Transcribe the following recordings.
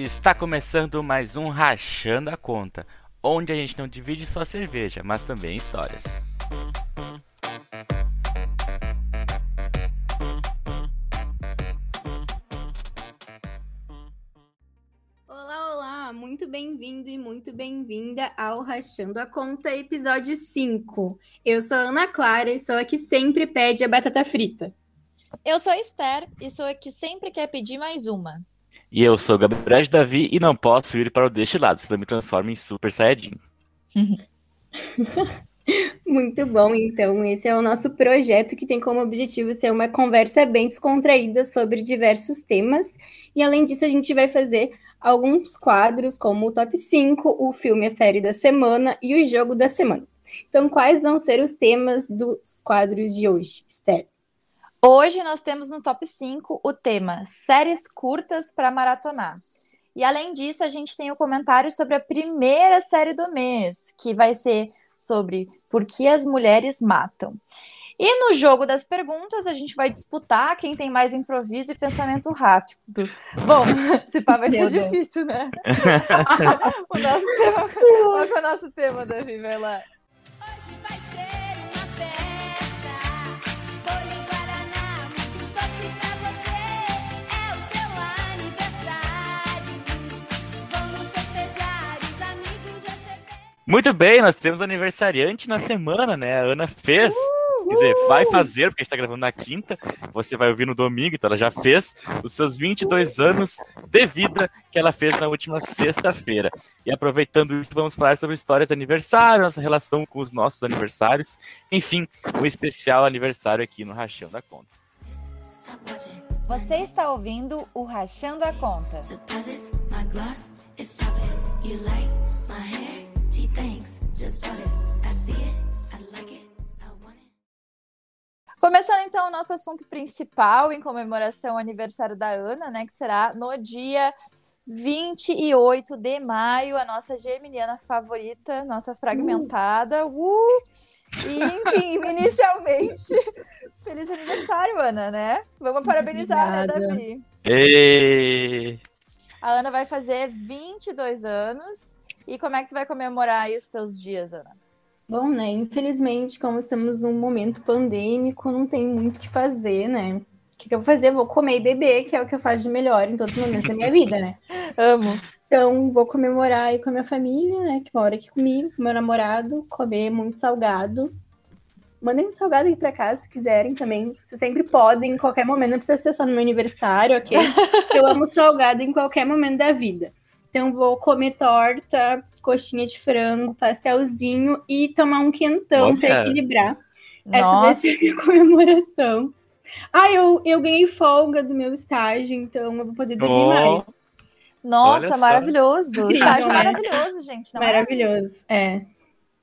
Está começando mais um Rachando a Conta, onde a gente não divide só cerveja, mas também histórias. Olá, olá, muito bem-vindo e muito bem-vinda ao Rachando a Conta, episódio 5. Eu sou a Ana Clara e sou a que sempre pede a batata frita. Eu sou a Esther e sou a que sempre quer pedir mais uma. E eu sou Gabriel de Davi e não posso ir para o deste lado, senão me transformo em Super Saiyajin. Muito bom, então. Esse é o nosso projeto que tem como objetivo ser uma conversa bem descontraída sobre diversos temas. E além disso, a gente vai fazer alguns quadros, como o top 5, o filme a série da semana e o jogo da semana. Então, quais vão ser os temas dos quadros de hoje, Esther? Hoje nós temos no top 5 o tema séries curtas para maratonar. E além disso, a gente tem o um comentário sobre a primeira série do mês, que vai ser sobre por que as mulheres matam. E no jogo das perguntas, a gente vai disputar quem tem mais improviso e pensamento rápido. Bom, esse pá vai ser difícil, né? o nosso tema. Qual é o nosso tema, Davi? Vai lá. Muito bem, nós temos aniversariante na semana, né? A Ana fez. Quer dizer, vai fazer, porque a gente tá gravando na quinta, você vai ouvir no domingo, então ela já fez os seus 22 anos de vida que ela fez na última sexta-feira. E aproveitando isso, vamos falar sobre histórias de aniversário, nossa relação com os nossos aniversários, enfim, um especial aniversário aqui no Rachão da Conta. Você está ouvindo o Rachando a Conta. Começando então o nosso assunto principal em comemoração ao aniversário da Ana, né, que será no dia 28 de maio, a nossa geminiana favorita, nossa fragmentada. Uh! E, enfim, inicialmente, feliz aniversário, Ana, né? Vamos parabenizar, Obrigada. né, Davi? Ei! A Ana vai fazer 22 anos. E como é que tu vai comemorar aí os teus dias, Ana? Bom, né? Infelizmente, como estamos num momento pandêmico, não tem muito o que fazer, né? O que, que eu vou fazer? Eu vou comer e beber, que é o que eu faço de melhor em todos os momentos da minha vida, né? Amo. Então, vou comemorar aí com a minha família, né? Que mora aqui comigo, com meu namorado, comer muito salgado. Mandem um salgado aqui pra casa se quiserem também. Vocês sempre podem, em qualquer momento, não precisa ser só no meu aniversário, ok? Eu amo salgado em qualquer momento da vida. Então, vou comer torta, coxinha de frango, pastelzinho e tomar um quentão para equilibrar. Essa Nossa, ser a minha comemoração. Ah, eu, eu ganhei folga do meu estágio, então eu vou poder dormir Oh, mais. Nossa, maravilhoso. Incrível, Estágio né? maravilhoso, gente. Não é? Maravilhoso. É.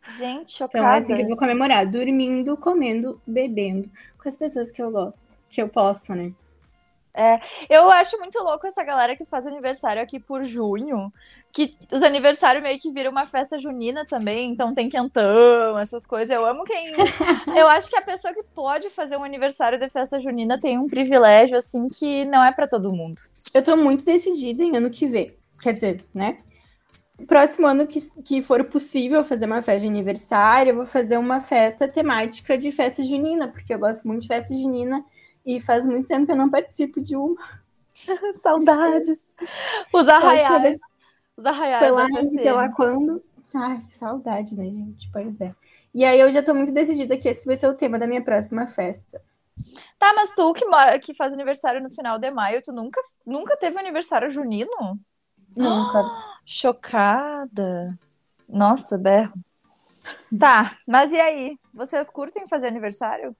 Gente, Então é chocada. assim que eu vou comemorar, dormindo, comendo, bebendo, com as pessoas que eu gosto, que eu posso, né? Eu acho muito louco essa galera que faz aniversário aqui por junho. Que os aniversários meio que viram uma festa junina também, então tem quentão, essas coisas. Eu amo quem. Eu acho que a pessoa que pode fazer um aniversário de festa junina tem um privilégio, assim, que não é pra todo mundo. Eu tô muito decidida em ano que vem. Quer dizer, né? Próximo ano que, que for possível fazer uma festa de aniversário, eu vou fazer uma festa temática de festa junina, porque eu gosto muito de festa junina e faz muito tempo que eu não participo de uma. Saudades. Os arraiais. Os arraiais foi lá, em PCM. sei lá quando. Ai, saudade, né, gente? Pois é. E aí eu já tô muito decidida que esse vai ser o tema da minha próxima festa. Tá, mas tu que mora, que faz aniversário no final de maio, tu nunca, nunca teve aniversário junino? Nunca. Chocada. Nossa, berro. Tá, mas e aí? Vocês curtem fazer aniversário?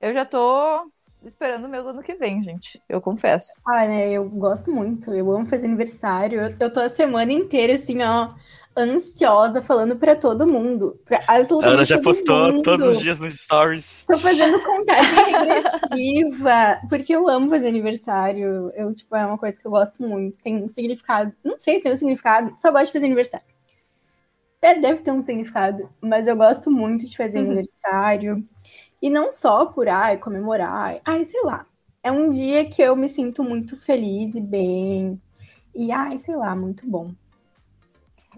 Eu já tô esperando o meu do ano que vem, gente. Eu confesso. Ah, né? Eu gosto muito. Eu amo fazer aniversário. Eu, eu tô a semana inteira, assim, ó, ansiosa, falando pra todo mundo. Pra A absolutamente Ana já postou mundo. todos os dias nos stories. Tô fazendo contagem regressiva, porque eu amo fazer aniversário. Eu, tipo, é uma coisa que eu gosto muito. Tem um significado. Não sei se tem um significado, só gosto de fazer aniversário. Deve, deve ter um significado, mas eu gosto muito de fazer Uhum. aniversário. E não só por, ai, comemorar. Ai, sei lá. É um dia que eu me sinto muito feliz e bem. E, ai, sei lá, muito bom.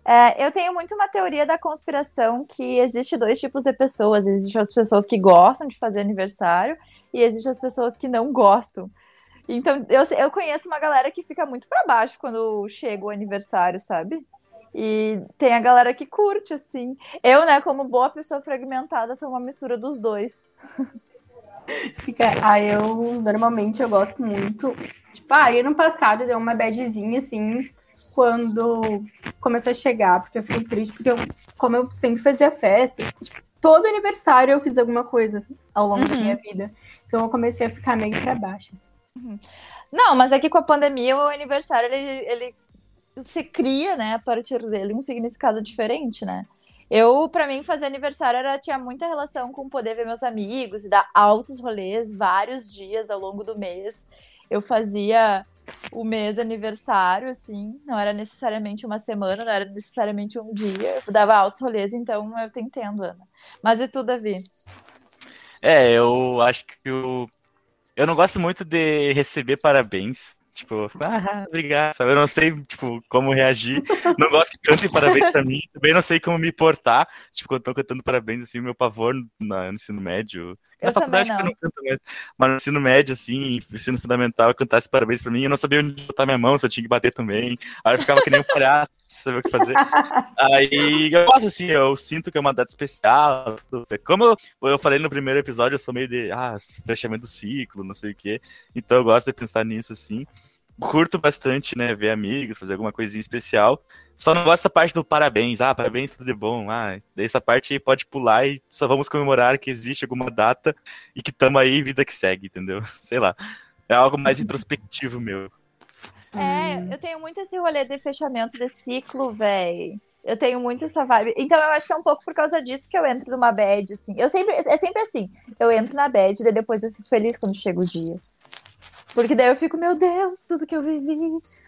É, eu tenho muito uma teoria da conspiração que existe dois tipos de pessoas. Existem as pessoas que gostam de fazer aniversário e existem as pessoas que não gostam. Então, eu, eu conheço uma galera que fica muito para baixo quando chega o aniversário, sabe? E tem a galera que curte, assim. Eu, né, como boa pessoa fragmentada, sou uma mistura dos dois. Fica, ah, eu normalmente eu gosto muito. Tipo, ah, ano passado deu uma badzinha assim quando começou a chegar, porque eu fiquei triste, porque eu, como eu sempre fazia festa, tipo, todo aniversário eu fiz alguma coisa ao longo uhum. da minha vida. Então eu comecei a ficar meio para baixo. Assim. Uhum. Não, mas é que com a pandemia o aniversário ele, ele se cria, né, a partir dele um significado diferente, né? Eu, para mim, fazer aniversário era, tinha muita relação com poder ver meus amigos e dar altos rolês vários dias ao longo do mês. Eu fazia o mês aniversário, assim, não era necessariamente uma semana, não era necessariamente um dia. Eu dava altos rolês, então eu te entendo, Ana. Mas e tu, Davi? É, eu acho que eu, eu não gosto muito de receber parabéns. Tipo, ah, obrigado. Eu não sei, tipo, como reagir. Não gosto que cantem parabéns pra mim. Também não sei como me portar. Tipo, quando estão cantando parabéns, assim, meu pavor no, no ensino médio. Na eu faculdade não. eu não canto mais. Mas no ensino médio, assim, ensino fundamental, cantasse parabéns pra mim, eu não sabia onde botar minha mão, se eu tinha que bater também. Aí eu ficava que nem um palhaço, saber o que fazer. Aí eu gosto, assim, eu sinto que é uma data especial. Como eu, eu falei no primeiro episódio, eu sou meio de, ah, fechamento do ciclo, não sei o quê. Então eu gosto de pensar nisso, assim curto bastante, né, ver amigos, fazer alguma coisinha especial. Só não gosto da parte do parabéns. Ah, parabéns, tudo de bom. Ah, essa parte pode pular e só vamos comemorar que existe alguma data e que tamo aí, vida que segue, entendeu? Sei lá. É algo mais introspectivo meu. É, eu tenho muito esse rolê de fechamento de ciclo, velho. Eu tenho muito essa vibe. Então eu acho que é um pouco por causa disso que eu entro numa bad, assim. Eu sempre, é sempre assim. Eu entro na bad, e depois eu fico feliz quando chega o dia. Porque daí eu fico, meu Deus, tudo que eu vivi.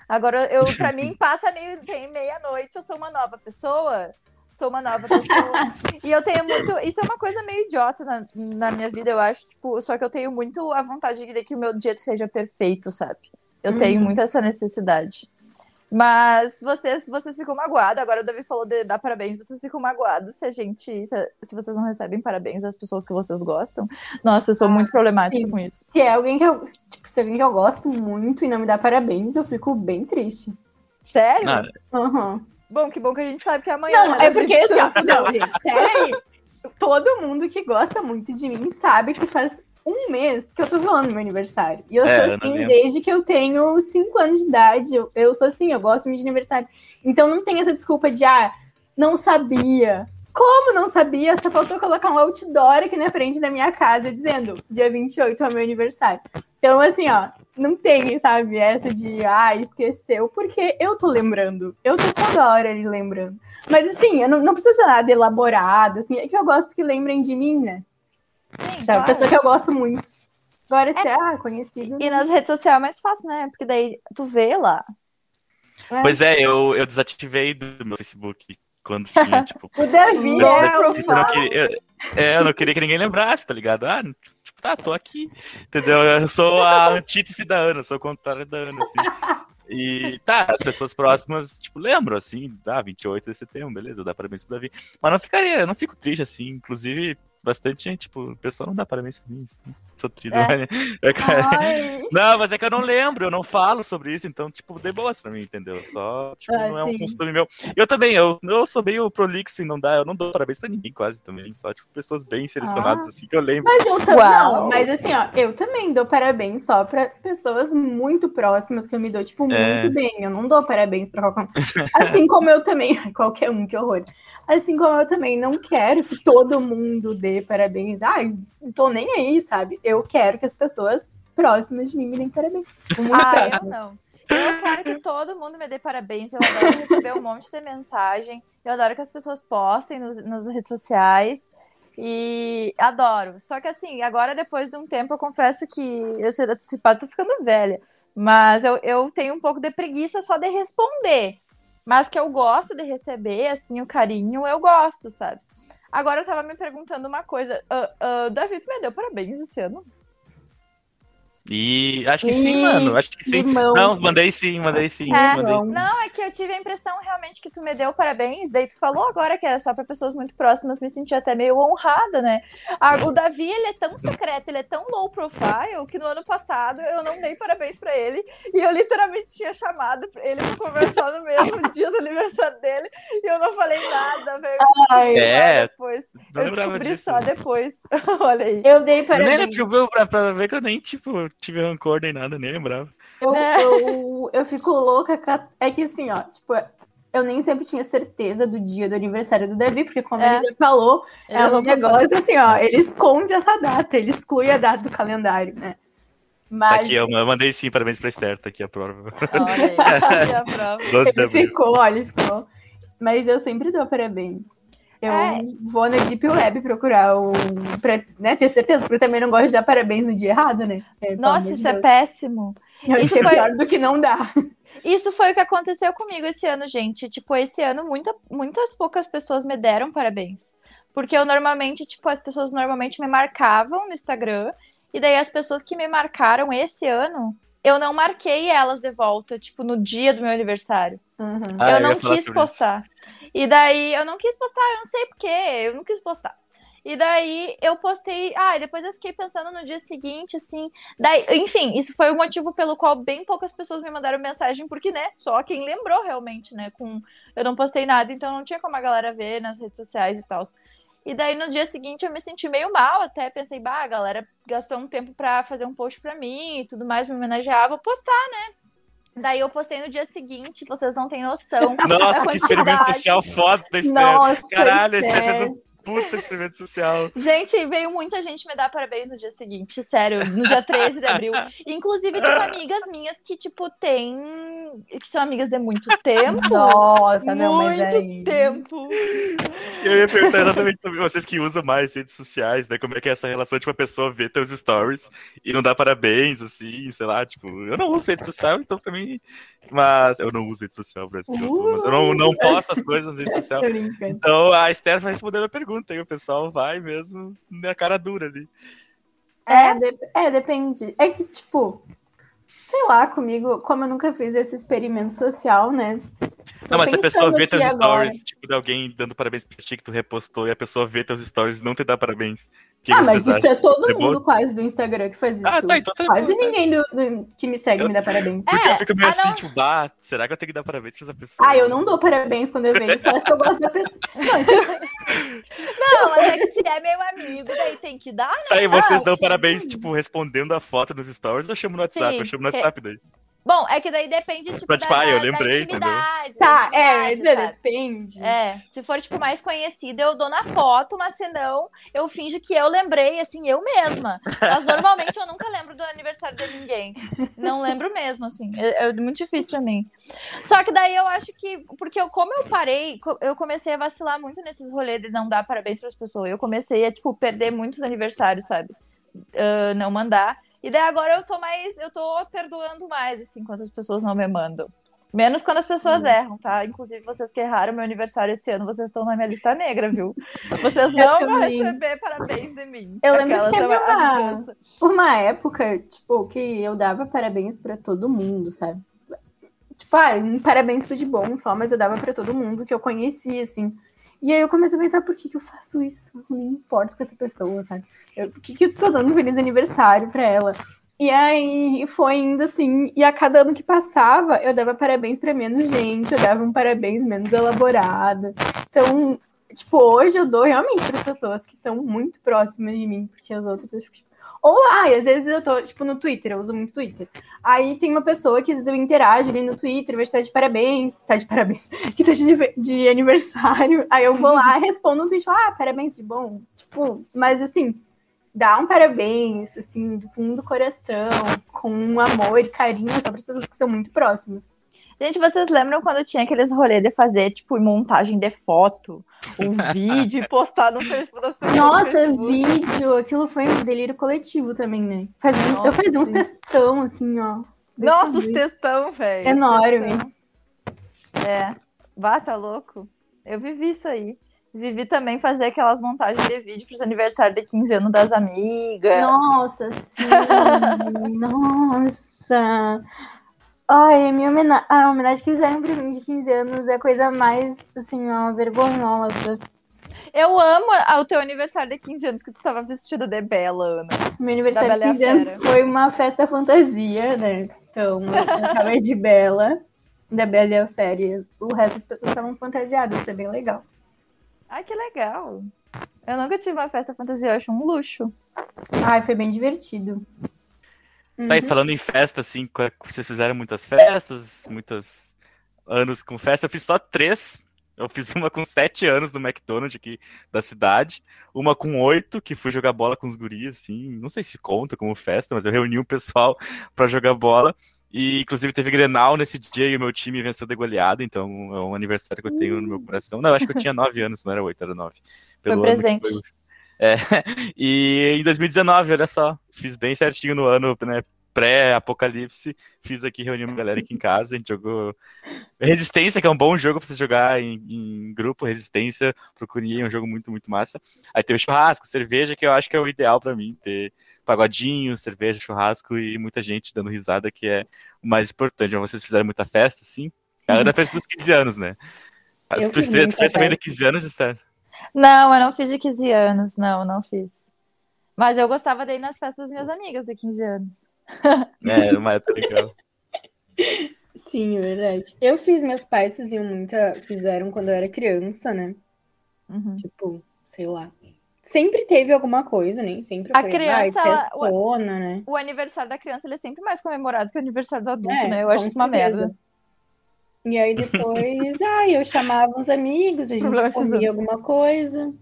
Agora, eu, pra mim, passa meio, tem meia-noite, eu sou uma nova pessoa. Sou uma nova pessoa. e eu tenho muito. Isso é uma coisa meio idiota na, na minha vida, eu acho. Tipo, só que eu tenho muito a vontade de que o meu dia seja perfeito, sabe? Eu uhum. tenho muito essa necessidade. Mas vocês, vocês ficam magoados. Agora o Davi falou de dar parabéns. Vocês ficam magoados se a gente. Se, se vocês não recebem parabéns das pessoas que vocês gostam. Nossa, eu sou ah, muito problemática sim. com isso. Se é alguém que eu. Tipo, se é alguém que eu gosto muito e não me dá parabéns, eu fico bem triste. Sério? Aham. Uhum. Bom, que bom que a gente sabe que é amanhã. Não, né, é porque assim, não, gente, sério. Todo mundo que gosta muito de mim sabe que faz um mês que eu tô falando meu aniversário. E eu é, sou assim desde que eu tenho cinco anos de idade. Eu, eu sou assim, eu gosto muito de aniversário. Então não tem essa desculpa de, ah, não sabia. Como não sabia? Só faltou colocar um outdoor aqui na frente da minha casa dizendo dia 28 é meu aniversário. Então, assim, ó, não tem, sabe, essa de, ah, esqueceu, porque eu tô lembrando. Eu tô toda hora ali lembrando. Mas, assim, eu não, não precisa ser nada elaborado, assim, é que eu gosto que lembrem de mim, né? Sim, claro. pessoa que eu gosto muito. Agora, é, é ah, conhecido. E nas redes sociais é mais fácil, né? Porque daí tu vê lá. É. Pois é, eu, eu desativei do meu Facebook quando tinha, tipo. o Davi é eu, não queria, eu, é, eu não queria que ninguém lembrasse, tá ligado? Ah, tipo, tá, tô aqui. Entendeu? Eu sou a antítese da Ana, sou o contrário da Ana, assim. E tá, as pessoas próximas, tipo, lembram, assim, ah, 28 de setembro, beleza, dá parabéns pro Davi. Mas não ficaria, eu não fico triste, assim, inclusive, bastante gente, tipo, o pessoal não dá parabéns pra mim. Assim. Sou trido, é. Né? É, não, mas é que eu não lembro, eu não falo sobre isso, então, tipo, dê boas pra mim, entendeu? Só, tipo, ah, não é um costume meu. Eu também, eu, eu sou meio prolixo e não dá, eu não dou parabéns pra ninguém quase também, só, tipo, pessoas bem selecionadas, ah. assim, que eu lembro. Mas eu também, não, mas assim, ó, eu também dou parabéns só pra pessoas muito próximas que eu me dou, tipo, é. muito bem, eu não dou parabéns pra qualquer um. Assim como eu também, qualquer um, que horror. Assim como eu também não quero que todo mundo dê parabéns. Ai, não tô nem aí, sabe? Eu quero que as pessoas próximas de mim me deem parabéns. Ah, eu não. Eu quero que todo mundo me dê parabéns. Eu adoro receber um monte de mensagem. Eu adoro que as pessoas postem nos, nas redes sociais. E adoro. Só que assim, agora depois de um tempo, eu confesso que eu sei tô ficando velha. Mas eu, eu tenho um pouco de preguiça só de responder. Mas que eu gosto de receber, assim, o carinho, eu gosto, sabe? Agora eu tava me perguntando uma coisa. Uh, uh, Davi, tu me deu parabéns esse ano? E acho que sim, mano. Acho que sim. Limão. Não, mandei sim, mandei sim. É. mandei. Não, é que eu tive a impressão realmente que tu me deu parabéns, daí tu falou agora que era só pra pessoas muito próximas, me senti até meio honrada, né? Ah, o Davi, ele é tão secreto, ele é tão low profile, que no ano passado eu não dei parabéns pra ele, e eu literalmente tinha chamado ele pra conversar no mesmo dia do aniversário dele, e eu não falei nada, velho. Ai, É, depois. Eu descobri disso. só depois. Olha aí. Eu dei Eu nem parabéns. lembro pra, pra ver que eu nem, tipo, tive rancor nem nada, nem lembrava. Eu, É. eu, eu fico louca. É que assim, ó, tipo, eu nem sempre tinha certeza do dia do aniversário do Davi, porque como É. ele já falou, é um negócio assim, ó, ele esconde essa data, ele exclui a data do calendário, né? Tá Mas aqui, eu eu mandei sim, parabéns pra Esther, tá aqui a prova. Olha aí. Aqui a prova. 12 de ele ficou, olha, ele ficou. Mas eu sempre dou parabéns. Eu É. vou na Deep Web procurar um. Pra né, ter certeza, porque eu também não gosto de dar parabéns no dia errado, né? É, Nossa, isso é Deus. péssimo. Eu acho isso que é foi- pior do que não dá. Isso foi o que aconteceu comigo esse ano, gente. Tipo, esse ano muita, muitas poucas pessoas me deram parabéns. Porque eu normalmente, tipo, as pessoas normalmente me marcavam no Instagram. E daí as pessoas que me marcaram esse ano, eu não marquei elas de volta, tipo, no dia do meu aniversário. Uhum. Ah, eu eu não quis postar. E daí eu não quis postar, eu não sei porquê, eu não quis postar. E daí eu postei, ah, e depois eu fiquei pensando no dia seguinte, assim. Daí, enfim, isso foi o motivo pelo qual bem poucas pessoas me mandaram mensagem, porque, né, só quem lembrou realmente, né, com eu não postei nada, então não tinha como a galera ver nas redes sociais e tal. E daí no dia seguinte eu me senti meio mal, até pensei, bah, a galera gastou um tempo pra fazer um post pra mim e tudo mais, me homenagear, vou postar, né? Daí eu postei no dia seguinte, vocês não têm noção. Nossa, que experimento social foda da Esther. Caralho, a Esther. fez um puta experimento social. Gente, veio muita gente me dar parabéns no dia seguinte, sério, no dia 13 de abril. Inclusive, tipo, amigas minhas que, tipo, têm. que são amigas de muito tempo. Nossa, não, mas muito aí... tempo. Eu ia perguntar exatamente sobre vocês que usam mais redes sociais, né? Como é que é essa relação de uma pessoa ver teus stories e não dar parabéns, assim, sei lá, tipo, eu não uso rede social, então pra mim. Mas eu não uso rede social, jogo, mas eu não, não posto as coisas na rede social. Então a Esther vai respondendo a pergunta, e o pessoal vai mesmo na cara dura ali. É, de- é, depende. É que, tipo, sei lá, comigo, como eu nunca fiz esse experimento social, né? Não, mas se a pessoa vê teus agora. stories, tipo, de alguém dando parabéns pra ti que tu repostou, e a pessoa vê teus stories e não te dá parabéns. Que Ah, que mas vocês isso acham? é todo É bom? mundo quase do Instagram que faz isso. Ah, tá, então tá Quase bom, tá. ninguém do, do- que me segue Eu- me dá parabéns. Porque É, eu fico meio ah, assim, não. tipo, bah, será que eu tenho que dar parabéns pra essa pessoa? Ah, eu não dou parabéns quando eu vejo, só se eu gosto da pessoa. Não, tipo, Não, mas é que se é meu amigo, daí tem que dar, né? Aí vocês Ah, dão parabéns, tipo, respondendo a foto nos stories, eu chamo no WhatsApp, Sim. eu chamo no WhatsApp daí. Bom, é que daí depende, tipo, Pra, da, tipo, ah, eu da- da lembrei, intimidade. tá, da é, intimidade, sabe? depende. É, se for, tipo, mais conhecida, eu dou na foto, mas se não, eu finjo que eu lembrei, assim, eu mesma. Mas normalmente eu nunca lembro do aniversário de ninguém. Não lembro mesmo, assim. É, é muito difícil pra mim. Só que daí eu acho que, porque eu, como eu parei, eu comecei a vacilar muito nesses rolês de não dar parabéns pras pessoas. Eu comecei a, tipo, perder muitos aniversários, sabe? Ah, não mandar. E daí agora eu tô mais, eu tô perdoando mais, assim, quando as pessoas não me mandam. Menos quando as pessoas erram, tá? Inclusive, vocês que erraram meu aniversário esse ano, vocês estão na minha lista negra, viu? Vocês não vão receber parabéns de mim. Eu lembro que teve uma-. Uma época, tipo, que eu dava parabéns pra todo mundo, sabe? Tipo, ah, um parabéns pro de bom só, mas eu dava pra todo mundo que eu conhecia, assim. E aí eu comecei a pensar, por que, que eu faço isso? Eu nem importo com essa pessoa, sabe? Eu, por que, que eu tô dando um feliz aniversário pra ela? E aí foi indo assim, e a cada ano que passava, eu dava parabéns pra menos gente, eu dava um parabéns menos elaborado. Então, tipo, hoje eu dou realmente para pessoas que são muito próximas de mim, porque as outras eu fico, tipo... Ou, ai, às vezes eu tô, tipo, no Twitter, eu uso muito Twitter. Aí tem uma pessoa que às vezes eu interajo ali no Twitter, vai estar de parabéns, tá de parabéns, que tá de, de aniversário. Aí eu vou lá, respondo um tweet, ah, parabéns de bom. Tipo, mas assim, dá um parabéns, assim, do fundo do coração, com amor e carinho só para as pessoas que são muito próximas. Gente, vocês lembram quando tinha aqueles rolês de fazer, tipo, montagem de foto, um vídeo e postar no perfil das pessoas? no Nossa, Facebook? vídeo, aquilo foi um delírio coletivo também, né? Faz, um- Nossa, eu fazia uns textão, assim, ó. Nossa, os textão, velho. Enorme. textão. É. Vá, tá louco? Eu vivi isso aí. Vivi também fazer aquelas montagens de vídeo para os aniversários de 15 anos das amigas. Nossa, sim! Nossa! Ai, a minha homenagem, a homenagem que fizeram pra mim de 15 anos é a coisa mais, assim, ó, vergonhosa. Eu amo o teu aniversário de 15 anos que tu estava vestida de Bela, Ana. Meu aniversário de 15 anos foi uma festa fantasia, né? Então, eu tava de Bela, da Bela e a Férias. O resto das pessoas estavam fantasiadas, isso é bem legal. Ai, que legal. Eu nunca tive uma festa fantasia, eu acho um luxo. Ai, foi bem divertido. Tá, e Uhum. falando em festa, assim, vocês fizeram muitas festas, muitos anos com festa. Eu fiz só três. Eu fiz uma com sete anos no McDonald's aqui da cidade, uma com oito, que fui jogar bola com os guris, assim, não sei se conta como festa, mas eu reuni o pessoal pra jogar bola. E inclusive teve Grenal nesse dia e o meu time venceu de goleada, então é um aniversário que eu tenho no meu coração. Não, acho que eu tinha nove anos, não era oito, era nove. Foi presente. foi É, e em 2019, olha só, fiz bem certinho no ano, né, pré-apocalipse, fiz aqui, reuni uma galera aqui em casa, a gente jogou Resistência, que é um bom jogo pra você jogar em, em grupo, Resistência, procurei, é um jogo muito, muito massa. Aí teve churrasco, cerveja, que eu acho que é o ideal pra mim, ter pagodinho, cerveja, churrasco e muita gente dando risada, que é o mais importante. Vocês fizeram muita festa, sim? A Ana fez dos 15 anos, né? Eu fiz muita fez também de festa. 15 anos, Esther? Não, eu não fiz de 15 anos, não, não fiz. Mas eu gostava de ir nas festas das minhas amigas de 15 anos. É, uma época legal. Sim, é verdade. Eu fiz, meus pais faziam muita, fizeram quando eu era criança, né? Uhum. Tipo, sei lá. Sempre teve alguma coisa, nem sempre A foi, criança, ai, ela- festona, né? O aniversário da criança ele é sempre mais comemorado que o aniversário do adulto, É, né? Eu acho isso uma merda. E aí depois, ai, eu chamava uns amigos, a gente comia alguma coisa.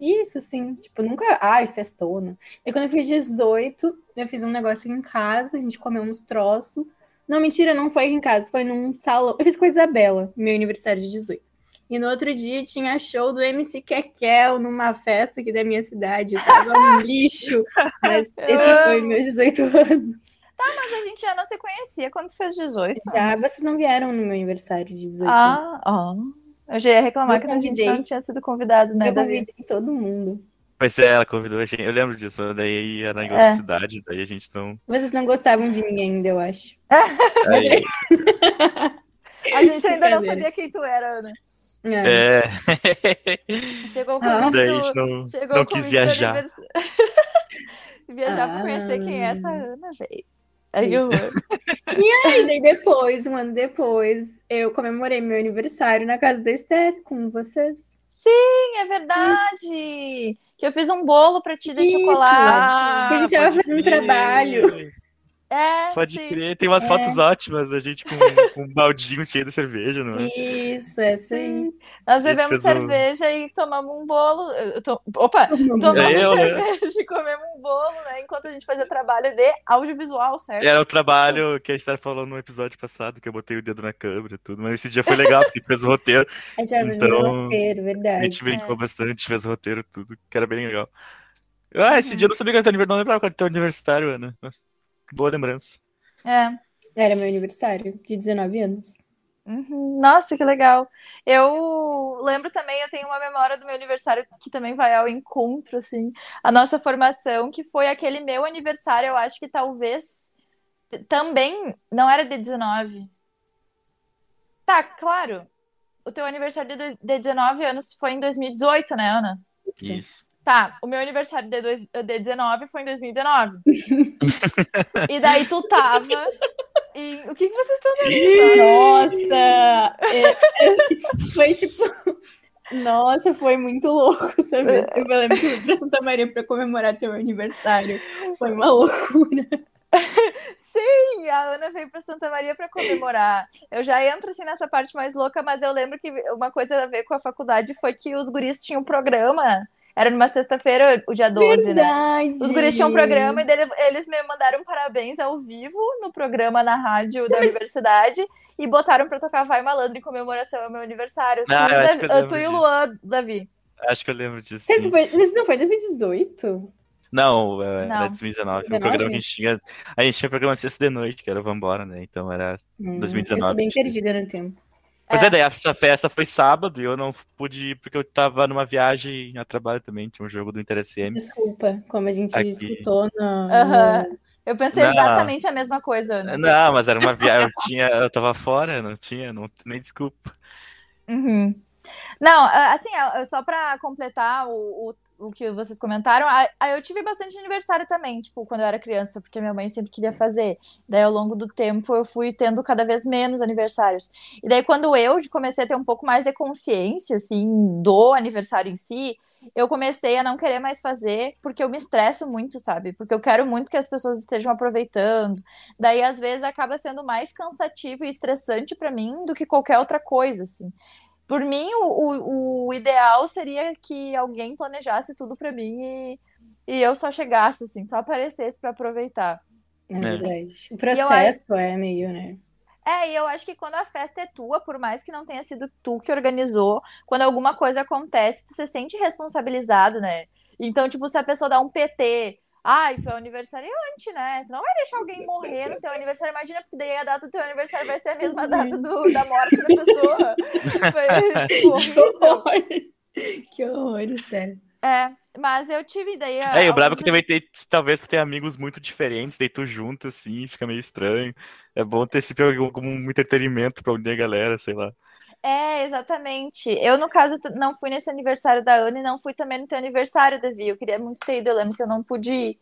Isso, assim, tipo, nunca, ai, festona. E quando eu fiz 18, eu fiz um negócio em casa, a gente comeu uns troços. Não, mentira, não foi em casa, foi num salão. Eu fiz com a Isabela, meu aniversário de 18. E no outro dia tinha show do MC Kekel numa festa aqui da minha cidade. Eu tava um lixo, mas esse foi meus 18 anos. Mas a gente já não se conhecia quando fez 18. Já, vocês não vieram no meu aniversário de 18. Ah, ó. Eu já ia reclamar Eu que a gente convidei. não tinha sido convidado, né, eu Davi? convidei todo mundo. Pois é, ela convidou a gente. Eu lembro disso, daí era em outra É. cidade, daí a gente não. Vocês não gostavam de mim ainda, eu acho. Aí, A gente ainda não sabia quem tu era, Ana. É. é. Chegou o Ah. convite daí a do... gente não, Chegou não o quis convite viajar. Viajar pra Ah. conhecer quem é essa Ana, velho. Aí eu... E daí depois, um ano depois, eu comemorei meu aniversário na casa da Esther com vocês. Sim, é verdade! Que eu fiz um bolo pra ti de Isso. chocolate. Que a gente tava pode fazendo crer. trabalho. É, Pode sim. crer, tem umas É. fotos ótimas da gente com, com um baldinho cheio de cerveja, não é? Isso, aí. Sim. Nós gente bebemos fez um- cerveja e tomamos um bolo. To- Opa! Tomamos É eu, né? cerveja e comemos um bolo, né? Enquanto a gente fazia trabalho de audiovisual, certo? Era o trabalho que a Esther falou no episódio passado, que eu botei o dedo na câmera e tudo, mas esse dia foi legal, porque fez o roteiro, A gente Então, roteiro, a verdade. gente brincou É. bastante, fez o roteiro tudo, que era bem legal. Ah, esse dia eu não sabia que era teu aniversário, não lembrava qual era teu aniversário, Ana. Nossa, boa lembrança. É. Era meu aniversário, de 19 anos. Uhum. Nossa, que legal. Eu lembro também, eu tenho uma memória do meu aniversário que também vai ao encontro, assim, a nossa formação, que foi aquele meu aniversário, eu acho que talvez também não era de 19. Tá, claro. O teu aniversário de, dois- de 19 anos foi em 2018, né, Ana? Isso. Isso. Tá, o meu aniversário de, dois, de 19 foi em 2019. e daí tu tava. em- O que, que vocês estão dando? Nossa! é- é- foi tipo. Nossa, foi muito louco, sabe? Eu lembro que eu fui pra Santa Maria pra comemorar teu aniversário. Foi uma loucura. Sim, a Ana veio para Santa Maria para comemorar. Eu já entro assim nessa parte mais louca, mas eu lembro que uma coisa a ver com a faculdade foi que os guris tinham um programa. Era numa sexta-feira, o dia 12, né? Verdade. Os guris tinham um programa e dele- eles me mandaram parabéns ao vivo no programa na rádio da universidade e botaram pra tocar Vai Malandro em comemoração ao meu aniversário. Ah, tu, e Davi- tu e o. Luan, Davi. Acho que eu lembro disso. Foi, não foi 2018? Não, é, Não. era 2019. O 19? programa que a gente tinha. A gente tinha programa sexta de noite, que era Vambora, né? Então era. Hum, 2019, Eu sou bem perdida no tempo. Mas é, daí essa festa foi sábado e eu não pude ir porque eu tava numa viagem a trabalho também, tinha um jogo do InterSM. Desculpa, como a gente Aqui. escutou no, Aham. no- Eu pensei Não. exatamente a mesma coisa, Ana. Não, mas era uma viagem, eu tinha, eu tava fora, não tinha, não, nem desculpa. Uhum. Não, assim, só pra completar o, o, o que vocês comentaram, eu tive bastante aniversário também, tipo, quando eu era criança, porque minha mãe sempre queria fazer. Daí, ao longo do tempo, eu fui tendo cada vez menos aniversários. E daí, quando eu comecei a ter um pouco mais de consciência, assim, do aniversário em si, eu comecei a não querer mais fazer, porque eu me estresso muito, sabe? Porque eu quero muito que as pessoas estejam aproveitando. Daí, às vezes, acaba sendo mais cansativo e estressante pra mim do que qualquer outra coisa, assim. Por mim, o, o, o ideal seria que alguém planejasse tudo pra mim e, e eu só chegasse, assim, só aparecesse pra aproveitar. É verdade. O processo é meio, né? É, e eu acho que quando a festa é tua, por mais que não tenha sido tu que organizou, quando alguma coisa acontece, tu se sente responsabilizado, né? Então, tipo, se a pessoa dá um PT, ai, tu é aniversariante, né? Tu não vai deixar alguém morrer no teu aniversário, imagina, porque daí a data do teu aniversário vai ser a mesma data do, da morte da pessoa. Foi, tipo, Que horror! que horror. É, mas eu tive ideia. É, e o brabo é que também tem, talvez tu tenha amigos muito diferentes, daí tu junta assim, fica meio estranho. É bom ter esse como como um entretenimento pra unir a galera, sei lá. É, exatamente. Eu, no caso, não fui nesse aniversário da Ana e não fui também no teu aniversário, Davi. Eu queria muito ter ido, eu lembro que eu não pude ir.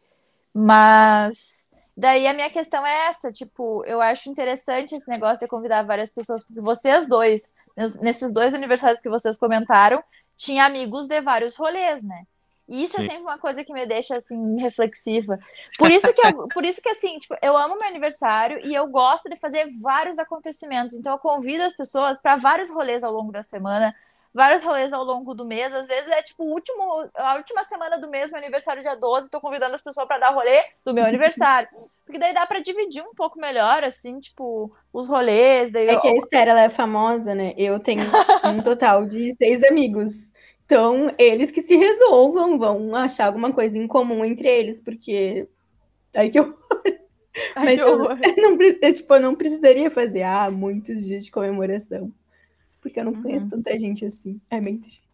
Mas daí a minha questão é essa, tipo, eu acho interessante esse negócio de convidar várias pessoas, porque vocês dois, nes- nesses dois aniversários que vocês comentaram, tinha amigos de vários rolês, né? E isso é Sim. sempre uma coisa que me deixa assim reflexiva. Por isso que eu, por isso que assim, tipo, eu amo meu aniversário e eu gosto de fazer vários acontecimentos. Então eu convido as pessoas para vários rolês ao longo da semana, vários rolês ao longo do mês. Às vezes é tipo o último, a última semana do mês, meu aniversário é dia 12, tô convidando as pessoas para dar rolê do meu aniversário. Porque daí dá para dividir um pouco melhor assim, tipo, os rolês, daí É eu- que a Esther, ela é famosa, né? Eu tenho um total de seis amigos. Então, eles que se resolvam, vão achar alguma coisa em comum entre eles, porque. Aí que eu Ai, mas que eu- não, eu, tipo, eu não precisaria fazer ah, muitos dias de comemoração. Porque eu não Uhum. conheço tanta gente assim. É bem triste.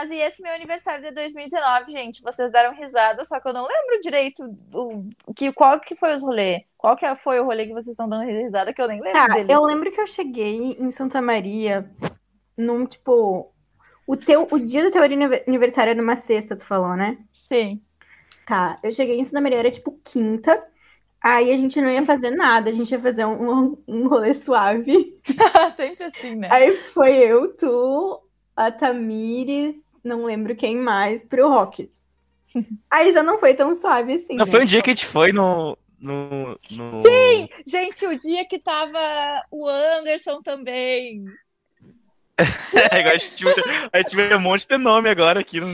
Mas e esse meu aniversário de 2019, gente? Vocês deram risada, só que eu não lembro direito o, que, qual que foi os rolê. Qual que foi o rolê que vocês estão dando risada que eu nem lembro Tá, dele. eu lembro que eu cheguei em Santa Maria num, tipo. O, teu, o dia do teu aniver- aniversário era numa sexta, tu falou, né? Sim. Tá, eu cheguei em Santa Maria, era tipo quinta. Aí a gente não ia fazer nada, a gente ia fazer um, um rolê suave. Sempre assim, né? Aí foi eu, tu, a Tamires, não lembro quem mais, pro Rockers. Aí já não foi tão suave assim. Não né? foi um dia que a gente foi no. no, no... Gente, o dia que tava o Anderson também. É, agora a gente, a gente tinha um monte de nome agora aqui. No...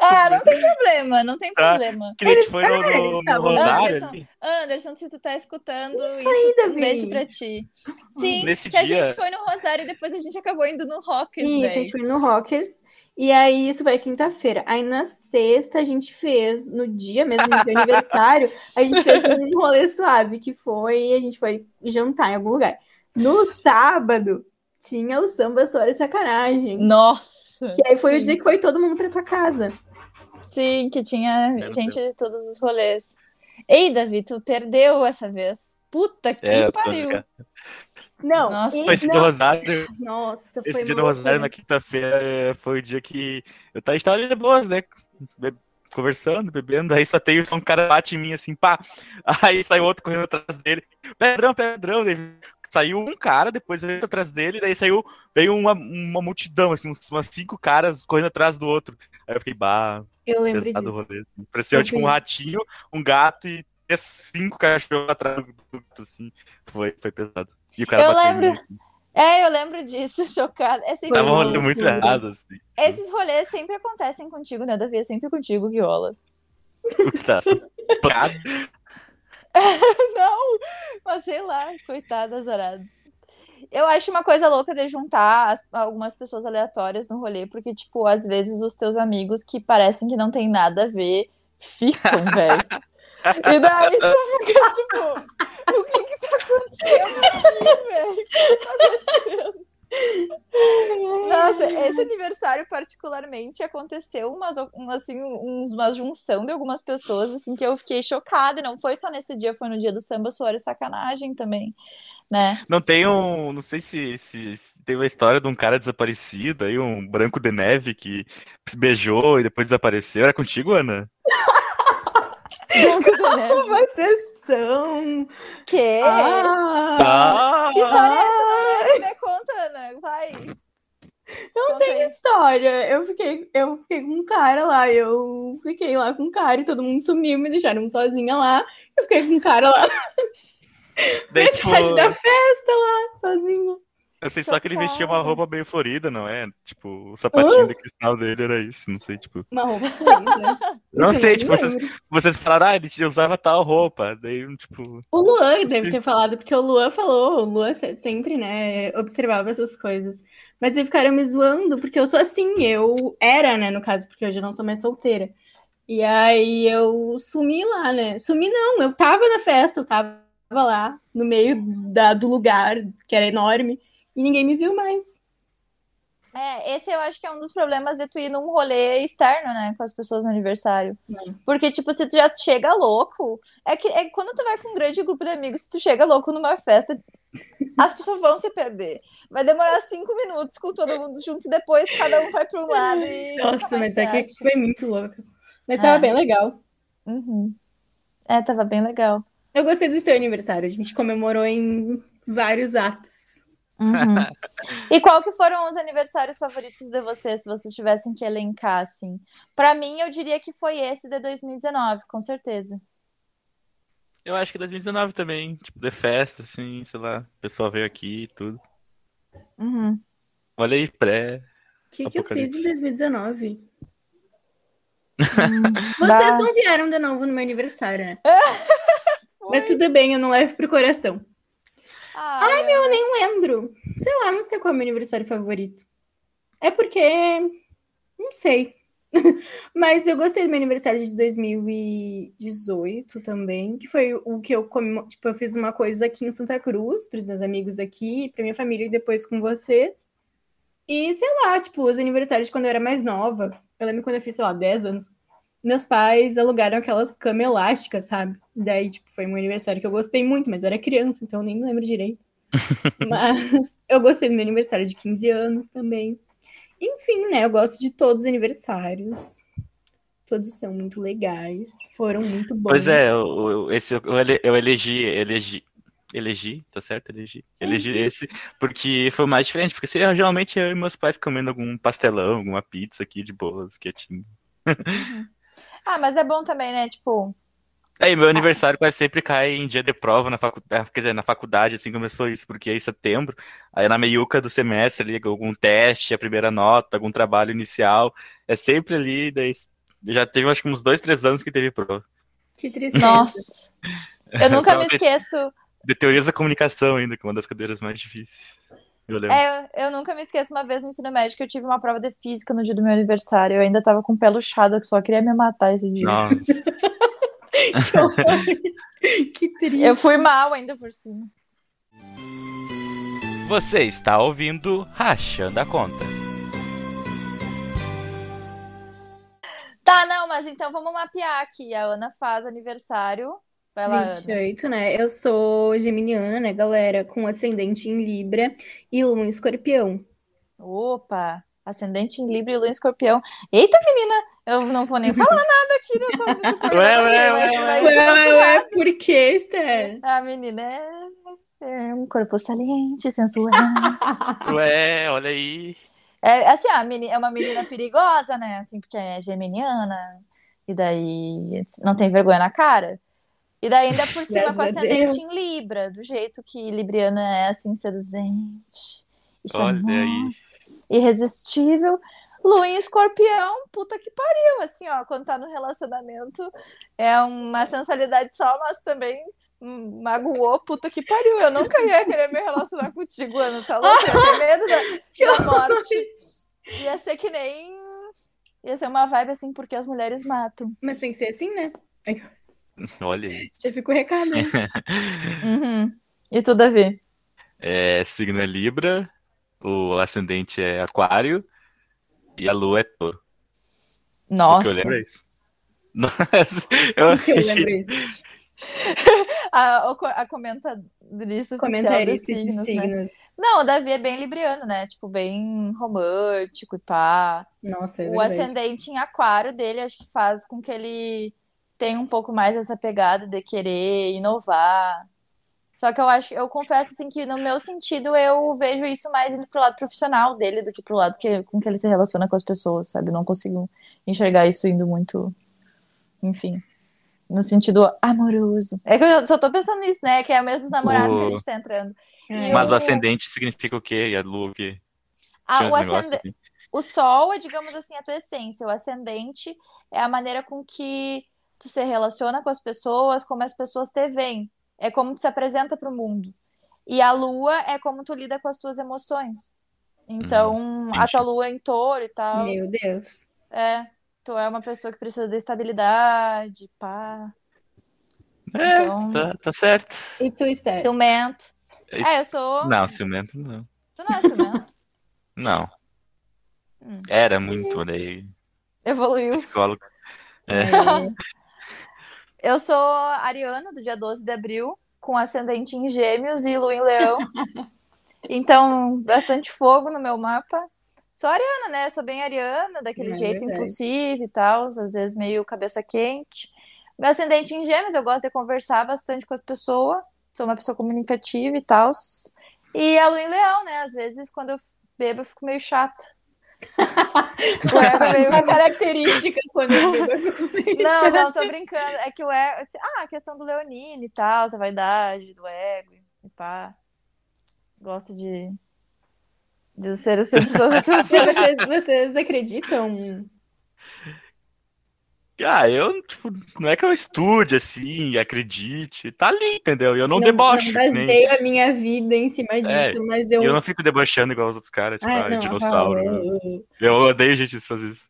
Ah, não tem problema, não tem Tá. problema. Que a gente foi no, no, no Rosário Anderson. ali. Anderson, se tu tá escutando isso, Isso aí, um Davi. beijo pra ti. Sim, Nesse que a dia- gente foi no Rosário e depois a gente acabou indo no Rockers, Isso, a gente foi no Rockers. E aí, isso foi quinta-feira. Aí, na sexta, a gente fez, no dia mesmo do meu aniversário, a gente fez um rolê suave, que foi, a gente foi jantar em algum lugar. No sábado, tinha o samba Suora e Sacanagem. Nossa! Que aí foi o sim. dia que foi todo mundo pra tua casa. Sim, que tinha Meu gente de todos os rolês. Ei, Davi, tu perdeu essa vez. Puta que É, pariu. Não, Nossa. Foi esse do não, Rosário. Nossa, Esse foi dia do Rosário na quinta-feira foi o dia que eu tava, a gente tava ali de boas, né? Conversando, bebendo, aí só tem um cara bate em mim assim, pá. Aí saiu outro correndo atrás dele. Pedrão, Pedrão. Daí saiu um cara, depois veio outro atrás dele, daí saiu, veio uma, uma multidão, assim, uns- umas cinco caras correndo atrás do outro. Aí eu fiquei, bah, Eu lembro disso. rolê. assim. Parecia Eu tipo vi. um ratinho, um gato e cinco cachorros atrás do gato, assim. Foi, foi pesado. E o cara Eu lembro. É, eu lembro disso, chocada. É Tava um rolê muito errado, assim. Esses rolês sempre acontecem contigo, né, Davi? É sempre contigo, Viola. Tá. Não, mas sei lá, coitada azarada. Eu acho uma coisa louca de juntar as- algumas pessoas aleatórias no rolê, porque, tipo, às vezes os teus amigos que parecem que não tem nada a ver ficam, velho. E daí tu fica, tipo, o que que tá acontecendo aqui, velho? O que tá acontecendo? Nossa, esse aniversário particularmente aconteceu umas, um, assim, um- uma junção de algumas pessoas assim que eu fiquei chocada. E não foi só nesse dia, foi no dia do samba, suor e sacanagem também, né? Não tem um. Não sei se, se tem uma história de um cara desaparecido aí, um branco de neve que se beijou e depois desapareceu. Era contigo, Ana? Branco de neve. Vocês são. Que? Ah, Ah! Que história é essa? Me conta, Ana. Vai. Não Conta tem aí. história. Eu fiquei, eu fiquei com um cara lá. Eu fiquei lá com um cara e todo mundo sumiu, me deixaram sozinha lá. Eu fiquei com um cara lá Daí, tipo, da festa lá, sozinha. Eu sei só que ele vestia uma roupa bem florida, não é? Tipo, o sapatinho de cristal dele era isso, não sei, tipo. Uma roupa florida. Não sei, tipo, vocês, vocês falaram, ah, ele usava tal roupa. Daí, tipo. O Luan deve ter falado, porque o Luan falou, o Luan se- sempre, né, observava essas coisas. Mas eles ficaram me zoando, porque eu sou assim, eu era, né, no caso, porque hoje eu não sou mais solteira. E aí eu sumi lá, né? Sumi não, eu tava na festa, eu tava lá, no meio da, do lugar, que era enorme, e ninguém me viu mais. É, esse eu acho que é um dos problemas de tu ir num rolê externo, né, com as pessoas no aniversário. Hum. Porque, tipo, se tu já chega louco, é que é quando tu vai com um grande grupo de amigos, se tu chega louco numa festa, as pessoas vão se perder. Vai demorar cinco minutos com todo mundo junto e depois cada um vai para um lado e Nossa, mas é que foi muito louca. Mas tava É. bem legal. Uhum. É, tava bem legal. Eu gostei do seu aniversário, a gente comemorou em vários atos. Uhum. E qual que foram os aniversários favoritos de vocês, se vocês tivessem que elencar, assim? Pra mim, eu diria que foi esse de 2019, com certeza. Eu acho que 2019 também, tipo, de festa, assim, sei lá, o pessoal veio aqui e tudo. Uhum. Olha aí, pré. O que, que eu fiz em Apocalipse. 2019? Hum. Vocês Bah. não vieram de novo no meu aniversário, né? Mas tudo bem, eu não levo pro coração. Ai, Eu nem lembro. Sei lá, não sei qual é o meu aniversário favorito. É porque. Não sei. Mas eu gostei do meu aniversário de 2018 também, que foi o que eu comemo... tipo, eu fiz uma coisa aqui em Santa Cruz, para os meus amigos aqui, para minha família e depois com vocês. E sei lá, tipo, os aniversários de quando eu era mais nova. Eu lembro quando eu fiz, sei lá, 10 anos. Meus pais alugaram aquelas camas elásticas, sabe? Daí, tipo, foi um aniversário que eu gostei muito, mas era criança, então eu nem me lembro direito. Mas eu gostei do meu aniversário de 15 anos também. Enfim, né? Eu gosto de todos os aniversários. Todos são muito legais. Foram muito bons. Pois é, eu, esse eu, ele- eu elegi, elegi, elegi, tá certo? Elegi. Sim, Elegi esse porque foi mais diferente, porque seria geralmente eu e meus pais comendo algum pastelão, alguma pizza aqui de boas, quietinho. Ah, mas é bom também, né? Tipo, Aí, meu aniversário quase sempre cai em dia de prova na faculdade, quer dizer, na faculdade, assim começou isso, porque é em setembro, aí na meiuca do semestre ali, algum teste, a primeira nota, algum trabalho inicial, é sempre ali, daí já teve acho que uns dois, três anos que teve prova. Que tristeza. nossa. Eu nunca me esqueço. De teorias da comunicação ainda, que é uma das cadeiras mais difíceis. Eu lembro. É, eu nunca me esqueço uma vez no ensino médio que eu tive uma prova de física no dia do meu aniversário. Eu ainda tava com o pé luxado, que só queria me matar esse dia. Nossa. Que triste. Eu fui mal ainda por cima. Você está ouvindo Rachando a Conta. Tá, não, mas então vamos mapear aqui. A Ana faz aniversário. Vai lá, Ana. 28, né? Eu sou geminiana, né, galera? Com ascendente em Libra e lua em escorpião. Opa! Ascendente em Libra e Lua em Escorpião. Eita, menina! Eu não vou nem falar nada aqui programa. Ué, ué, ué, ué. ser Ué, ué, por que, Esther? A menina é, é um corpo saliente, sensual. Ué, olha aí. É assim, a menina, é uma menina perigosa, né? Assim, porque é geminiana. E daí não tem vergonha na cara. E daí ainda por cima com a ascendente Deus. em Libra, do jeito que Libriana é, assim, seduzente. E Olha aí. charmosa, irresistível. Lua em escorpião, puta que pariu, assim, ó, quando tá no relacionamento é uma sensualidade só, mas também magoou, puta que pariu. Eu nunca ia querer me relacionar contigo, Ana, tá louca? Eu tenho medo da, da morte. Ia ser que nem. Ia ser uma vibe assim, porque as mulheres matam. Mas tem que ser assim, né? Olha aí. Já fica o recado. Uhum. E tu, Davi? É, signo é Libra, o ascendente é Aquário e a lua é Touro. O Nossa. que eu lembro é isso. Nossa, eu eu lembro isso? A, a comentarista oficial Comentarista dos de signos, né? signos. Não, o Davi é bem libriano, né? Tipo, bem romântico e pá. Nossa, é o verdade. ascendente em aquário dele acho que faz com que ele tenha um pouco mais essa pegada de querer inovar. Só que eu acho, eu confesso assim que no meu sentido eu vejo isso mais indo pro lado profissional dele do que pro lado que, com que ele se relaciona com as pessoas, sabe? Eu não consigo enxergar isso indo muito, enfim, no sentido amoroso. É que eu só tô pensando nisso, né? Que é o mesmo dos namorados que a O- gente tá entrando. É. E Mas o o- ascendente significa o quê? E a lua o quê? Ah, o ascendente. assim. O sol é, digamos assim, a tua essência. O ascendente é a maneira com que tu se relaciona com as pessoas, como as pessoas te veem. É como tu se apresenta para o mundo. E a lua é como tu lida com as tuas emoções. Então, a entendi. tua lua é em touro e tal. Meu Deus. É, tu é uma pessoa que precisa de estabilidade, pá. É, Então- tá, tá certo. E tu, Esther? Ciumento. E- É, eu sou. Não, ciumento não. Tu não é ciumento. Não. Hum. Era muito, daí Evoluiu. psicólogo. É. Eu sou ariana, do dia 12 de abril, com ascendente em gêmeos e lua em leão. Então, bastante fogo no meu mapa. Sou ariana, né? Sou bem ariana, daquele É jeito verdade. impulsivo e tal, às vezes meio cabeça quente. Meu ascendente em gêmeos, eu gosto de conversar bastante com as pessoas. Sou uma pessoa comunicativa e tal. E a lua em leão, né? Às vezes, quando eu bebo, eu fico meio chata. O ego é meio Uma característica quando eu fico Não, não, tô brincando. É que o ego. Ah, a questão do Leonine e tal, essa vaidade do ego e pá. Gosto de. De ser o centro atenção. Vocês, vocês acreditam? Ah, eu, tipo, não é que eu estude assim, acredite. Tá ali, entendeu? E eu não, debocho. Não que nem- baseio a minha vida em cima disso, mas eu. eu não fico debochando igual os outros caras, tipo, Ai, ai, não, dinossauro. Né? eu- Eu odeio gente que faz isso.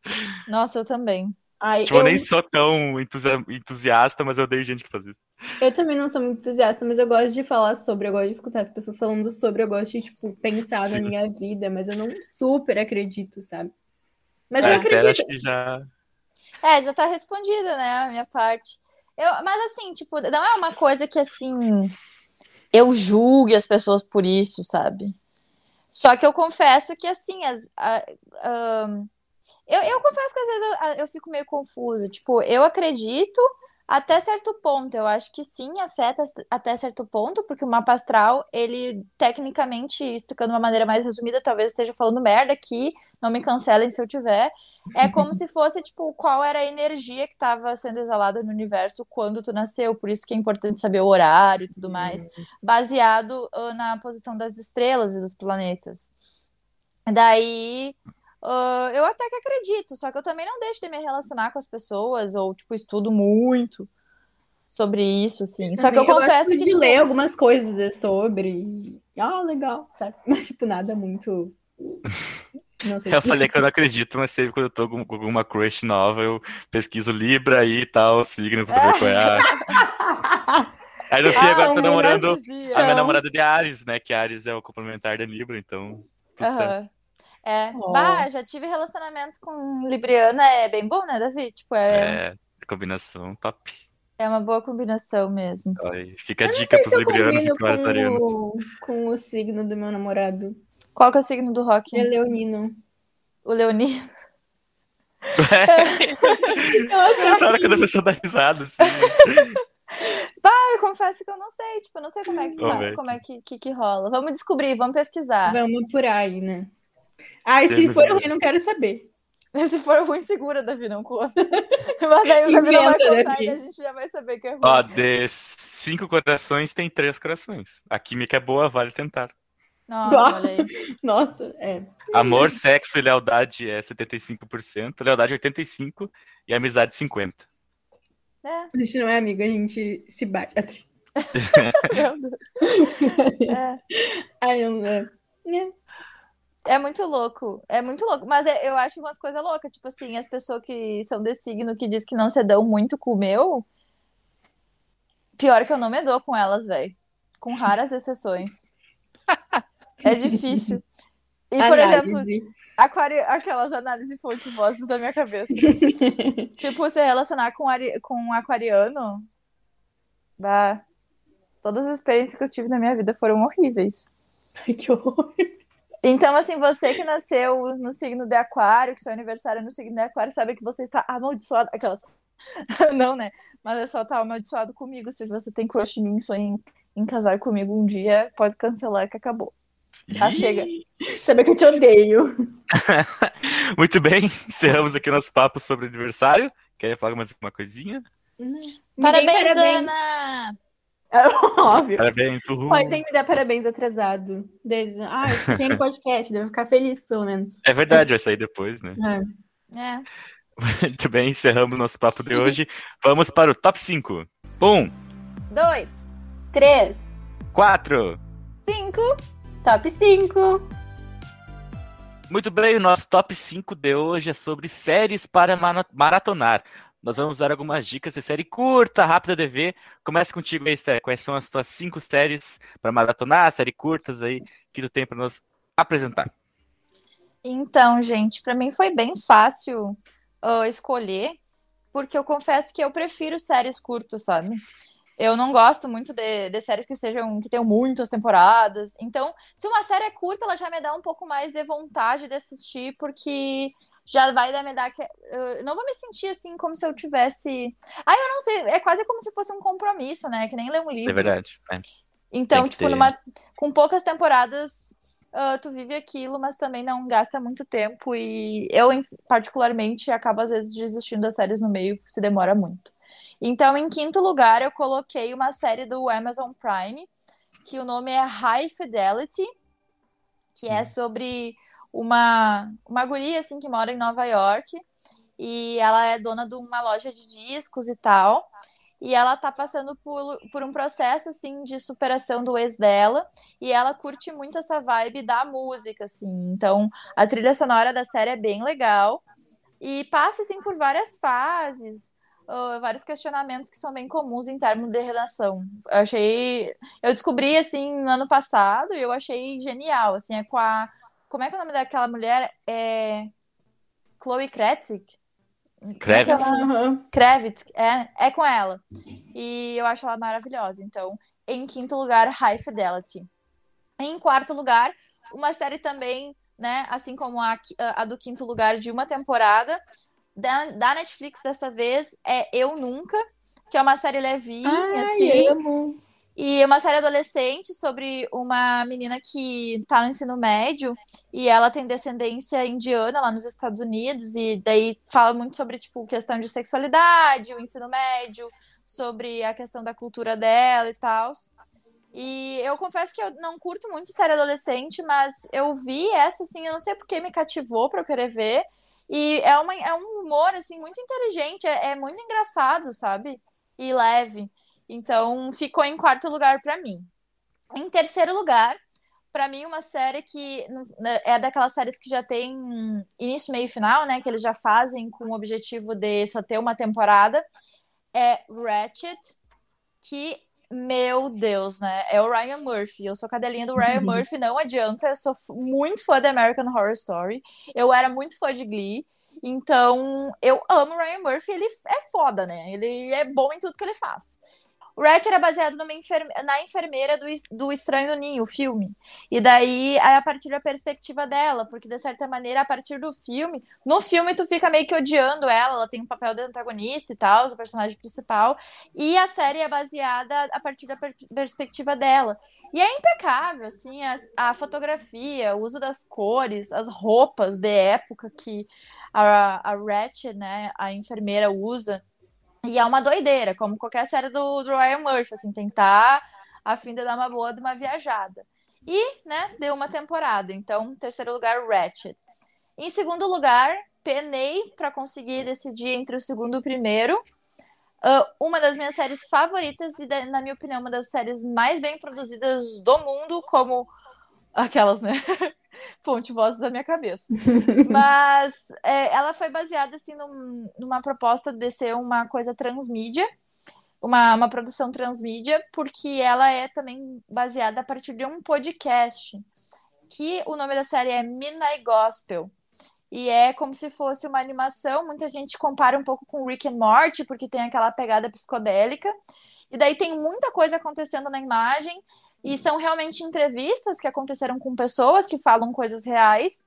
Nossa, eu também. Ai, Tipo, eu eu, nem sou tão entusia- entusiasta, mas eu odeio gente que faz isso. eu também não sou muito entusiasta, mas eu gosto de falar sobre, eu gosto de escutar as pessoas falando sobre, eu gosto de, tipo, pensar na Sim. minha vida, mas eu não super acredito, sabe? Mas A eu acredito. acho que já. É, já tá respondida, né, a minha parte. Eu, mas assim, tipo, não é uma coisa que assim eu julgue as pessoas por isso, sabe? Só que eu confesso que assim, as, a- ahn, eu, eu confesso que às vezes eu, eu fico meio confusa. Tipo, eu acredito até certo ponto. Eu acho que sim, afeta até certo ponto, porque o mapa astral, ele tecnicamente, explicando de uma maneira mais resumida, talvez esteja falando merda aqui, não me cancelem se eu tiver. É como se fosse, tipo, qual era a energia que estava sendo exalada no universo quando tu nasceu. Por isso que é importante saber o horário e tudo mais, baseado ah, na posição das estrelas e dos planetas. Daí, ah, eu até que acredito, só que eu também não deixo de me relacionar com as pessoas, ou, tipo, estudo muito sobre isso, assim. Só que eu Também confesso que, de tipo, ler algumas coisas sobre. Ah, legal, sabe? Mas, tipo, nada muito. Não sei. Eu falei que eu não acredito, mas sempre quando eu tô com com alguma crush nova, eu pesquiso Libra aí e tal, signo pra ver qual é a. Aí no fim, Ah, agora eu tô namorando a minha namorada de Ares, né? Que Ares é o complementar da Libra, então. Tudo certo. É, Oh. bah, já tive relacionamento com Libriana, é bem bom, né, Davi? Tipo, é, É, combinação top. é uma boa combinação mesmo. Aí fica a dica pros librianos e com, com o signo do meu namorado. Qual que é o signo do rock? É leonino. O Leonino. Na hora quando a pessoa dá risada, assim. Eu confesso que eu não sei, tipo, eu não sei como é que, como é que, que, que rola. Vamos descobrir, vamos pesquisar. Vamos por aí, né? Ai, se Temos for ruim, não quero saber. Se for ruim, segura, Davi, não conta. Mas aí o Davi não vai contar Davi. e a gente já vai saber que é ruim. Ó, de cinco corações tem três corações. A química é boa, vale tentar. Nossa, olha aí. Nossa, é. Amor, sexo e lealdade é 75%, lealdade 85% e amizade 50%. É, A gente não é amigo, a gente se bate. meu Deus. É. Ai, não, é. É. É muito louco, é muito louco, mas é- eu acho umas coisas loucas, tipo assim, as pessoas que são desse signo que diz que não se dão muito com o meu, pior que eu não me dou com elas, velho, com raras exceções. É difícil. E, por exemplo, Análise. aquari... aquelas análises fonte vozes da minha cabeça. tipo, se relacionar com, ari... com um aquariano, bah, todas as experiências que eu tive na minha vida foram horríveis. Ai, que horror. Então, assim, você que nasceu no signo de aquário, que seu aniversário é no signo de aquário, sabe que você está amaldiçoado. Aquelas. Não, né? Mas é só estar amaldiçoado comigo. Se você tem crush em mim, sonha em, em casar comigo um dia, pode cancelar que acabou. Tá, chega. Sabe que eu te odeio. Muito bem, encerramos aqui nosso papo sobre aniversário. Quer falar mais alguma coisinha? Parabéns, parabéns. Ana! É óbvio. Parabéns, uhul. Podem me dar parabéns atrasado. Desde... Ah, eu no podcast, devo ficar feliz, pelo menos. É verdade, vai sair depois, né? É. É. Muito bem, encerramos nosso papo de hoje. Vamos para o top 5. Um, Dois, Três. quatro. cinco. Top 5. Muito bem, o nosso top 5 de hoje é sobre séries para mara- maratonar. Nós vamos dar algumas dicas de série curta, rápida de ver. Começa contigo aí, Esther. Quais são as tuas cinco séries para maratonar, séries curtas aí que tu tem para nos apresentar? Então, gente, pra mim foi bem fácil ah, escolher, porque eu confesso que eu prefiro séries curtas, sabe? Eu não gosto muito de, de séries que sejam que tenham muitas temporadas. Então, se uma série é curta, ela já me dá um pouco mais de vontade de assistir, porque já vai dar- me dar que eu não vou me sentir assim como se eu tivesse. Ah, eu não sei, é quase como se fosse um compromisso, né? Que nem ler um livro. É verdade. é. Então, tipo, ter. numa, com poucas temporadas, ah, tu vive aquilo, mas também não gasta muito tempo. E eu, particularmente, acabo às vezes desistindo das séries no meio, se demora muito. Então, em quinto lugar, eu coloquei uma série do Amazon Prime, que o nome é High Fidelity, que é sobre uma, uma guria, assim, que mora em Nova York. E ela é dona de uma loja de discos e tal. E ela tá passando por, por um processo, assim, de superação do ex dela. E ela curte muito essa vibe da música, assim. Então, a trilha sonora da série é bem legal. E passa, assim, por várias fases. Ah, vários questionamentos que são bem comuns em termos de relação. Eu achei... Eu descobri, assim, no ano passado e eu achei genial, assim. É com a... Como é que é o nome daquela mulher? É... Chloe Kretzik? Kravitz. Aham. Kravitz, é, é com ela. E eu acho ela maravilhosa. Então, em quinto lugar, High Fidelity. Em quarto lugar, uma série também, né, assim como a, a do quinto lugar de uma temporada, da, da Netflix dessa vez, é Eu Nunca, que é uma série levinha, Ai, assim. amo. E é uma série adolescente sobre uma menina que tá no ensino médio e ela tem descendência indiana lá nos Estados Unidos e daí fala muito sobre tipo questão de sexualidade, o ensino médio, sobre a questão da cultura dela e tal. E eu confesso que eu não curto muito série adolescente, mas eu vi essa assim, eu não sei porque me cativou para eu querer ver. E é, uma, é um humor assim muito inteligente, é, é muito engraçado, sabe? E leve. Então, ficou em quarto lugar para mim. Em terceiro lugar, para mim, uma série que né, é daquelas séries que já tem início, meio e final, né? Que eles já fazem com o objetivo de só ter uma temporada. É Ratchet, que, meu Deus, né? É o Ryan Murphy. Eu sou cadelinha do Ryan Murphy, não adianta. Eu sou muito fã da American Horror Story. Eu era muito fã de Glee. Então, eu amo o Ryan Murphy. Ele é foda, né? Ele é bom em tudo que ele faz. O Ratchet era baseado enferme... na enfermeira do, do Estranho Ninho, o filme. E daí, é a partir da perspectiva dela, porque de certa maneira, a partir do filme, no filme tu fica meio que odiando ela, ela tem um papel de antagonista e tal, o personagem principal, e a série é baseada a partir da per- perspectiva dela. E é impecável, assim, a, a fotografia, o uso das cores, as roupas de época que a, a Ratchet, né, a enfermeira usa. E é uma doideira, como qualquer série do, do Ryan Murphy, assim, tentar a fim de dar uma boa de uma viajada. E, né, deu uma temporada. Então, terceiro lugar, Ratchet. Em segundo lugar, penei para conseguir decidir entre o segundo e o primeiro. Uh, uma das minhas séries favoritas e, na minha opinião, uma das séries mais bem produzidas do mundo, como aquelas, né? Fonte voz da minha cabeça. Mas é, ela foi baseada assim num- numa proposta de ser uma coisa transmídia, uma, uma produção transmídia, porque ela é também baseada a partir de um podcast, que o nome da série é Midnight Gospel. E é como se fosse uma animação. Muita gente compara um pouco com Rick and Morty, porque tem aquela pegada psicodélica. E daí tem muita coisa acontecendo na imagem. E são realmente entrevistas que aconteceram com pessoas que falam coisas reais.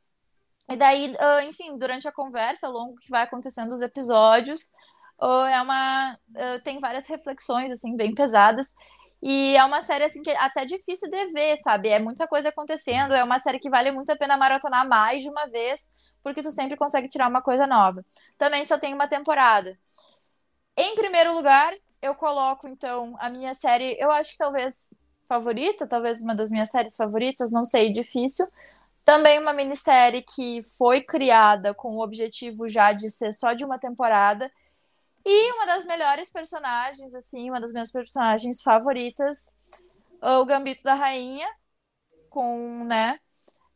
E daí, ah, enfim, durante a conversa, ao longo que vai acontecendo os episódios, ah, é uma ah, tem várias reflexões assim bem pesadas. E é uma série assim que é até difícil de ver, sabe? É muita coisa acontecendo, é uma série que vale muito a pena maratonar mais de uma vez, porque tu sempre consegue tirar uma coisa nova. Também só tem uma temporada. Em primeiro lugar, eu coloco então a minha série, eu acho que talvez favorita, talvez uma das minhas séries favoritas, não sei, difícil. Também uma minissérie que foi criada com o objetivo já de ser só de uma temporada. E uma das melhores personagens, assim, uma das minhas personagens favoritas, o Gambito da Rainha, com, né,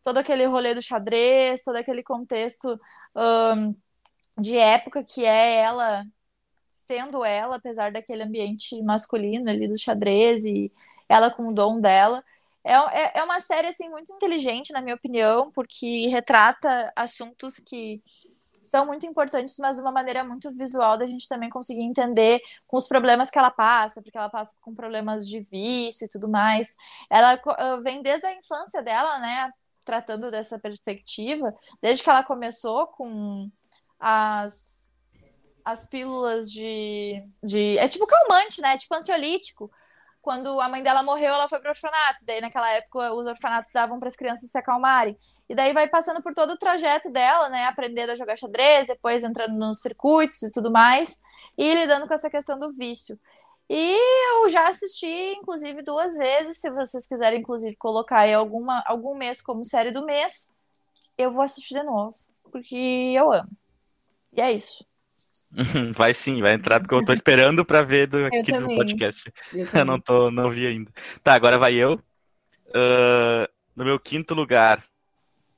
todo aquele rolê do xadrez, todo aquele contexto ahn, de época que é ela sendo ela, apesar daquele ambiente masculino ali do xadrez e ela com o dom dela. É, é, é uma série, assim, muito inteligente, na minha opinião, porque retrata assuntos que são muito importantes, mas de uma maneira muito visual da gente também conseguir entender com os problemas que ela passa, porque ela passa com problemas de vício e tudo mais. Ela ah, vem desde a infância dela, né, tratando dessa perspectiva, desde que ela começou com as, as pílulas de, de. É tipo calmante, né? Tipo ansiolítico. Quando a mãe dela morreu, ela foi pro orfanato. Daí, naquela época, os orfanatos davam para as crianças se acalmarem. E daí vai passando por todo o trajeto dela, né? Aprendendo a jogar xadrez, depois entrando nos circuitos e tudo mais, e lidando com essa questão do vício. E eu já assisti, inclusive, duas vezes. Se vocês quiserem, inclusive, colocar aí alguma, algum mês como série do mês, eu vou assistir de novo, porque eu amo. E é isso. Vai sim, vai entrar, porque eu tô esperando pra ver do, aqui do podcast. Eu Eu não, tô, não vi ainda. Tá, agora vai eu. Ah, no meu quinto lugar,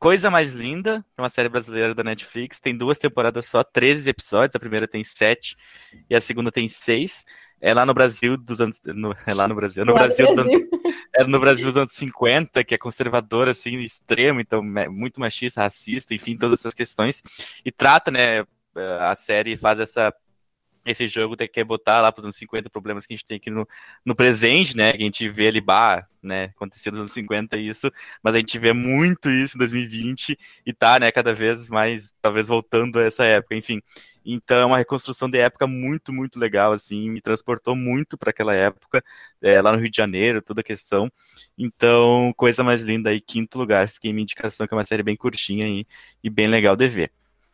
Coisa Mais Linda, é uma série brasileira da Netflix. Tem duas temporadas só, 13 episódios. A primeira tem 7 e a segunda tem 6. É lá no Brasil dos anos. No, é lá no Brasil. No Brasil, anos, é no Brasil dos anos 50, que é conservador, assim, extremo, então muito machista, racista, enfim, todas essas questões. E trata, né? A série faz essa esse jogo tem que botar lá para os anos 50 problemas que a gente tem aqui no, no presente, né? Que a gente vê ali, bah, né? Aconteceu nos anos 50 isso, mas a gente vê muito isso em 2020 e tá, né? Cada vez mais, talvez voltando a essa época, enfim. Então é uma reconstrução de época muito, muito legal, assim, me transportou muito para aquela época, é, lá no Rio de Janeiro, toda a questão. Então, coisa mais linda aí, quinto lugar, fiquei minha indicação, que é uma série bem curtinha aí, e bem legal de ver.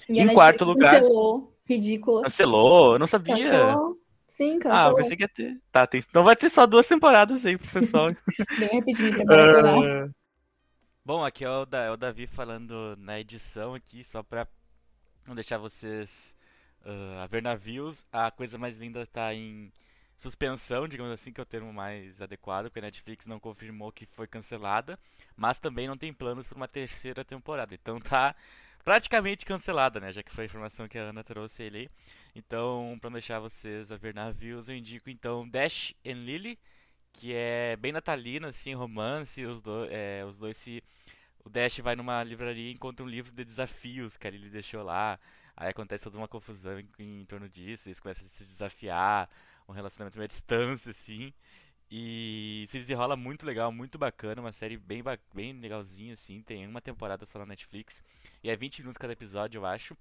E Em Netflix quarto lugar- Cancelou. Ridículo. Cancelou? Eu não sabia. Cancelou. Sim, Ah, eu cancelou. pensei que ia ter. Tá, tem... então vai ter só duas temporadas aí pro pessoal. Bem rapidinho pra. Ah. Bom, aqui é o, da, é o Davi falando na edição aqui, só pra não deixar vocês ah, a ver navios. A coisa mais linda tá em suspensão, digamos assim, que é o termo mais adequado, porque a Netflix não confirmou que foi cancelada, mas também não tem planos para uma terceira temporada. Então tá praticamente cancelada, né? Já que foi a informação que a Ana trouxe ali. Então, não deixar vocês a ver navios, eu indico então Dash and Lily, que é bem natalina, assim, romance. Os, do, é, os dois se. O Dash vai numa livraria e encontra um livro de desafios que a Lily deixou lá. Aí acontece toda uma confusão em, em torno disso, eles começam a se desafiar, um relacionamento meio à distância, assim. E se desenrola muito legal, muito bacana, uma série bem, bem legalzinha, assim. Tem uma temporada só na Netflix. E é 20 minutos cada episódio, eu acho.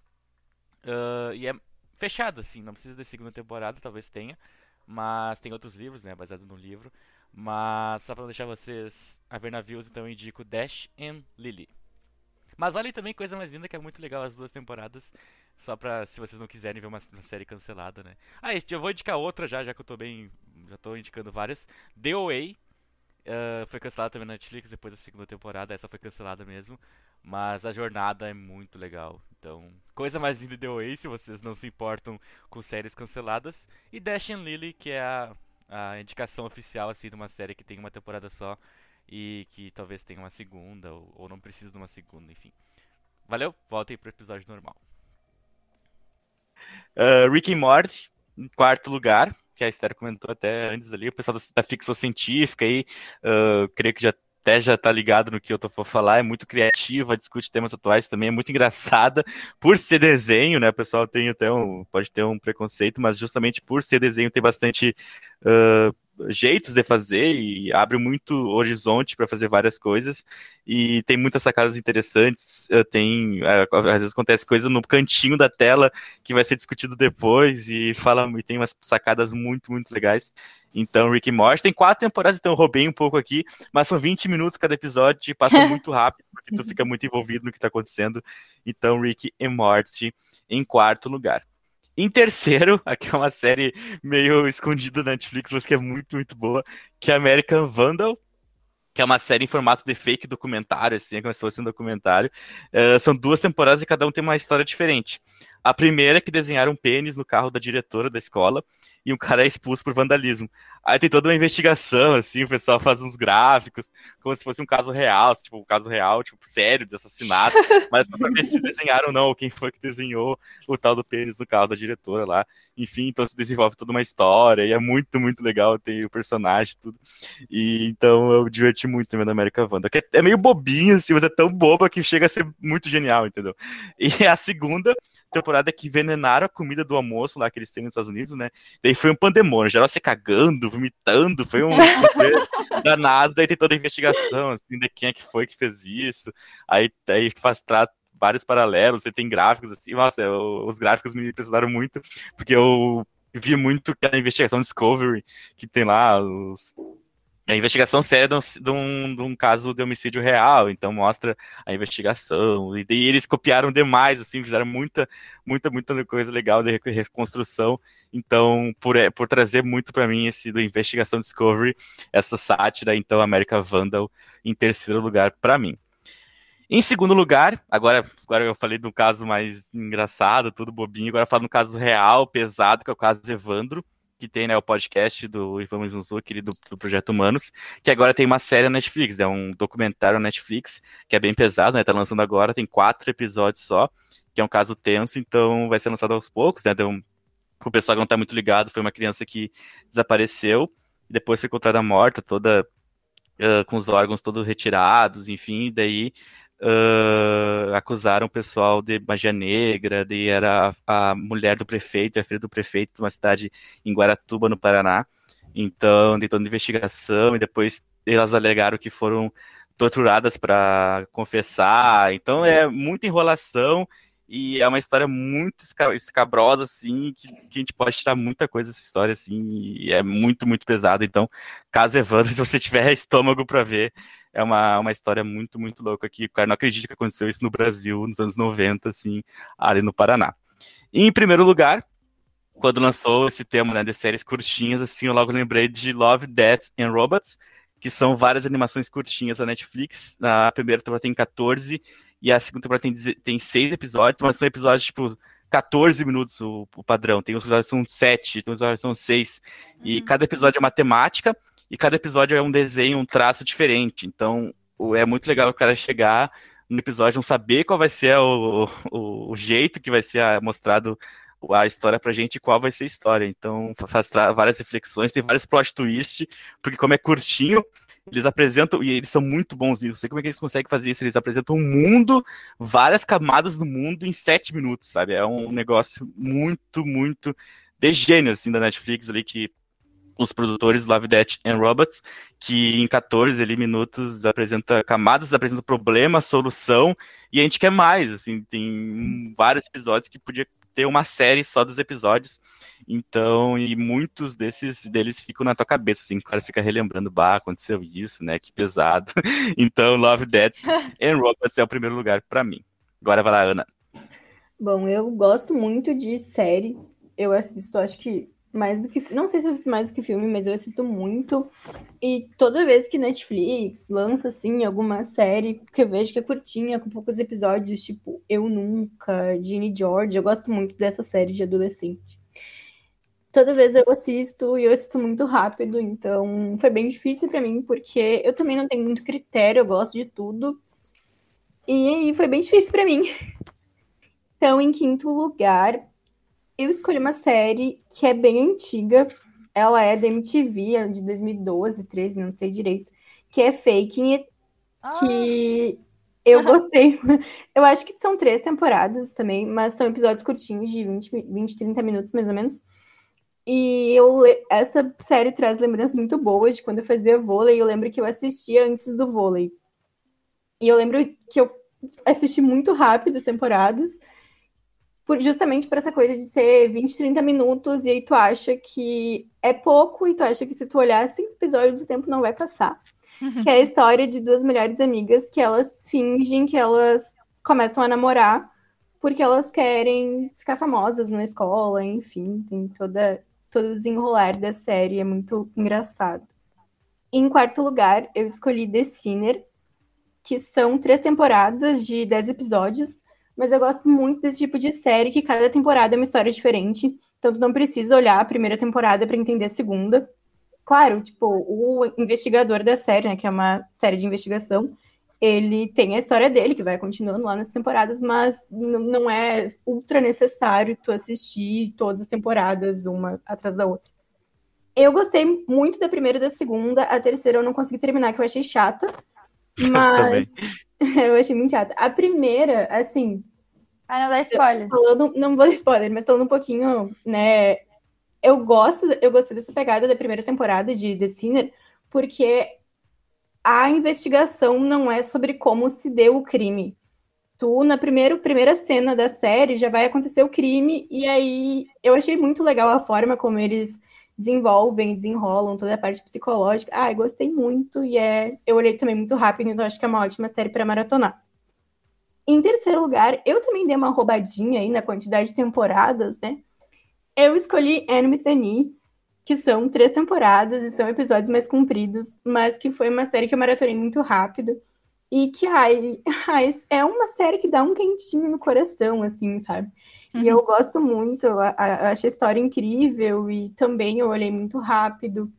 Ah, e é fechado, assim, não precisa de segunda temporada, talvez tenha. Mas tem outros livros, né? Baseado no livro. Mas só pra não deixar vocês a ver navios, então eu indico Dash and Lily. Mas olhem também coisa mais linda que é muito legal as duas temporadas. Só pra se vocês não quiserem ver uma, uma série cancelada, né? Ah, eu vou indicar outra já, já que eu tô bem. Já tô indicando várias. The OA ah, foi cancelada também na Netflix depois da segunda temporada, essa foi cancelada mesmo. Mas a jornada é muito legal. Então, coisa mais linda de Away, se vocês não se importam com séries canceladas. E Dash and Lily, que é a, a indicação oficial assim, de uma série que tem uma temporada só e que talvez tenha uma segunda, ou, ou não precisa de uma segunda, enfim. Valeu, voltem pro episódio normal. Ah, Rick and Morty, em quarto lugar, que a Esther comentou até antes ali, o pessoal da, ficção científica aí, ah, creio que já até já tá ligado no que eu tô por falar, é muito criativa, discute temas atuais também, é muito engraçada, por ser desenho, né, o pessoal tem até um, pode ter um preconceito, mas justamente por ser desenho tem bastante ah, jeitos de fazer e abre muito horizonte para fazer várias coisas e tem muitas sacadas interessantes, ah, tem, ah, às vezes acontece coisa no cantinho da tela que vai ser discutido depois e fala e tem umas sacadas muito, muito legais. Então, Rick e Morty tem quatro temporadas, então eu roubei um pouco aqui, mas são 20 minutos cada episódio e passa muito rápido, porque tu fica muito envolvido no que tá acontecendo. Então, Rick e Morty em quarto lugar. Em terceiro, aqui é uma série meio escondida na Netflix, mas que é muito, muito boa, que é American Vandal, que é uma série em formato de fake documentário, assim, é como se fosse um documentário. Eh, são duas temporadas e cada um tem uma história diferente. A primeira é que desenharam um pênis no carro da diretora da escola e um cara é expulso por vandalismo. Aí tem toda uma investigação, assim, o pessoal faz uns gráficos, como se fosse um caso real, tipo, um caso real, tipo, sério, de assassinato, mas só pra ver se desenharam ou não, quem foi que desenhou o tal do pênis no carro da diretora lá. Enfim, então se desenvolve toda uma história, e é muito, muito legal, tem o personagem e tudo. E então eu diverti muito também na América Wanda, que é, é meio bobinho, assim, mas é tão boba que chega a ser muito genial, entendeu? E a segunda temporada que envenenaram a comida do almoço lá que eles têm nos Estados Unidos, né? Daí foi um pandemônio, geral se cagando, vomitando, foi um danado, daí tem toda a investigação, assim, de quem é que foi que fez isso, aí, aí faz tra- vários paralelos, você tem gráficos, assim, nossa, eu- os gráficos me impressionaram muito, porque eu vi muito aquela investigação Discovery, que tem lá os... A investigação séria de um, de, um, caso de homicídio real, então mostra a investigação, e daí eles copiaram demais, assim, fizeram muita, muita, muita coisa legal de re- reconstrução, então, por, é, por trazer muito para mim esse do Investigação Discovery, essa sátira, então, América Vandal, em terceiro lugar para mim. Em segundo lugar, agora, agora eu falei do caso mais engraçado, tudo bobinho, agora eu falo no caso real, pesado, que é o caso Evandro, que tem né, o podcast do Ivan Mizanzuki, aquele do, do Projeto Humanos, que agora tem uma série na Netflix, é um documentário na Netflix, que é bem pesado, né? Tá lançando agora, tem quatro episódios só, que é um caso tenso, então vai ser lançado aos poucos, né? Deu um, o pessoal que não tá muito ligado, foi uma criança que desapareceu, depois foi encontrada morta, toda ah, com os órgãos todos retirados, enfim, daí ah, acusaram o pessoal de magia negra, de era a, a mulher do prefeito, a filha do prefeito de uma cidade em Guaratuba, no Paraná. Então, tem toda investigação, e depois elas alegaram que foram torturadas para confessar. Então, é muita enrolação e é uma história muito esca- escabrosa, assim, que, que a gente pode tirar muita coisa dessa história, assim, e é muito, muito pesada. Então, caso Evandro, se você tiver estômago para ver, é uma, uma história muito, muito louca que o cara não acredita que aconteceu isso no Brasil, nos anos 90, assim, ali no Paraná. E em primeiro lugar, quando lançou esse tema, né, de séries curtinhas, assim, eu logo lembrei de Love, Death and Robots, que são várias animações curtinhas da Netflix. A primeira temporada tem 14 e a segunda temporada tem, tem 6 episódios, mas são episódios, tipo, 14 minutos o, o padrão. Tem uns episódios que são 7, tem uns episódios que são 6. E cada episódio é uma temática e cada episódio é um desenho, um traço diferente. Então, o- é muito legal o cara chegar no episódio, não saber qual vai ser o, o, o jeito que vai ser mostrado a história pra gente e qual vai ser a história. Então, fa- faz várias reflexões, tem vários plot twists, porque como é curtinho, eles apresentam, e eles são muito bons nisso. Não sei como é que eles conseguem fazer isso. Eles apresentam um mundo, várias camadas do mundo em sete minutos, sabe? É um negócio muito, muito de gênio, assim, da Netflix ali, que os produtores Love, Death and Robots, que em 14 ali, minutos apresenta camadas, apresenta problema, solução, e a gente quer mais, assim, tem vários episódios que podia ter uma série só dos episódios, então, e muitos desses deles ficam na tua cabeça, assim, o cara fica relembrando, bah, aconteceu isso, né, que pesado. Então, Love, Death and Robots é o primeiro lugar pra mim. Agora vai lá, Ana. Bom, eu gosto muito de série. Eu assisto, acho que mais do que. Não sei se eu assisto mais do que filme, mas eu assisto muito. E toda vez que Netflix lança, assim, alguma série que eu vejo que é curtinha, com poucos episódios, tipo Eu Nunca, Ginny George, eu gosto muito dessa série de adolescente. Toda vez eu assisto e eu assisto muito rápido, então foi bem difícil pra mim, porque eu também não tenho muito critério, eu gosto de tudo. E aí foi bem difícil pra mim. Então, em quinto lugar, eu escolhi uma série que é bem antiga. Ela é da MTV, é de 2012, 13, não sei direito. Que é Faking It, Ah, que eu gostei. Eu acho que são três temporadas também, mas são episódios curtinhos, de 20, mi- 20 30 minutos mais ou menos. E eu, essa série traz lembranças muito boas de quando eu fazia vôlei. Eu lembro que eu assistia antes do vôlei. E eu lembro que eu assisti muito rápido as temporadas, por, justamente por essa coisa de ser 20, 30 minutos, e aí tu acha que é pouco, e tu acha que se tu olhar cinco episódios, o tempo não vai passar. Que é a história de duas melhores amigas que elas fingem que elas começam a namorar porque elas querem ficar famosas na escola, enfim, tem toda, todo o desenrolar da série, é muito engraçado. Em quarto lugar, eu escolhi The Sinner, que são três temporadas de dez episódios, mas eu gosto muito desse tipo de série, que cada temporada é uma história diferente, então tu não precisa olhar a primeira temporada para entender a segunda. Claro, tipo, o investigador da série, né, que é uma série de investigação, ele tem a história dele, que vai continuando lá nas temporadas, mas não é ultra necessário tu assistir todas as temporadas, uma atrás da outra. Eu gostei muito da primeira e da segunda, a terceira eu não consegui terminar, que eu achei chata, mas eu achei muito chata. A primeira, assim, Ai, não dá spoiler. falando, não vou dar spoiler, mas falando um pouquinho, né? Eu gosto, eu gostei dessa pegada da primeira temporada de The Sinner, porque a investigação não é sobre como se deu o crime. Tu, na primeira, primeira cena da série, já vai acontecer o crime, e aí eu achei muito legal a forma como eles desenvolvem, desenrolam toda a parte psicológica. Ah, eu gostei muito, e é, eu olhei também muito rápido, então acho que é uma ótima série para maratonar. Em terceiro lugar, eu também dei uma roubadinha aí na quantidade de temporadas, né? Eu escolhi Anne with an E, que são três temporadas e são episódios mais compridos, mas que foi uma série que eu maratonei muito rápido. E que, ai, ai, é uma série que dá um quentinho no coração, assim, sabe? E eu gosto muito, eu acho a história incrível e também eu olhei muito rápido.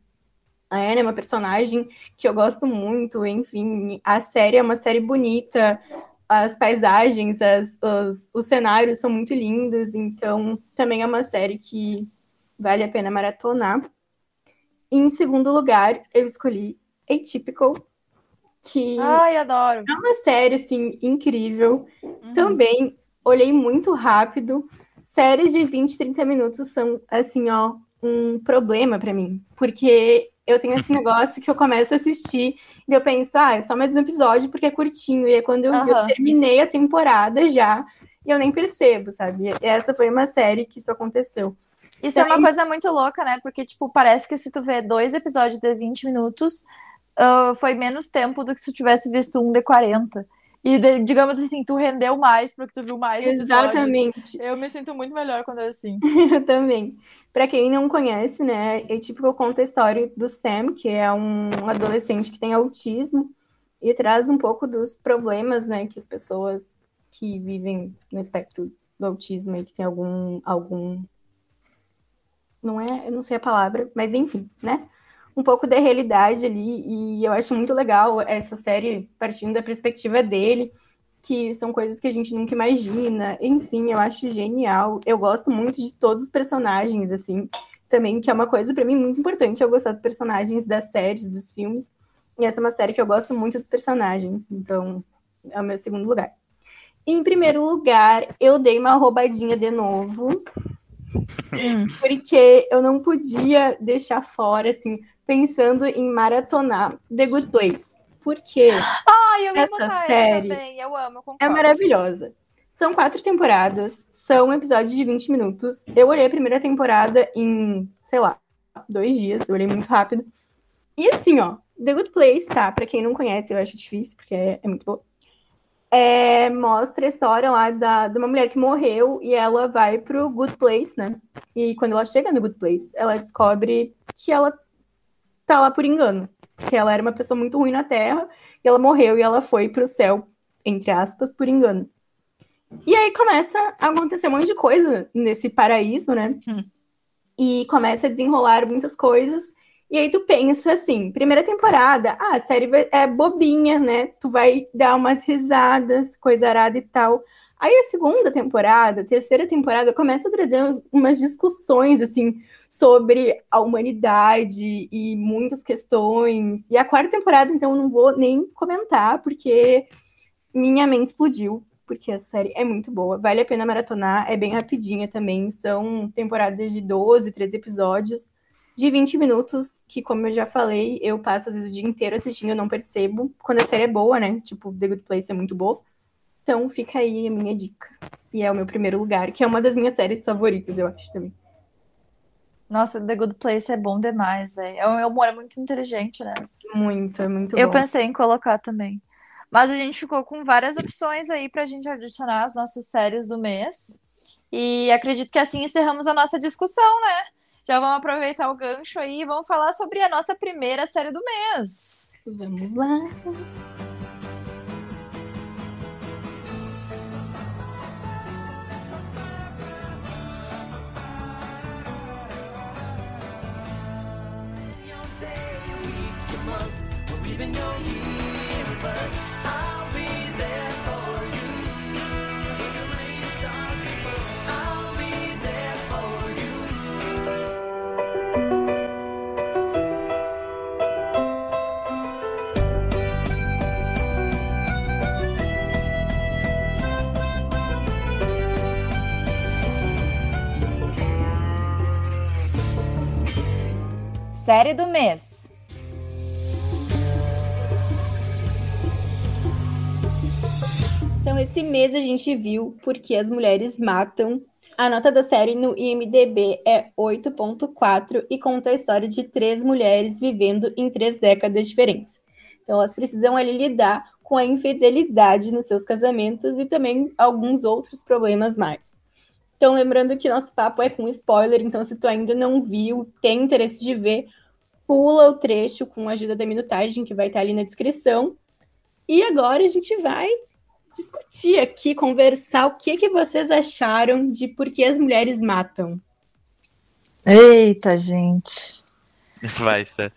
A Anne é uma personagem que eu gosto muito, enfim, a série é uma série bonita, as paisagens, as- os, os cenários são muito lindos, então também é uma série que vale a pena maratonar. E em segundo lugar, eu escolhi Atypical, que Ai, adoro. é uma série assim incrível. Uhum. Também olhei muito rápido. Séries de 20, 30 minutos são assim, ó, um problema pra mim, porque eu tenho esse negócio que eu começo a assistir e eu penso, ah, é só mais um episódio porque é curtinho. E aí quando eu, vi, eu terminei a temporada já e eu nem percebo, sabe? E essa foi uma série que isso aconteceu. Isso é uma Daí- coisa muito louca, né? Porque, tipo, parece que se tu vê dois episódios de 20 minutos, ah, foi menos tempo do que se tu tivesse visto um de 40. E, de- digamos assim, tu rendeu mais porque tu viu mais episódios. Exatamente. Eu me sinto muito melhor quando é assim. Eu também. Pra quem não conhece, né, é tipo eu conto a história do Sam, que é um adolescente que tem autismo e traz um pouco dos problemas, né, que as pessoas que vivem no espectro do autismo e que tem algum algum não é, eu não sei a palavra, mas enfim, né? Um pouco da realidade ali e eu acho muito legal essa série partindo da perspectiva dele que são coisas que a gente nunca imagina. Enfim, eu acho genial. Eu gosto muito de todos os personagens, assim, também, que é uma coisa para mim muito importante. Eu gostar dos personagens das séries, dos filmes. E essa é uma série que eu gosto muito dos personagens. Então, é o meu segundo lugar. Em primeiro lugar, eu dei uma roubadinha de novo, Hum. porque eu não podia deixar fora, assim, pensando em maratonar The Good Place. Porque Ai, eu Essa série também. Eu amo, eu é maravilhosa. São quatro temporadas, são episódios de 20 minutos. Eu olhei a primeira temporada em, sei lá, dois dias, eu olhei muito rápido. E assim, ó, The Good Place, tá? Pra quem não conhece, eu acho difícil, porque é, é muito boa. é, mostra a história lá da, de uma mulher que morreu e ela vai pro Good Place, né? E quando ela chega no Good Place, ela descobre que ela tá lá por engano. Que ela era uma pessoa muito ruim na Terra e ela morreu e ela foi pro céu, entre aspas, por engano. E aí começa a acontecer um monte de coisa nesse paraíso, né? Hum. E começa a desenrolar muitas coisas. E aí tu pensa assim, primeira temporada, ah, a série é bobinha, né? Tu vai dar umas risadas, coisa arada e tal. Aí a segunda temporada, a terceira temporada, começa a trazer umas discussões, assim, sobre a humanidade e muitas questões. E a quarta temporada, então, não vou nem comentar, porque minha mente explodiu, porque a série é muito boa. Vale a pena maratonar, é bem rapidinha também. São temporadas de 12, 13 episódios de 20 minutos, que, como eu já falei, eu passo às vezes o dia inteiro assistindo, eu não percebo. Quando a série é boa, né? Tipo, The Good Place é muito boa. Então fica aí a minha dica. E é o meu primeiro lugar, que é uma das minhas séries favoritas, eu acho também. Nossa, The Good Place é bom demais, velho. É um humor muito inteligente, né? Muito, é muito Eu bom. pensei em colocar também. Mas a gente ficou com várias opções aí pra gente adicionar as nossas séries do mês. E acredito que assim encerramos a nossa discussão, né? Já vamos aproveitar o gancho aí e vamos falar sobre a nossa primeira série do mês. Vamos lá. Série do mês. Então, esse mês a gente viu porque as mulheres matam. A nota da série no IMDB é 8.4 e conta a história de três mulheres vivendo em três décadas diferentes. Então, elas precisam ali lidar com a infidelidade nos seus casamentos e também alguns outros problemas mais. Então, lembrando que nosso papo é com spoiler, então se tu ainda não viu, tem interesse de ver, pula o trecho com a ajuda da minutagem que vai estar ali na descrição. E agora a gente vai discutir aqui, conversar o que, que vocês acharam de por que as mulheres matam. Eita, gente. Vai, Steph.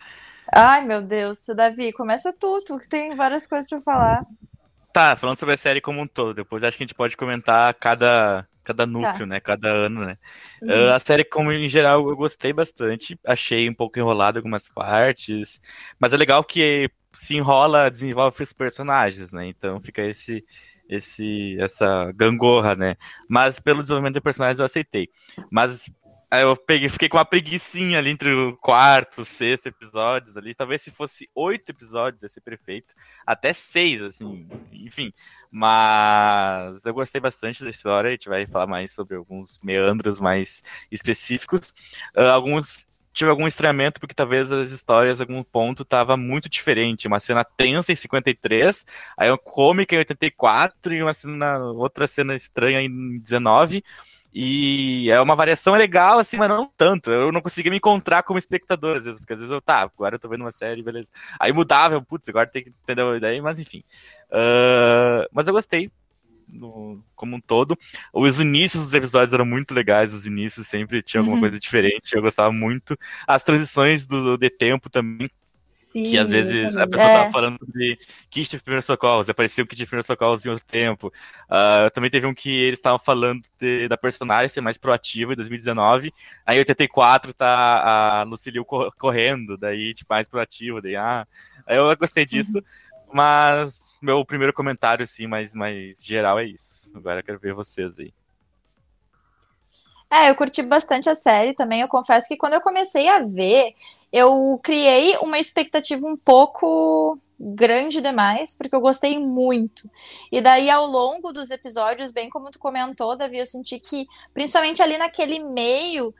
Ai, meu Deus. Davi, começa tu, tu que tem várias coisas pra falar. Tá, falando sobre a série como um todo, depois acho que a gente pode comentar cada, cada núcleo, né? Cada ano, né? Ah, a série, como em geral, eu gostei bastante. Achei um pouco enrolado algumas partes. Mas é legal que se enrola, desenvolve os personagens, né? Então fica esse, esse, essa gangorra, né? Mas pelo desenvolvimento dos personagens eu aceitei. Mas aí eu peguei, fiquei com uma preguiçinha ali entre o quarto, sexto episódios ali. Talvez se fosse oito episódios ia ser perfeito. Até seis, assim, enfim. Mas eu gostei bastante da história. A gente vai falar mais sobre alguns meandros mais específicos. Ah, alguns tive algum estranhamento porque talvez as histórias, algum ponto, tava muito diferente. Uma cena tensa em 53, aí uma cômica em 84 e uma cena, outra cena estranha em 19. E é uma variação legal, assim, mas não tanto. Eu não conseguia me encontrar como espectador, às vezes, porque às vezes eu, tá, agora eu tô vendo uma série, beleza. Aí mudava, eu, putz, agora tem que entender a ideia, mas enfim. Ah, mas eu gostei, no- como um todo. Os inícios dos episódios eram muito legais, os inícios sempre tinha alguma Uhum. coisa diferente, eu gostava muito. As transições do, de tempo também, Sim, que às vezes a pessoa É. tava falando de kit de primeiros socorros, aparecia o kit de primeiros socorros em outro tempo. Ah, também teve um que eles estavam falando de- da personagem ser mais proativa em 2019. Aí em 84 tá a Lucille co- correndo, daí tipo, mais proativa, daí ah, aí eu gostei disso. Mas meu primeiro comentário, assim, mais, mais geral é isso. Agora eu quero ver vocês aí. É, eu curti bastante a série também. Eu confesso que quando eu comecei a ver, eu criei uma expectativa um pouco grande demais, porque eu gostei muito. E daí, ao longo dos episódios, bem como tu comentou, Davi, eu senti que, principalmente ali naquele meio,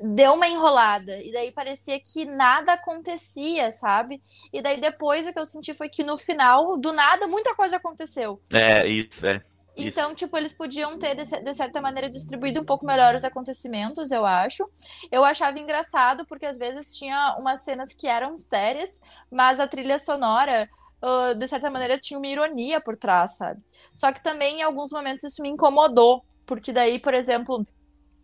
deu uma enrolada. E daí parecia que nada acontecia, sabe? E daí depois o que eu senti foi que no final, do nada, muita coisa aconteceu. É, isso, é. Isso. Então, tipo, eles podiam ter, de, de certa maneira, distribuído um pouco melhor os acontecimentos, eu acho. Eu achava engraçado, porque às vezes tinha umas cenas que eram sérias, mas a trilha sonora, uh, de certa maneira, tinha uma ironia por trás, sabe? Só que também, em alguns momentos, isso me incomodou, porque daí, por exemplo,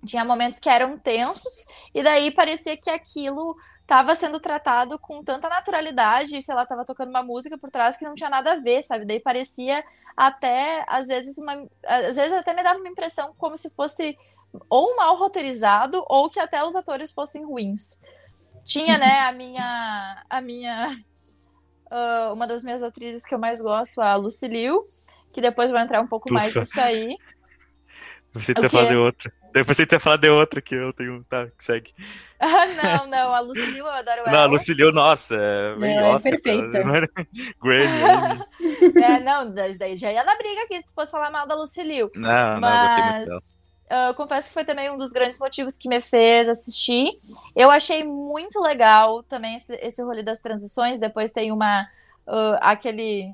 tinha momentos que eram tensos, e daí parecia que aquilo estava sendo tratado com tanta naturalidade, sei lá, tava tocando uma música por trás que não tinha nada a ver, sabe? Daí parecia até, às vezes, uma, às vezes até me dava uma impressão como se fosse ou mal roteirizado ou que até os atores fossem ruins. Tinha, né, a minha, a minha, uh, uma das minhas atrizes que eu mais gosto, a Lucy Liu, que depois vai entrar um pouco mais nisso aí. Você quê? falado de outra. Depois você ter falado de outra que eu tenho. Tá, segue. Ah, não, não, a Lucy Liu, eu adoro Não, ela. a Lucilio, nossa, é Ela é Oscar, perfeita. cara. Grammy. É, não, daí já ia dar briga aqui se tu fosse falar mal da Lucy Liu. Não, não, eu gostei muito dela. Mas ah, eu confesso que foi também um dos grandes motivos que me fez assistir. Eu achei muito legal também esse, esse rolê das transições. Depois tem uma ah, aquele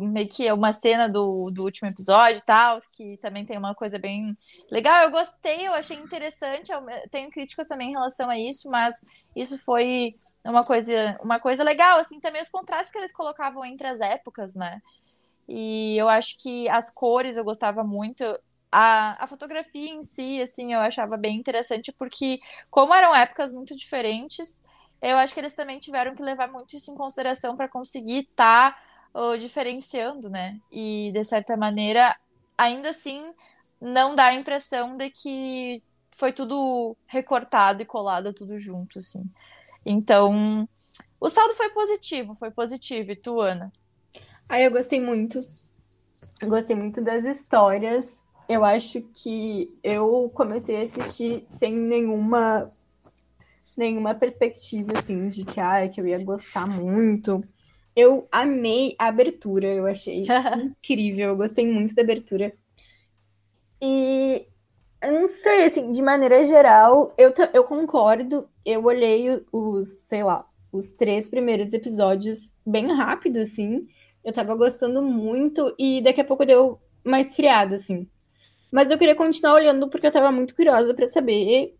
meio que uma cena do, do último episódio e tal, que também tem uma coisa bem legal. Eu gostei, eu achei interessante. Eu tenho críticas também em relação a isso, mas isso foi uma coisa, uma coisa legal, assim, também os contrastes que eles colocavam entre as épocas, né? E eu acho que as cores eu gostava muito. A, a fotografia em si, assim, eu achava bem interessante, porque, como eram épocas muito diferentes, eu acho que eles também tiveram que levar muito isso em consideração para conseguir estar diferenciando, né? E, de certa maneira, ainda assim, não dá a impressão de que foi tudo recortado e colado tudo junto, assim. Então, o saldo foi positivo, foi positivo. E tu, Ana? Aí eu gostei muito. Gostei muito das histórias. Eu acho que eu comecei a assistir sem nenhuma nenhuma perspectiva assim de que ah, que eu ia gostar muito. Eu amei a abertura, eu achei incrível, eu gostei muito da abertura. E eu não sei, assim, de maneira geral, eu, eu concordo. Eu olhei os, sei lá, os três primeiros episódios bem rápido, assim. Eu tava gostando muito e daqui a pouco deu uma esfriada, assim. Mas eu queria continuar olhando porque eu tava muito curiosa pra saber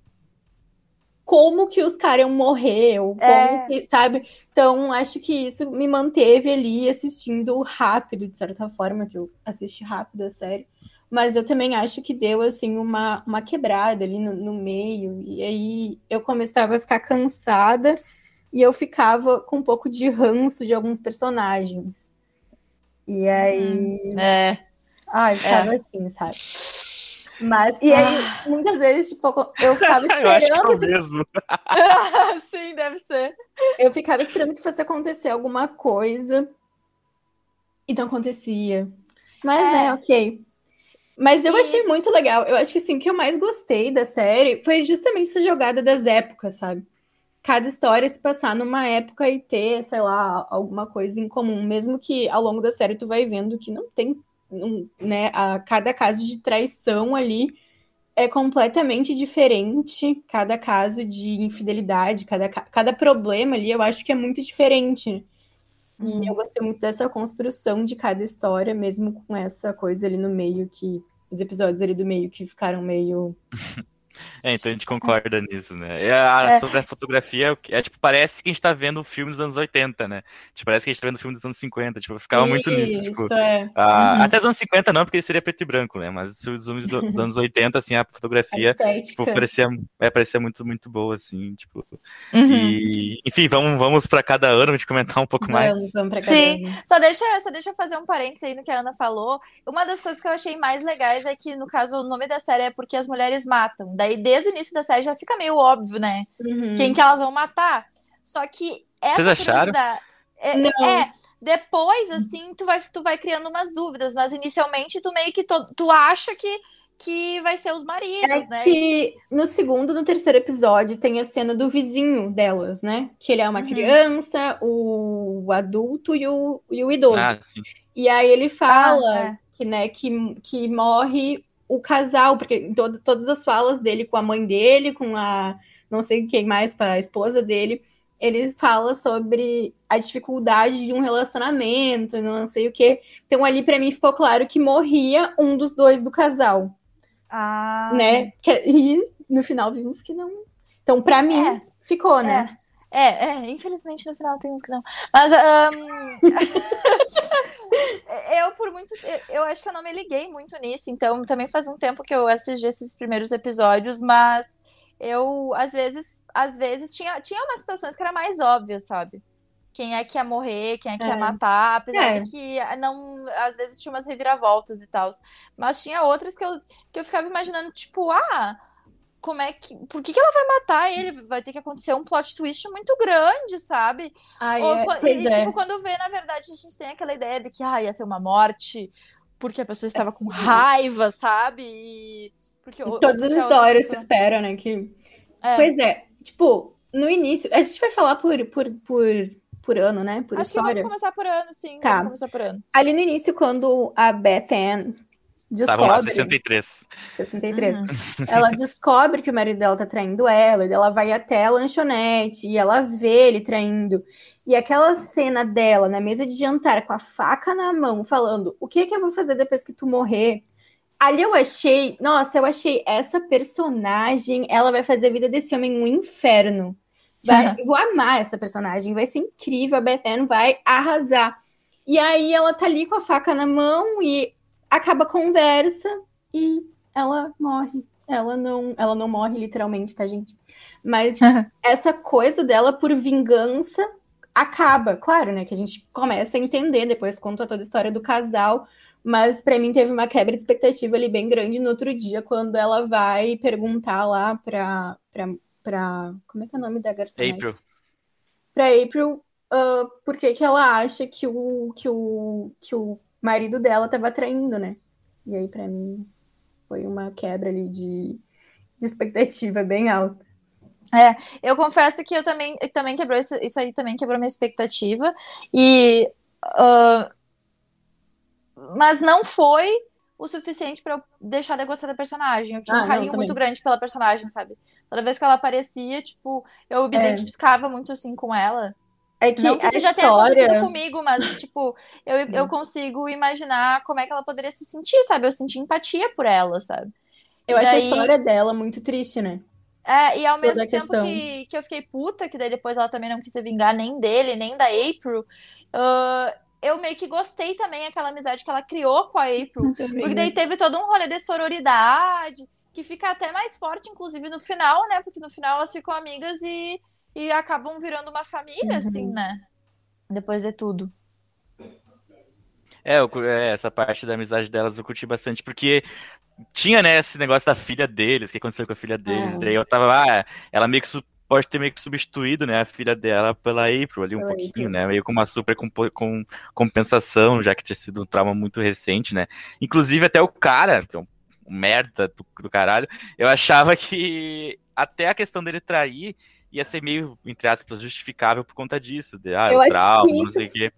como que os caras iam morrer, ou como É. que, sabe? Então, acho que isso me manteve ali assistindo rápido, de certa forma, que eu assisti rápido a série. Mas eu também acho que deu, assim, uma, uma quebrada ali no, no meio. E aí eu começava a ficar cansada e eu ficava com um pouco de ranço de alguns personagens. E aí. É. Ai, ficava assim, sabe? Mas, e aí, muitas vezes, tipo, eu ficava Eu acho que é o esperando, mesmo. Sim, deve ser. eu ficava esperando que fosse acontecer alguma coisa e não acontecia. Mas, É. né, ok. Mas eu E- achei muito legal. Eu acho que assim, o que eu mais gostei da série foi justamente essa jogada das épocas, sabe? Cada história se passar numa época e ter, sei lá, alguma coisa em comum. Mesmo que ao longo da série tu vai vendo que não tem, né? A, cada caso de traição ali é completamente diferente. Cada caso de infidelidade, cada, ca- cada problema ali, eu acho que é muito diferente. E eu gostei muito dessa construção de cada história, mesmo com essa coisa ali no meio que. Os episódios ali do meio que ficaram meio. É, então a gente concorda nisso, né? E a- É. Sobre a fotografia, é tipo, parece que a gente tá vendo um filme dos anos 80, né? Tipo, parece que a gente tá vendo um filme dos anos 50, tipo, eu ficava muito nisso, tipo. Isso, é. ah, Uhum. Até os anos 50 não, porque seria preto e branco, né? Mas os filmes do- dos anos 80, assim, a A fotografia, tipo, estética. parecia, é, parecia muito, muito boa, assim, tipo. Uhum. E, enfim, vamos, vamos pra cada ano, a gente comentar um pouco mais. Vamos, vamos pra cada Sim. um. Só deixa, só deixa eu fazer um parênteses aí no que a Ana falou. Uma das coisas que eu achei mais legais é que, no caso, o nome da série é porque as mulheres matam. Daí, desde o início da série, já fica meio óbvio, né? Uhum. Quem que elas vão matar. Só que essa Vocês acharam? É, Não. é, depois, assim, tu vai, tu vai criando umas dúvidas, mas inicialmente tu meio que to- tu acha que, que vai ser os maridos, É né? que no segundo, no terceiro episódio, tem a cena do vizinho delas, né? Que ele é uma Uhum. criança, o adulto e o, e o idoso. Ah, sim. E aí ele fala Ah, é. que, né, que, que morre o casal, porque em todo, todas as falas dele com a mãe dele, com a não sei quem mais, para a esposa dele, ele fala sobre a dificuldade de um relacionamento, não sei o quê. Então ali para mim ficou claro que morria um dos dois do casal, Ah, né? Que- E no final vimos que não. Então para mim É, ficou, né? É, é, infelizmente no final tem uns que não. Mas ahn, eu por muito eu, eu acho que eu não me liguei muito nisso, então também faz um tempo que eu assisti esses primeiros episódios, mas eu às vezes, às vezes tinha tinha umas situações que era mais óbvio, sabe? Quem é que ia morrer, quem é que ia É. matar, apesar É. de que não, às vezes tinha umas reviravoltas e tal. Mas tinha outras que eu, que eu ficava imaginando, tipo, ah, como é que. Por que, que ela vai matar ele? Vai ter que acontecer um plot twist muito grande, sabe? Ai, Ou é, e, é. tipo, quando vê, na verdade, a gente tem aquela ideia de que ah, ia ser uma morte porque a pessoa estava com Sim. raiva, sabe? E porque Todas as histórias se pessoa- esperam, né? Que... É. Pois é, tipo, no início, a gente vai falar por, por, por, por ano, né? Por Acho que história. vamos começar por ano, sim. Tá. Vamos começar por ano. Ali no início, quando a Beth Ann Estavam lá, descobre. 63. 63. Uhum. Ela descobre que o marido dela tá traindo ela, e ela vai até a lanchonete e ela vê ele traindo. E aquela cena dela na mesa de jantar com a faca na mão, falando: O que que eu vou fazer depois que tu morrer? Ali eu achei, nossa, eu achei essa personagem, ela vai fazer a vida desse homem um inferno. Vai- eu vou amar essa personagem, vai ser incrível, a Bethany vai arrasar. E aí ela tá ali com a faca na mão e acaba a conversa e ela morre. Ela não, ela não morre literalmente, tá, gente? Mas essa coisa dela por vingança acaba, claro, né? Que a gente começa a entender depois conta toda a história do casal, mas pra mim teve uma quebra de expectativa ali bem grande no outro dia quando ela vai perguntar lá pra, pra, pra como é que é o nome da garçonete? April. Pra April ah, por que que ela acha que o que o que o marido dela tava traindo, né? E aí pra mim foi uma quebra ali de, de expectativa bem alta. Eu confesso que eu também, também quebrou isso, isso aí também quebrou minha expectativa. E ah, mas não foi o suficiente pra eu deixar de gostar da personagem. Eu tinha Ah, um não, carinho também. muito grande pela personagem, sabe? Toda vez que ela aparecia, tipo, eu me É. identificava muito assim com ela. É que Não que a isso já tenha acontecido história, comigo, mas, tipo, eu, eu consigo imaginar como é que ela poderia se sentir, sabe? Eu senti empatia por ela, sabe? eu E acho a daí- história dela muito triste, né? É, e ao Toda mesmo a tempo que, que eu fiquei puta, que daí depois ela também não quis se vingar nem dele, nem da April, ah, eu meio que gostei também aquela amizade que ela criou com a April. Também, Porque daí né? teve todo um rolê de sororidade, que fica até mais forte, inclusive, no final, né? Porque no final elas ficam amigas e, e acabam virando uma família, Uhum. assim, né? Depois de tudo. É, eu é, essa parte da amizade delas eu curti bastante, porque tinha, né, esse negócio da filha deles, o que aconteceu com a filha deles. É. Daí eu tava, ah, ela meio que su- pode ter meio que substituído, né, a filha dela pela April ali um Pela pouquinho, né, meio com uma super com compensação, já que tinha sido um trauma muito recente, né. Inclusive até o cara, que é um, um merda do, do caralho, eu achava que até a questão dele trair ia ser meio, entre aspas, justificável por conta disso, de, ah, Eu o trauma, não sei o quê.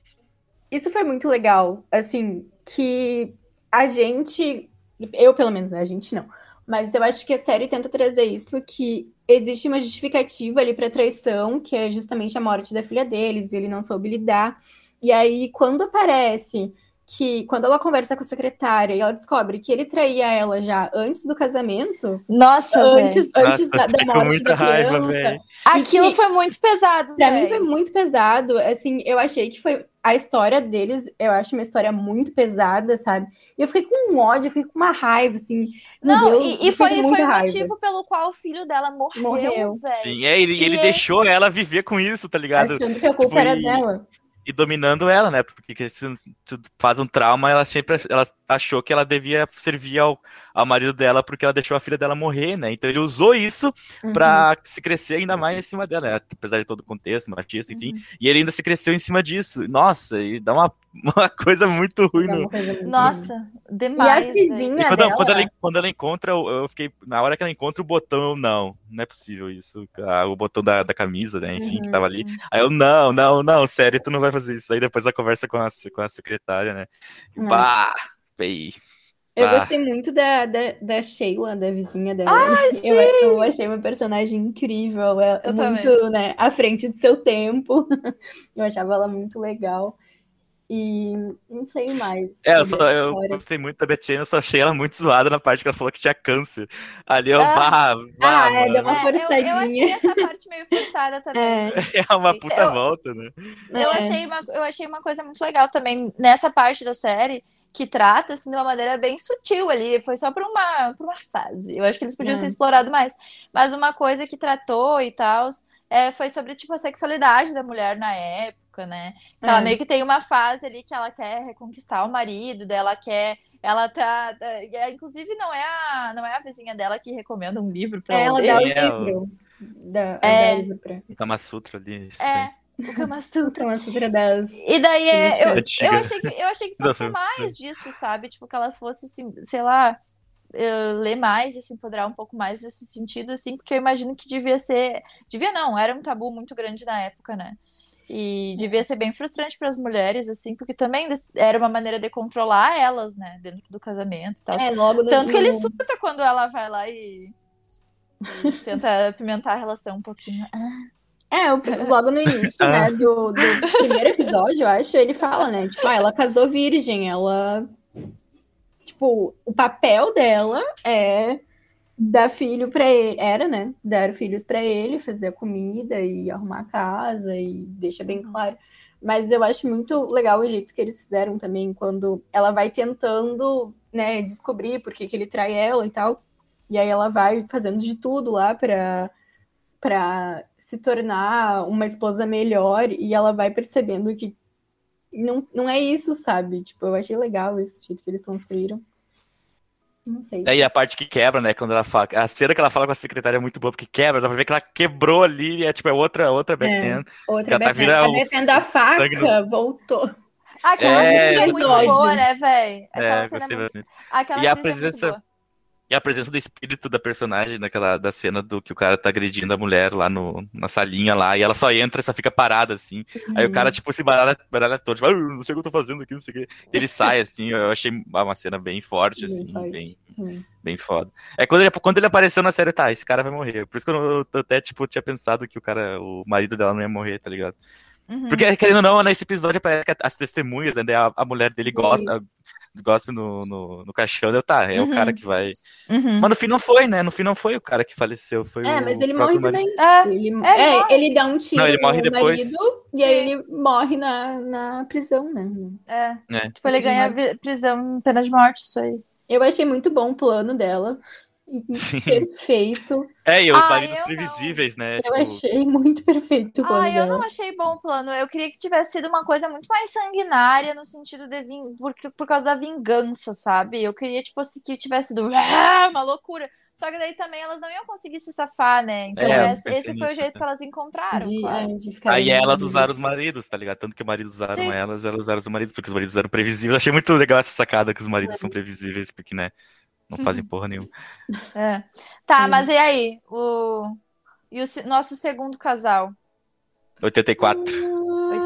Isso foi muito legal, assim, que a gente, eu pelo menos, né, a gente não, mas eu acho que a série tenta trazer isso, que existe uma justificativa ali pra traição, que é justamente a morte da filha deles, e ele não soube lidar. E aí, quando aparece que, quando ela conversa com a secretária e ela descobre que ele traía ela já antes do casamento, Nossa, antes, antes Nossa, da, da morte muita da raiva, criança, velho. Aquilo que- foi muito pesado, Pra mim velho. foi muito pesado, assim, eu achei que foi a história deles, eu acho uma história muito pesada, sabe? E eu fiquei com um ódio, eu fiquei com uma raiva, assim, Não, Deus, e, eu e fiquei foi, foi o raiva. motivo pelo qual o filho dela morreu, Morreu. velho. Sim, é, ele, E ele é- deixou ela viver com isso, tá ligado? Achando que a culpa Tipo, era e- dela. E dominando ela, né? Porque se tu faz um trauma, ela sempre ela achou que ela devia servir ao, ao marido dela porque ela deixou a filha dela morrer, né? Então ele usou isso Uhum. pra se crescer ainda mais em cima dela, né? apesar de todo o contexto, machista, enfim. Uhum. E ele ainda se cresceu em cima disso. Nossa, e dá uma, uma coisa muito ruim no, coisa muito ruim. Nossa, E a demais. velho. vizinha E quando, dela, quando ela, quando ela encontra, eu, eu fiquei. Na hora que ela encontra o botão, eu não, não é possível isso. Ah, o botão da, da camisa, né? Enfim, que Uhum. tava ali. Aí eu, não, não, não, sério, tu não vai fazer isso. Aí depois a conversa com a, com a secretária, né? É. Bah, feio. Eu Ah. gostei muito da, da, da Sheila, da vizinha dela. eu, eu achei uma personagem incrível. É Eu muito, né, à frente do seu tempo. Eu achava ela muito legal. E não sei mais. É, eu, só, eu gostei muito da Bettina, eu só achei ela muito zoada na parte que ela falou que tinha câncer. Ali eu, Ah. bah, bah, Ah, é, deu uma É, eu, eu achei forçadinha. essa parte meio forçada também. É, É uma puta Eu- volta, né? Eu, é. achei uma, eu achei uma coisa muito legal também nessa parte da série, que trata assim, de uma maneira bem sutil ali. Foi só por uma, uma fase. Eu acho que eles podiam É. ter explorado mais. Mas uma coisa que tratou e tal é, foi sobre tipo, a sexualidade da mulher na época, né? Que Ela É. meio que tem uma fase ali que ela quer reconquistar o marido, dela quer. Ela tá. é, Inclusive, não é, a, não é a vizinha dela que recomenda um livro pra Ela ler. dá o É, livro. Da, É. dá o livro pra. Kama Sutra ali. É, o Kama Sutra. Então, a Sutra das. E daí é, eu, eu achei que eu achei que fosse mais disso, sabe? Tipo, que ela fosse, assim, sei lá, ler mais e se empoderar um pouco mais nesse sentido, assim, porque eu imagino que devia ser. Devia não, era um tabu muito grande na época, né? E devia ser bem frustrante para as mulheres, assim, porque também era uma maneira de controlar elas, né, dentro do casamento e tal. É, logo no, Tanto que ele surta quando ela vai lá e, e tenta apimentar a relação um pouquinho. É, logo no início, né, do, do primeiro episódio, eu acho, ele fala, né, tipo, ah, ela casou virgem, ela, tipo, o papel dela é dar filho pra ele, era, né, dar filhos pra ele, fazer a comida e arrumar a casa e deixa bem claro. Mas eu acho muito legal o jeito que eles fizeram também, quando ela vai tentando, né, descobrir por que que ele trai ela e tal, e aí ela vai fazendo de tudo lá pra para se tornar uma esposa melhor e ela vai percebendo que não, não é isso, sabe? Tipo, eu achei legal esse jeito que eles construíram. Não sei. Aí a parte que quebra, né? Quando ela fala. A cena que ela fala com a secretária é muito boa, porque quebra, dá pra ver que ela quebrou ali, e é tipo, é outra, outra Bethany. Outra já tá Bethany. virando A o Bethany da faca sangue voltou. Aquela É, é muito boa, né, velho? Aquela É, cena é gostei muito... bastante. Aquela E a é muito presença- boa. E a presença do espírito da personagem naquela da cena do que o cara tá agredindo a mulher lá no, na salinha lá, e ela só entra e só fica parada, assim. Aí o cara, tipo, se baralha, baralha todo, tipo, ah, não sei o que eu tô fazendo aqui, não sei o que. Ele sai, assim, eu achei uma cena bem forte, assim, Bem bem, bem foda. É quando ele, quando ele apareceu na série, tá, esse cara vai morrer. Por isso que eu, eu até, tipo, tinha pensado que o cara, o marido dela não ia morrer, tá ligado? Uhum. Porque, querendo ou não, nesse episódio aparece que as testemunhas, né, a, a mulher dele gosta, Isso. Gospe no, no, no caixão, deu, tá, é Uhum. o cara que vai... Uhum. Mas no fim não foi, né? No fim não foi o cara que faleceu, foi É, o mas ele morre marido. também. É, Ele, É, ele é, ele dá um tiro Não, ele morre no depois. marido e aí ele morre na, na prisão, né? é. É. Tipo, ele ganha prisão, pena de morte, isso aí. Eu achei muito bom o plano dela. Sim. Perfeito. É, e os Ah, maridos eu não. previsíveis, né? Eu Tipo, achei muito perfeito o plano Ah, eu dela. não achei bom o plano. Eu queria que tivesse sido uma coisa muito mais sanguinária no sentido de vin... por, por causa da vingança, sabe? Eu queria, tipo, assim, que tivesse sido ah, uma loucura. Só que daí também elas não iam conseguir se safar, né? Então É, eu esse, esse foi o jeito tá. que elas encontraram. De, claro. é, de ficar Aí elas usaram os maridos, tá ligado? Tanto que os maridos usaram Sim. elas, elas usaram os maridos, porque os maridos eram previsíveis. Eu achei muito legal essa sacada que os maridos são previsíveis, porque, né? Não fazem porra nenhuma. É. Tá, Sim. mas e aí? O... E o nosso segundo casal? 84.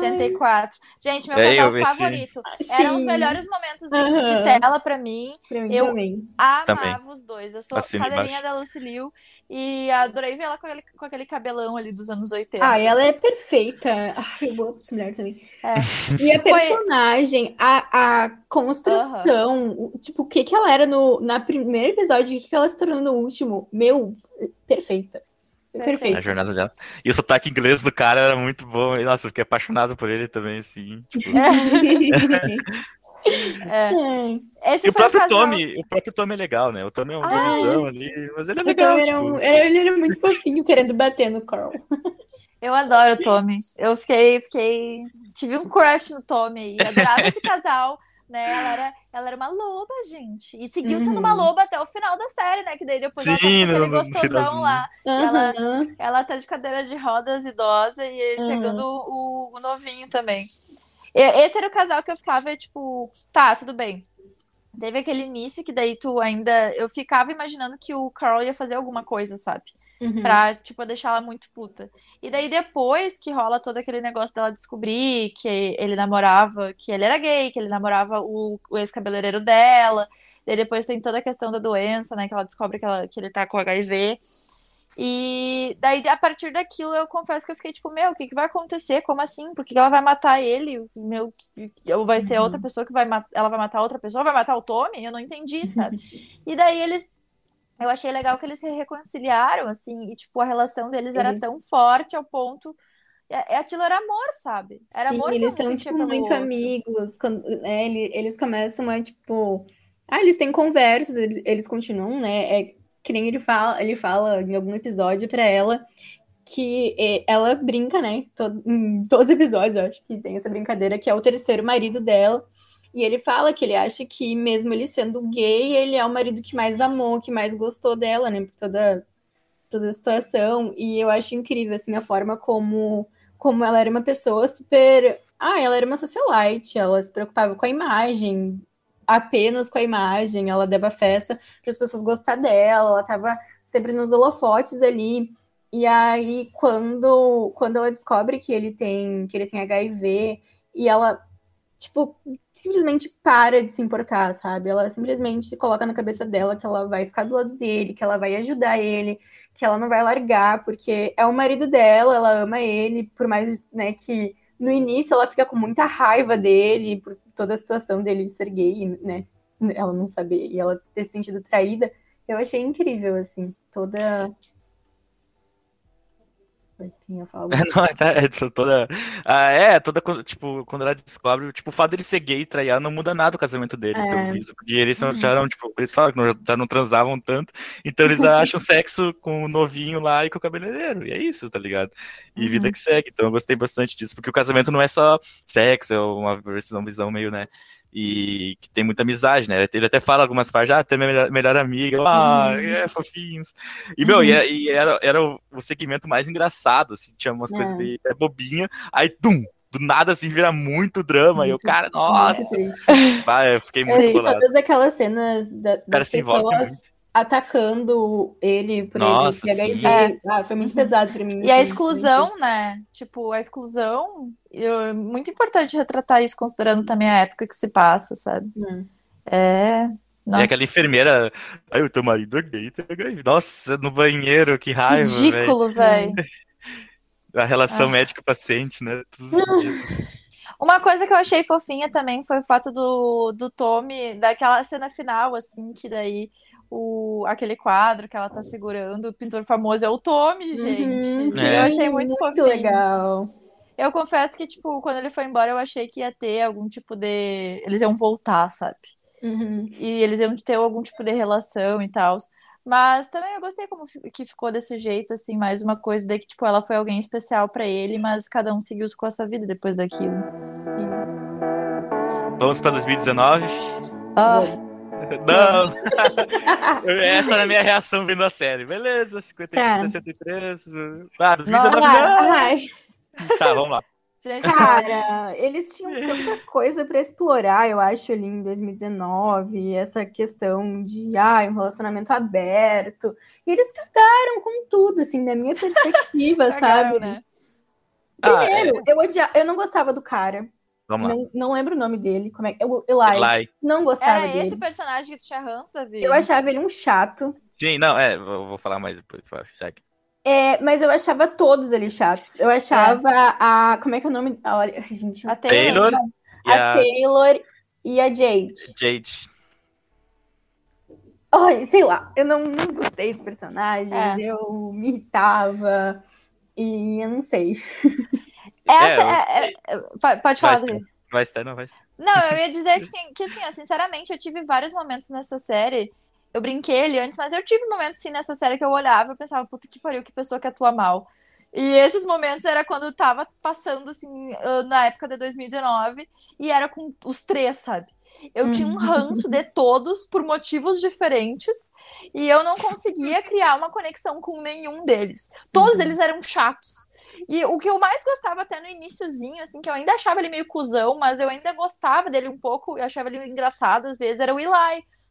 84. Gente, meu É, casal vi esse- favorito. Eram os Sim, melhores momentos de, Aham. de tela pra mim. Pra mim eu- também. Amava Também. os dois. Eu sou Assina cadeirinha embaixo. da Lucille e adorei ver ela com aquele, com aquele cabelão ali dos anos 80. Ah, ela é perfeita. Ai, eu amo essa mulher também. É. E a personagem, a, a construção, o- tipo, o que que ela era no na primeiro episódio e o que que ela se tornou no último. Meu, perfeita. A Perfeita. jornada dela. E o sotaque inglês do cara era muito bom. E, nossa, eu fiquei apaixonado por ele também, assim. Tipo... É. É. Esse E o foi o próprio casal. Tommy, o próprio Tommy é legal, né? O Tommy é um Ai. vilão ali, mas ele é legal. Tom era tipo... um- era- ele era muito fofinho, querendo bater no Carl. Eu adoro o Tommy. Eu fiquei, fiquei. Tive um crush no Tommy e adorava esse casal. Né? Ela, era, ela era uma loba, gente. E seguiu sendo uma Uhum. loba até o final da série, né? Que daí depois ela tá Sim, com gostosão lá. Ela- Aham. Ela tá de cadeira de rodas idosa e ele Uhum. pegando o, o novinho também. Esse era o casal que eu ficava, tipo, tá, tudo bem. Teve aquele início que daí tu ainda. Eu ficava imaginando que o Carl ia fazer alguma coisa, sabe? Uhum. Pra, tipo, deixar ela muito puta. E daí depois que rola todo aquele negócio dela descobrir que ele namorava, que ele era gay, que ele namorava o, o ex-cabeleireiro dela. Daí depois tem toda a questão da doença, né? Que ela descobre que, ela- que ele tá com HIV. E daí, a partir daquilo, eu confesso que eu fiquei tipo, meu, o que, que vai acontecer? Como assim? Por que, que ela vai matar ele? Meu, ou vai ser Uhum. outra pessoa que vai matar. Ela vai matar outra pessoa? Vai matar o Tommy? Eu não entendi, sabe? E daí eles. Eu achei legal que eles se reconciliaram, assim, e, tipo, a relação deles era Eles- tão forte ao ponto. É, é- aquilo era amor, sabe? Era Sim, amor eles são, tipo, muito outro. amigos. Quando, né, ele- eles começam a, tipo... Ah, eles têm conversas, eles, eles continuam, né? É que nem ele fala, ele fala em algum episódio pra ela que ela brinca, né? to- em todos os episódios, eu acho que tem essa brincadeira, que é o terceiro marido dela. E ele fala que ele acha que, mesmo ele sendo gay, ele é o marido que mais amou, que mais gostou dela, né? Por toda, toda a situação. E eu acho incrível, assim, a forma como, como ela era uma pessoa super. Ah, ela era uma socialite, ela se preocupava com a imagem, apenas com a imagem, ela dava festa para as pessoas gostar dela, ela estava sempre nos holofotes ali. E aí, quando, quando ela descobre que ele tem, que ele tem HIV, e ela, tipo, simplesmente para de se importar, sabe? Ela simplesmente coloca na cabeça dela que ela vai ficar do lado dele, que ela vai ajudar ele, que ela não vai largar, porque é o marido dela, ela ama ele, por mais, né, que no início ela fica com muita raiva dele, por toda a situação dele ser gay, né? Ela não saber e ela ter se sentido traída. Eu achei incrível, assim, toda. Ia falar alguma Não, é, é toda. Ah, é, toda. quando- Tipo, quando ela descobre, tipo, o fato dele ser gay e trair ela não muda nada o casamento deles, É. pelo visto. Porque eles Uhum. já eram, tipo, eles falam que não- já não transavam tanto. Então eles acham sexo com o novinho lá e com o cabeleireiro. E é isso, tá ligado? E vida Uhum. que segue. Então eu gostei bastante disso. Porque o casamento não é só sexo, é uma versão, visão meio, né? E que tem muita amizade, né? Ele até fala algumas partes, ah, tem minha melhor, melhor amiga, ah, Uhum. é, fofinhos. E, meu, e, Uhum. é- e era, era o, o segmento mais engraçado, assim, tinha umas coisas É. meio é, bobinha, aí, tum, do nada, assim, vira muito drama, e Muito, cara, nossa, vai, eu fiquei muito bolado. todas aquelas cenas da- das pessoas atacando ele por Nossa, ele HIV, sim. ah, foi muito pesado pra mim. E a exclusão, né? Tipo, a exclusão, eu- muito importante retratar isso, considerando também a época que se passa, sabe? Hum. É. E Nossa, aquela enfermeira, ai, o teu marido é gay, tá gay. Nossa, no banheiro, que raiva, velho. ridículo, velho. A relação Ah. médico-paciente, né? Tudo ridículo. Uma coisa que eu achei fofinha também foi o fato do, do Tommy, daquela cena final, assim, que daí o, aquele quadro que ela tá segurando, o pintor famoso é o Tommy, gente. Uhum, Sim, É. Eu achei muito, fofinho. legal. Eu confesso que, tipo, quando ele foi embora, eu achei que ia ter algum tipo de. Eles iam voltar, sabe? Uhum. E eles iam ter algum tipo de relação e tal. Mas também eu gostei como que ficou desse jeito, assim, mais uma coisa de que, tipo, ela foi alguém especial pra ele, mas cada um seguiu com a sua vida depois daquilo. Sim. Vamos pra 2019? Ah, Não! Essa era a minha reação vendo a série. Beleza, 53, Tá. 63. Ah, 2019. Nossa. não! Ai, Tá, vamos lá. cara, eles tinham tanta coisa pra explorar, eu acho, ali em 2019, essa questão de ah, um relacionamento aberto. E eles cagaram com tudo, assim, na minha perspectiva, cagaram, sabe? né? Ah, Primeiro, eu, odia... eu não gostava do cara. Vamos lá. Não, não lembro o nome dele. Como é que. O Eli. Eli. Não gostava Era dele. esse personagem que tu tinha ranço, Davi? Eu achava ele um chato. Sim, não, é, vou, vou falar mais depois. Segue. É, mas eu achava todos eles chatos. Eu achava a. Como é que é o nome? Ah, Olha, ai, gente. A Taylor. Taylor e A a Taylor e a Jade. Jade. Ai, sei lá, eu não, não gostei dos personagens, É. eu me irritava. E eu não sei. Essa É, é, é- é- pode- falar, Vai. Vai estar, não vai. Não, eu ia dizer que, sim, que assim, ó, sinceramente, eu tive vários momentos nessa série. Eu brinquei ali antes, mas eu tive momentos sim nessa série que eu olhava e pensava, puta que pariu, que pessoa que atua mal. E esses momentos era quando eu tava passando, assim, ah, na época de 2019, e era com os três, sabe? Eu tinha um ranço de todos por motivos diferentes, e eu não conseguia criar uma conexão com nenhum deles. Todos Uhum. eles eram chatos. E o que eu mais gostava até no iniciozinho, assim, que eu ainda achava ele meio cuzão, mas eu ainda gostava dele um pouco, eu achava ele engraçado às vezes, era o Eli.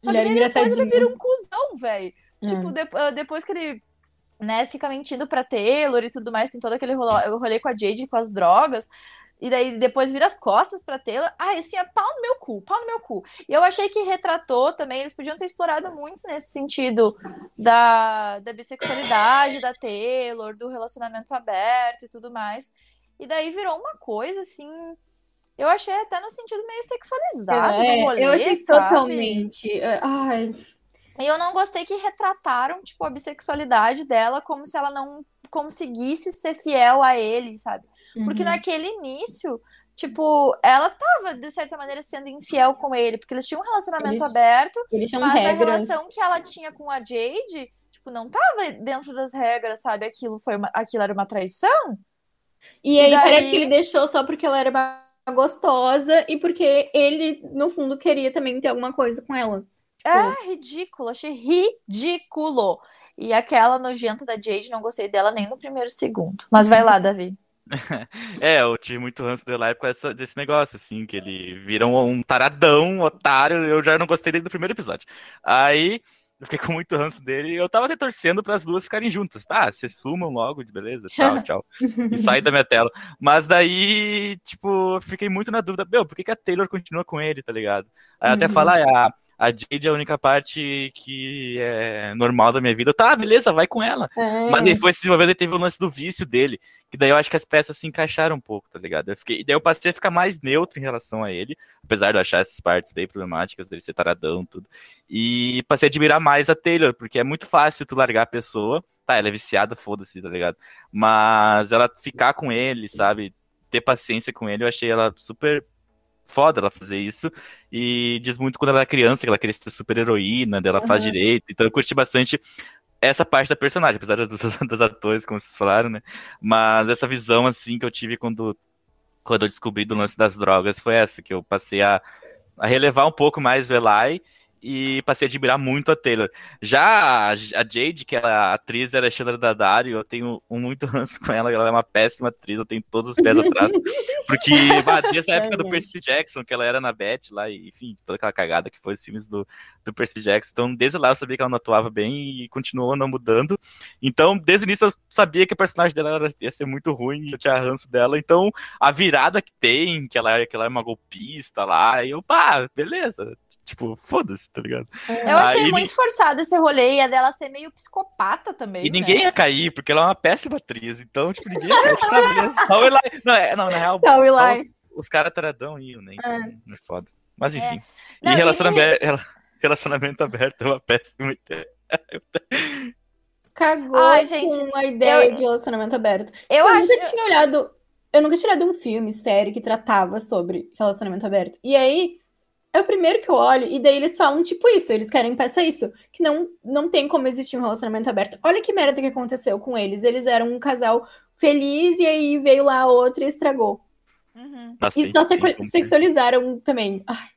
Só Ele que daí depois ele vira um cuzão, velho. É. Tipo, de- ah, depois que ele, né, fica mentindo pra Taylor e tudo mais, tem todo aquele rolê, rolê com a Jade com as drogas. E daí depois vira as costas pra Taylor. Ai, assim, é pau no meu cu, pau no meu cu. E eu achei que retratou também, eles podiam ter explorado muito nesse sentido da, da bissexualidade da Taylor, do relacionamento aberto e tudo mais. E daí virou uma coisa assim. Eu achei até no sentido meio sexualizado do É, rolê, eu achei sabe? totalmente. é, Ai, E eu não gostei que retrataram, tipo, a bissexualidade dela como se ela não conseguisse ser fiel a ele, sabe? Porque uhum. naquele início, tipo, ela tava, de certa maneira, sendo infiel com ele, porque eles tinham um relacionamento Eles aberto, Eles mas a regras. relação que ela tinha com a Jade, tipo, não tava dentro das regras, sabe? Aquilo foi uma- aquilo era uma traição. E E aí daí- parece que ele deixou só porque ela era gostosa e porque ele, no fundo, queria também ter alguma coisa com ela. É ridículo, achei ridículo. E aquela nojenta da Jade, não gostei dela nem no primeiro segundo. Mas vai lá, Davi. É, eu tive muito ranço dele lá por essa, desse negócio, assim, que ele vira um, um taradão, um otário, eu já não gostei dele do primeiro episódio. Aí, eu fiquei com muito ranço dele e eu tava até torcendo para as duas ficarem juntas. Tá, vocês sumam logo, de beleza? Tchau, tchau. E saí da minha tela. Mas daí, tipo, eu fiquei muito na dúvida, meu, por que, que a Taylor continua com ele, tá ligado? Aí eu até Uhum. falar, a, a Jade é a única parte que é normal da minha vida. Tá, beleza, vai com ela. É. Mas foi se desenvolvendo e teve o lance do vício dele. Que daí eu acho que as peças se encaixaram um pouco, tá ligado? Eu fiquei, e daí eu passei a ficar mais neutro em relação a ele, apesar de eu achar essas partes bem problemáticas, dele ser taradão tudo. E passei a admirar mais a Taylor, porque é muito fácil tu largar a pessoa. Tá, ela é viciada, foda-se, tá ligado? Mas ela ficar com ele, sabe? Ter paciência com ele, eu achei ela super foda ela fazer isso. E diz muito quando ela era criança, que ela queria ser super heroína, dela faz Uhum. direito. Então eu curti bastante essa parte da personagem, apesar dos, dos atores, como vocês falaram, né? Mas essa visão, assim, que eu tive quando, quando eu descobri do lance das drogas foi essa, que eu passei a, a relevar um pouco mais o Eli e passei a admirar muito a Taylor. Já a, Jade, que era a atriz, era a Sheila Daddario, eu tenho um muito ranço com ela, ela é uma péssima atriz, eu tenho todos os pés atrás, porque bah, desde a época do É. Percy Jackson, que ela era na Beth lá, e, enfim, toda aquela cagada que foi os filmes do, do Percy Jackson, então desde lá eu sabia que ela não atuava bem e continuou não mudando, então desde o início eu sabia que a personagem dela era- ia ser muito ruim, eu tinha ranço dela, então a virada que tem, que ela, é- que ela é uma golpista lá, e eu, pá, beleza, tipo, foda-se, tá ligado? Eu achei Aí- muito forçado esse rolê e a dela ser meio psicopata também. E ninguém né? ia cair, porque ela é uma péssima atriz, então, tipo, ninguém ia cair. Só o Eli- Não, é, não, na real, Só o só os, os caras taradão iam, né? Então, é foda. Mas enfim. Não, e relacionamento, rela- relacionamento aberto é uma péssima ideia. Cagou Ai, gente, com a ideia eu- de relacionamento aberto. Eu eu acho. nunca tinha olhado. Eu nunca tinha olhado um filme sério que tratava sobre relacionamento aberto. E aí, é o primeiro que eu olho, e daí eles falam tipo isso, eles querem peça isso, que não, não tem como existir um relacionamento aberto. Olha que merda que aconteceu com eles. Eles eram um casal feliz e aí veio lá outra e estragou. Uhum. Nossa, E só como- sexualizaram também. Ah,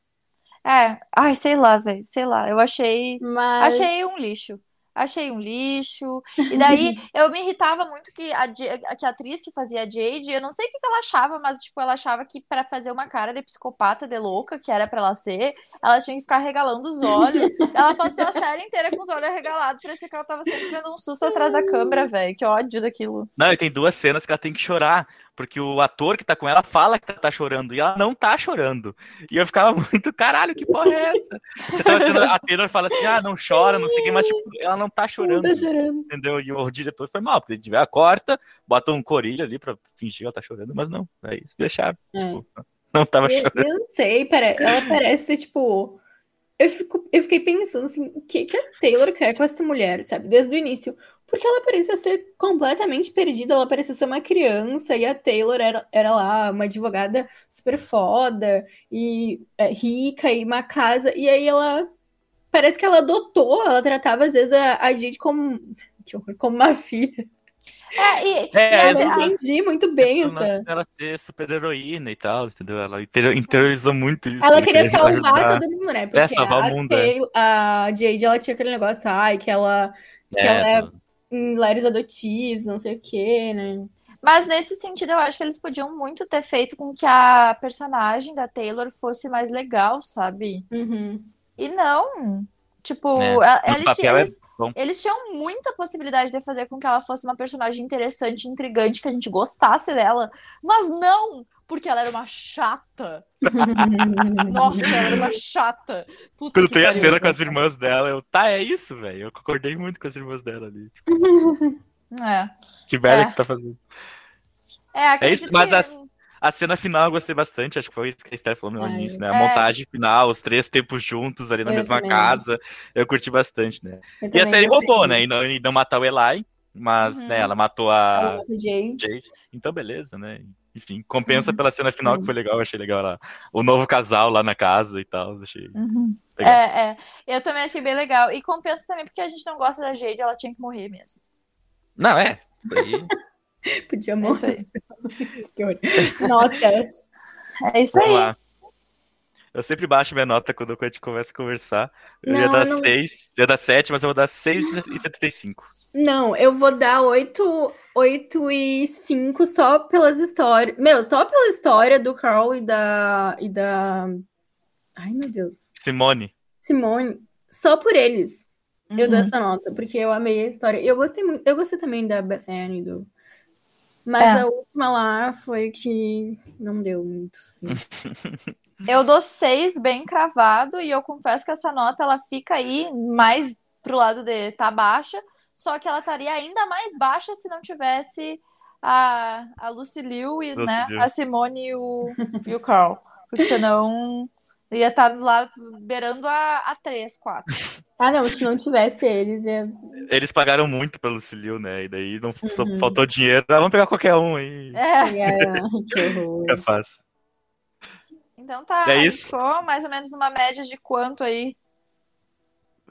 É, ai, sei lá, velho, sei lá. Eu achei. Mas Achei um lixo. Achei um lixo. E daí eu me irritava muito que a, que a atriz que fazia a Jade, eu não sei o que que ela achava, mas tipo, ela achava que pra fazer uma cara de psicopata, de louca, que era pra ela ser, ela tinha que ficar regalando os olhos. ela passou a série inteira com os olhos arregalados, parecia que ela tava sempre vendo um susto atrás da câmera, velho. Que ódio daquilo. Não, e tem duas cenas que ela tem que chorar, porque o ator que tá com ela fala que tá chorando, e ela não tá chorando. E eu ficava muito, caralyo, que porra é essa? Então, a Taylor fala assim, ah, não chora, não sei o que, mas tipo, ela não tá chorando. tá chorando. entendeu? E o diretor foi mal, porque ele tiver a corta, bota um corilho ali pra fingir que ela tá chorando, mas não, é isso, deixaram. É. Tipo, não tava Eu, chorando. eu não sei, ela parece ser, tipo. Eu, fico- eu fiquei pensando assim, o que, que a Taylor quer com essa mulher, sabe? Desde o início. Porque ela parecia ser completamente perdida, ela parecia ser uma criança, e a Taylor era, era lá uma advogada super foda e é, rica e uma casa, e aí ela parece que ela adotou, ela tratava às vezes a, a Jade como, que horror, como uma filha. É, e, É, e Eu a- a- entendi muito bem Ela, essa. ela ser super heroína e tal, entendeu? Ela inter- interiorizou muito isso. Ela né? queria salvar ajudar. todo mundo, né? Porque salvar o a, mundo, é. Taylor- a Jade, ela tinha aquele negócio, ai, que ela que ela é. Em lares adotivos, não sei o quê, né? Mas nesse sentido, eu acho que eles podiam muito ter feito com que a personagem da Taylor fosse mais legal, sabe? Uhum. E não. Tipo, É. eles, é eles, bom. eles tinham muita possibilidade de fazer com que ela fosse uma personagem interessante, intrigante, que a gente gostasse dela. Mas não! Porque ela era uma chata. Nossa, ela era uma chata. Puta Quando tem a cena com as irmãs dela, eu, tá, é isso, velho. Eu concordei muito com as irmãs dela ali. É. Que merda É. que tá fazendo. É, acredito mas que... as- A cena final eu gostei bastante, acho que foi isso que a Esther falou no início, né? A é. montagem final, os três tempos juntos ali na Eu mesma também. casa. Eu curti bastante, né? Eu E a série roubou, né? E não, e não matar o Eli, mas, Uhum. né, ela matou Ela a o Jay. Jade. Então, beleza, né? Enfim, compensa Uhum. pela cena final, que foi legal, achei legal lá. O novo casal lá na casa e tal, achei. Uhum. É, é. Eu também achei bem legal. E compensa também porque a gente não gosta da Jade, ela tinha que morrer mesmo. Não, é. Podia É isso morrer. horror. Notas. É isso Vamos aí. Eu sempre baixo minha nota quando a gente começa a conversar. Eu Não, ia dar eu não- 6, eu ia dar 7, mas eu vou dar 6,75. Não, eu vou dar 8, 8 e 5 só pelas histórias. Meu, só pela história do Carl e da. E da. Ai, meu Deus. Simone. Simone. Só por eles. Eu dou Uhum. essa nota, porque eu amei a história. E eu gostei muito. Eu gostei também da Bethany e do. Mas É. a última lá foi que não deu muito, sim. Eu dou seis bem cravado e eu confesso que essa nota ela fica aí mais pro lado de tá baixa, só que ela estaria ainda mais baixa se não tivesse a, a Lucy Liu e Lucy né, Liu. a Simone e o, e o Carl. Porque senão ia estar lá beirando a, a 3, 4. Ah, não, se não tivesse eles, é. Eles pagaram muito pelo Cilio, né? E daí não só Uhum. faltou dinheiro. Ah, vamos pegar qualquer um aí. É, é... que horror. Fica fácil. Então tá. É a isso? ficou mais ou menos uma média de quanto aí?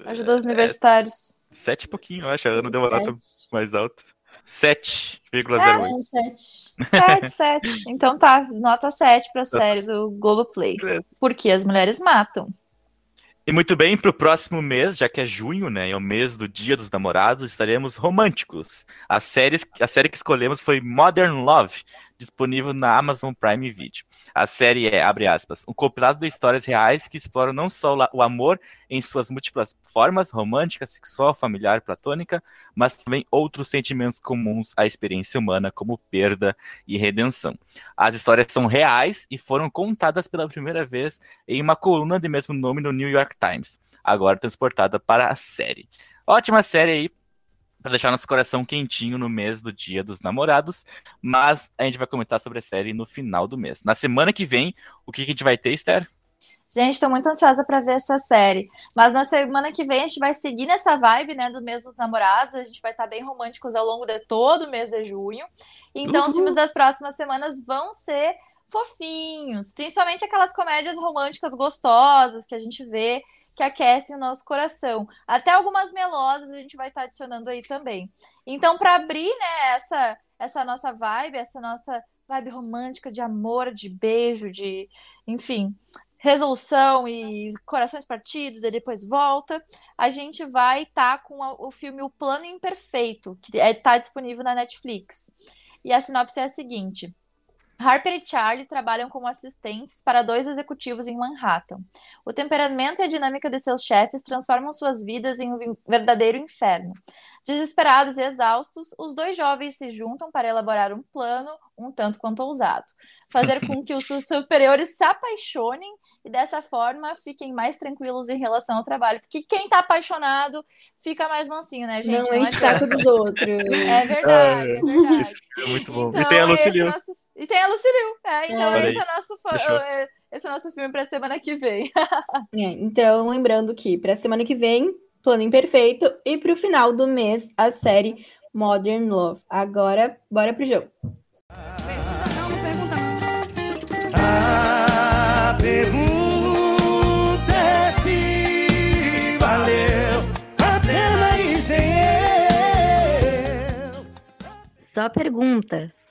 Ajuda os É, universitários. Sete e pouquinho, eu acho. A Ana deu uma nota mais alta. 7,08. É, sete. 7, 7. Então tá, nota 7 pra série do Globoplay. Porque as mulheres matam. E muito bem, para o próximo mês, já que é junho, né? É o mês do Dia dos Namorados, estaremos românticos. A série, a série que escolhemos foi Modern Love, disponível na Amazon Prime Video. A série é, abre aspas, um compilado de histórias reais que exploram não só o amor em suas múltiplas formas, romântica, sexual, familiar, platônica, mas também outros sentimentos comuns à experiência humana, como perda e redenção. As histórias são reais e foram contadas pela primeira vez em uma coluna de mesmo nome no New York Times, agora transportada para a série. Ótima série aí, para deixar nosso coração quentinho no mês do Dia dos Namorados, mas a gente vai comentar sobre a série no final do mês. Na semana que vem, o que, que a gente vai ter, Esther? Gente, tô muito ansiosa pra ver essa série. Mas na semana que vem a gente vai seguir nessa vibe, né, do mês dos namorados. A gente vai estar bem românticos ao longo de todo o mês de junho. Então, os Uhul. filmes das próximas semanas vão ser fofinhos, principalmente aquelas comédias românticas gostosas que a gente vê que aquecem o nosso coração. Até algumas melosas a gente vai estar adicionando aí também. Então, para abrir, né, essa essa nossa vibe, essa nossa vibe romântica de amor, de beijo, de, enfim, resolução e corações partidos e depois volta, a gente vai estar com a- o filme O Plano Imperfeito, que está disponível na Netflix. E a sinopse é a seguinte. Harper e Charlie trabalham como assistentes para dois executivos em Manhattan. O temperamento e a dinâmica de seus chefes transformam suas vidas em um verdadeiro inferno. Desesperados e exaustos, os dois jovens se juntam para elaborar um plano um tanto quanto ousado. Fazer com que os seus superiores se apaixonem e dessa forma fiquem mais tranquilos em relação ao trabalho. Porque quem tá apaixonado fica mais mansinho, né, gente? não enche o adianta. saco dos outros. É verdade, é verdade. É muito bom. Então, e tem a Liu. nosso- E tem a Lucy Liu. É, então, Olha esse é, nosso é- esse é o nosso filme pra semana que vem. É, então, lembrando que para semana que vem, Plano Imperfeito, e para o final do mês, a série Modern Love. Agora, bora pro jogo. A pergunta é se valeu a pena ir sem eu. Só perguntas.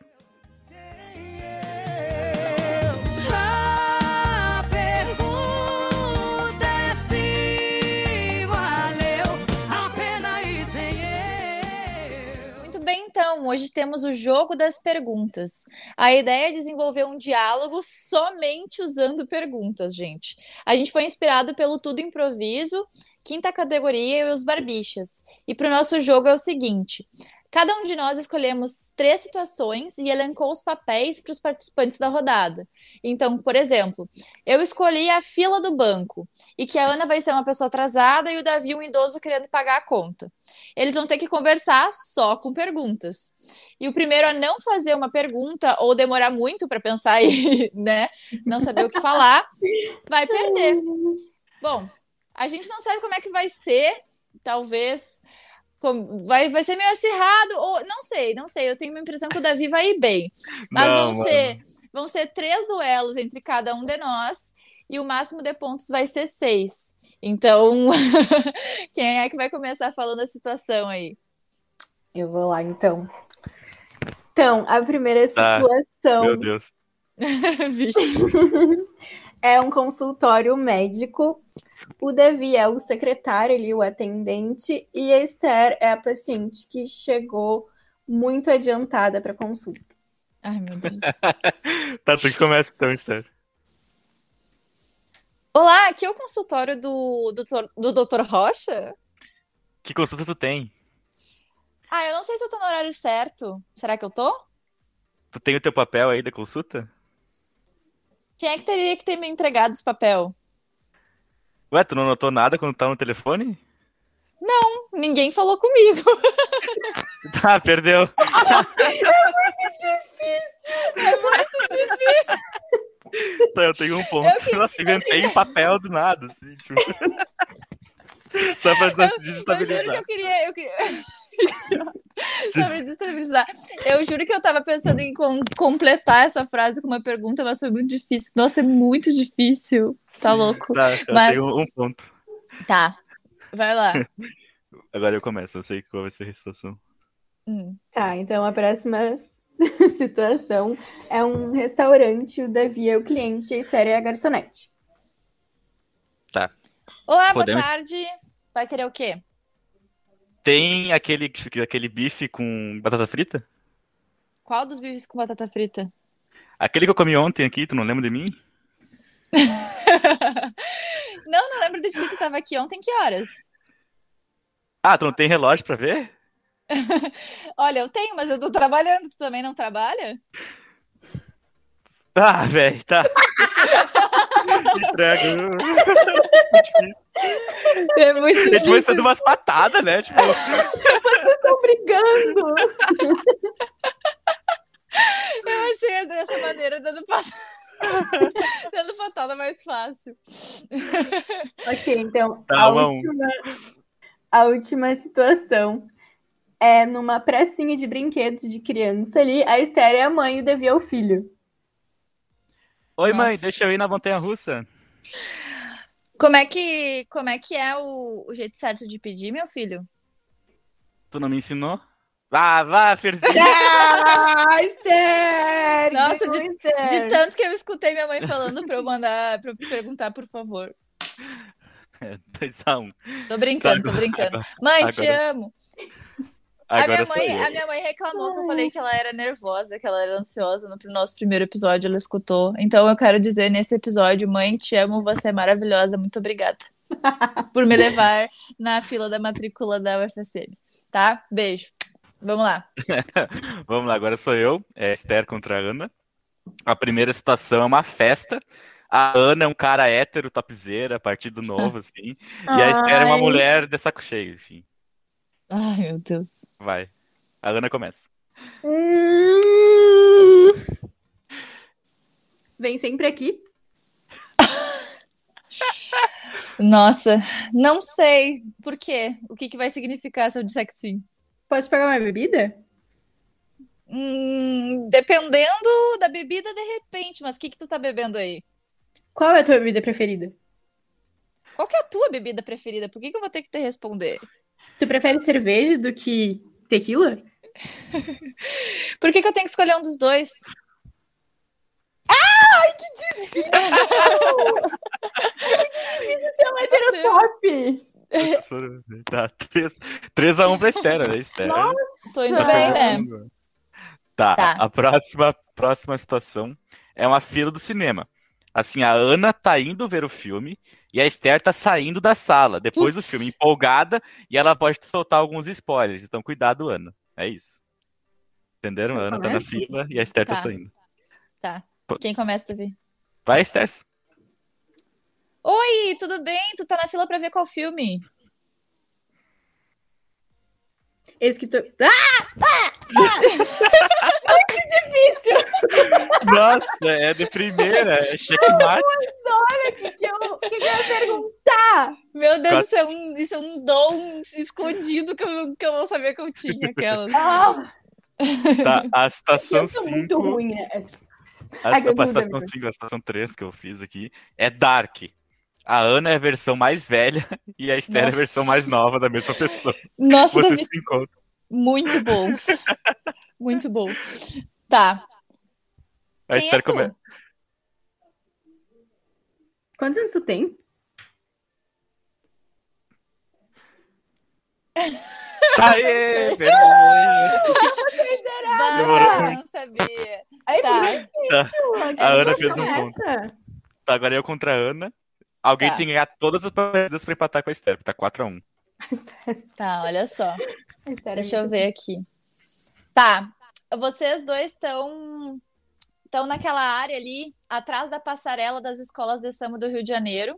Então, hoje temos o jogo das perguntas. A ideia é desenvolver um diálogo somente usando perguntas, gente. A gente foi inspirado pelo Tudo Improviso quinta categoria e os barbichas. E para o nosso jogo é o seguinte: cada um de nós escolhemos três situações e elencou os papéis para os participantes da rodada. Então, por exemplo, eu escolhi a fila do banco e que a Ana vai ser uma pessoa atrasada e o Davi um idoso querendo pagar a conta. Eles vão ter que conversar só com perguntas. E o primeiro a não fazer uma pergunta ou demorar muito para pensar e, né, não saber o que falar, vai perder. Bom, a gente não sabe como é que vai ser, talvez vai, vai ser meio acirrado, ou não sei, não sei. Eu tenho uma impressão que o Davi vai ir bem. Mas Não, vão mano. ser, vão ser três duelos entre cada um de nós, e o máximo de pontos vai ser seis. Então, quem é que vai começar falando a situação aí? Eu vou lá, então. Então, a primeira situação Meu Deus. Vixe. é um consultório médico. O Davi é o secretário ali, o atendente, e a Esther é a paciente que chegou muito adiantada para consulta. Ai, meu Deus. Tá, tu que começa então, Esther. Olá, aqui é o consultório do, do, do Dr. Rocha? Que consulta tu tem? Ah, eu não sei se eu tô no horário certo. Será que eu tô? Tu tem o teu papel aí da consulta? Quem é que teria que ter me entregado esse papel? Ué, tu não notou nada quando tá no telefone? Ninguém falou comigo. Tá, perdeu. Tá, eu tenho um ponto. Eu que- Nossa, inventei um papel do nada, assim, tipo. Só pra des- Eu juro que desestabilizar. eu queria. Eu queria... Só pra desestabilizar. Eu juro que eu tava pensando em com- completar essa frase com uma pergunta, mas foi muito difícil. Nossa, é muito difícil. Tá louco. Tá, eu Mas- tenho um ponto. Tá. Vai lá. Agora eu começo, eu sei qual vai ser a situação. Hum. Tá, então a próxima situação é um restaurante, o Davi é o cliente e a Esther é a garçonete. Olá, Podemos- boa tarde. Vai querer o quê? Tem aquele, aquele bife com batata frita? Qual dos bifes com batata frita? Aquele que eu comi ontem aqui, tu não lembra de mim? Não, não lembro de ti, tu tava aqui ontem, que horas? Ah, tu não tem relógio pra ver? Olha, eu tenho, mas eu tô trabalhando. Tu também não trabalha? Ah, velho, tá. Entrega. É muito A gente vai dando umas patadas, né? Tipo, Tô brigando! Eu achei dessa maneira dando patada. dando patada mais fácil. Ok, então Tá, a, última, a última situação é numa pracinha de brinquedos de criança ali. A Esther é a mãe e o Davi é o filho. oi mãe, Nossa. deixa eu ir na montanha russa. Como é que, como é, que é o, o jeito certo de pedir, meu filho? Tu não me ensinou? Vá, perdi. Ah, Esther! Nossa, De Esther! tanto que eu escutei minha mãe falando pra eu mandar, pra eu perguntar, por favor. É, 2x1. Tô brincando, tô Agora- brincando. agora- Mãe, te agora- amo. A minha, Agora mãe, a minha mãe reclamou que eu falei que ela era nervosa, que ela era ansiosa no nosso primeiro episódio, ela escutou. Então eu quero dizer nesse episódio, mãe, te amo, você é maravilhosa, muito obrigada por me levar na fila da matrícula da UFSM, tá? Beijo. Vamos lá. Vamos lá, agora sou eu, é Esther contra a Ana. A primeira situação é uma festa. A Ana é um cara hétero, topzera, partido novo, assim. E a Esther é uma mulher de saco cheio, enfim. Ai, meu Deus. Vai. A Ana começa. Hum. Vem sempre aqui. Nossa, não sei por quê. O que, que vai significar se eu disser que sim? Pode pegar uma bebida? Hum, dependendo da bebida, de repente, mas o que, que tu tá bebendo aí? Qual é a tua bebida preferida? Qual que é a tua bebida preferida? Por que, que eu vou ter que te responder? Tu prefere cerveja do que tequila? Por que, que eu tenho que escolher um dos dois? É um heterotop! Tá, 3, 3 a 1 pra Esther, né, Esther? Nossa! Tô indo Tá bem, né? Tá, Tá. a próxima, próxima situação é uma fila do cinema. Assim, a Ana tá indo ver o filme E a Esther tá saindo da sala depois do filme, empolgada, e ela pode soltar alguns spoilers. Então, cuidado, Ana. É isso. Entenderam? A Ana tá na fila e a Esther tá, Tá. saindo. Tá. Quem começa, Davi? Vai, Esther. Oi, tudo bem? Tu tá na fila pra ver qual filme? Esse que tu. Ah! Nossa, é de primeira. É checkmate. O que, que, eu, o que, que eu ia perguntar? Meu Deus, isso é, um, isso é um dom escondido que eu, que eu não sabia que eu tinha. Aquela. Ah, Tá, a estação eu sou muito 5. ruim, né? A, que a eu estação lembro. 5, a estação 3 que eu fiz aqui é Dark. A Ana é a versão mais velha e a Esther é a versão mais nova da mesma pessoa. Nossa, Vocês Davi, muito bom. Muito bom. Tá. A Quem é Esther tu? come- Quantos anos tu tem? Aê, beleza. Demorou não sabia. Ai, Tá. que difícil. A Ana fez um começa? Tá, agora eu contra a Ana. Alguém Tá. tem que ganhar todas as partidas pra empatar com a Esther, tá 4x1. Tá, olha só. Espera, Deixa eu ver aqui. Tá. Vocês dois estão estão naquela área ali, atrás da passarela das escolas de samba do Rio de Janeiro.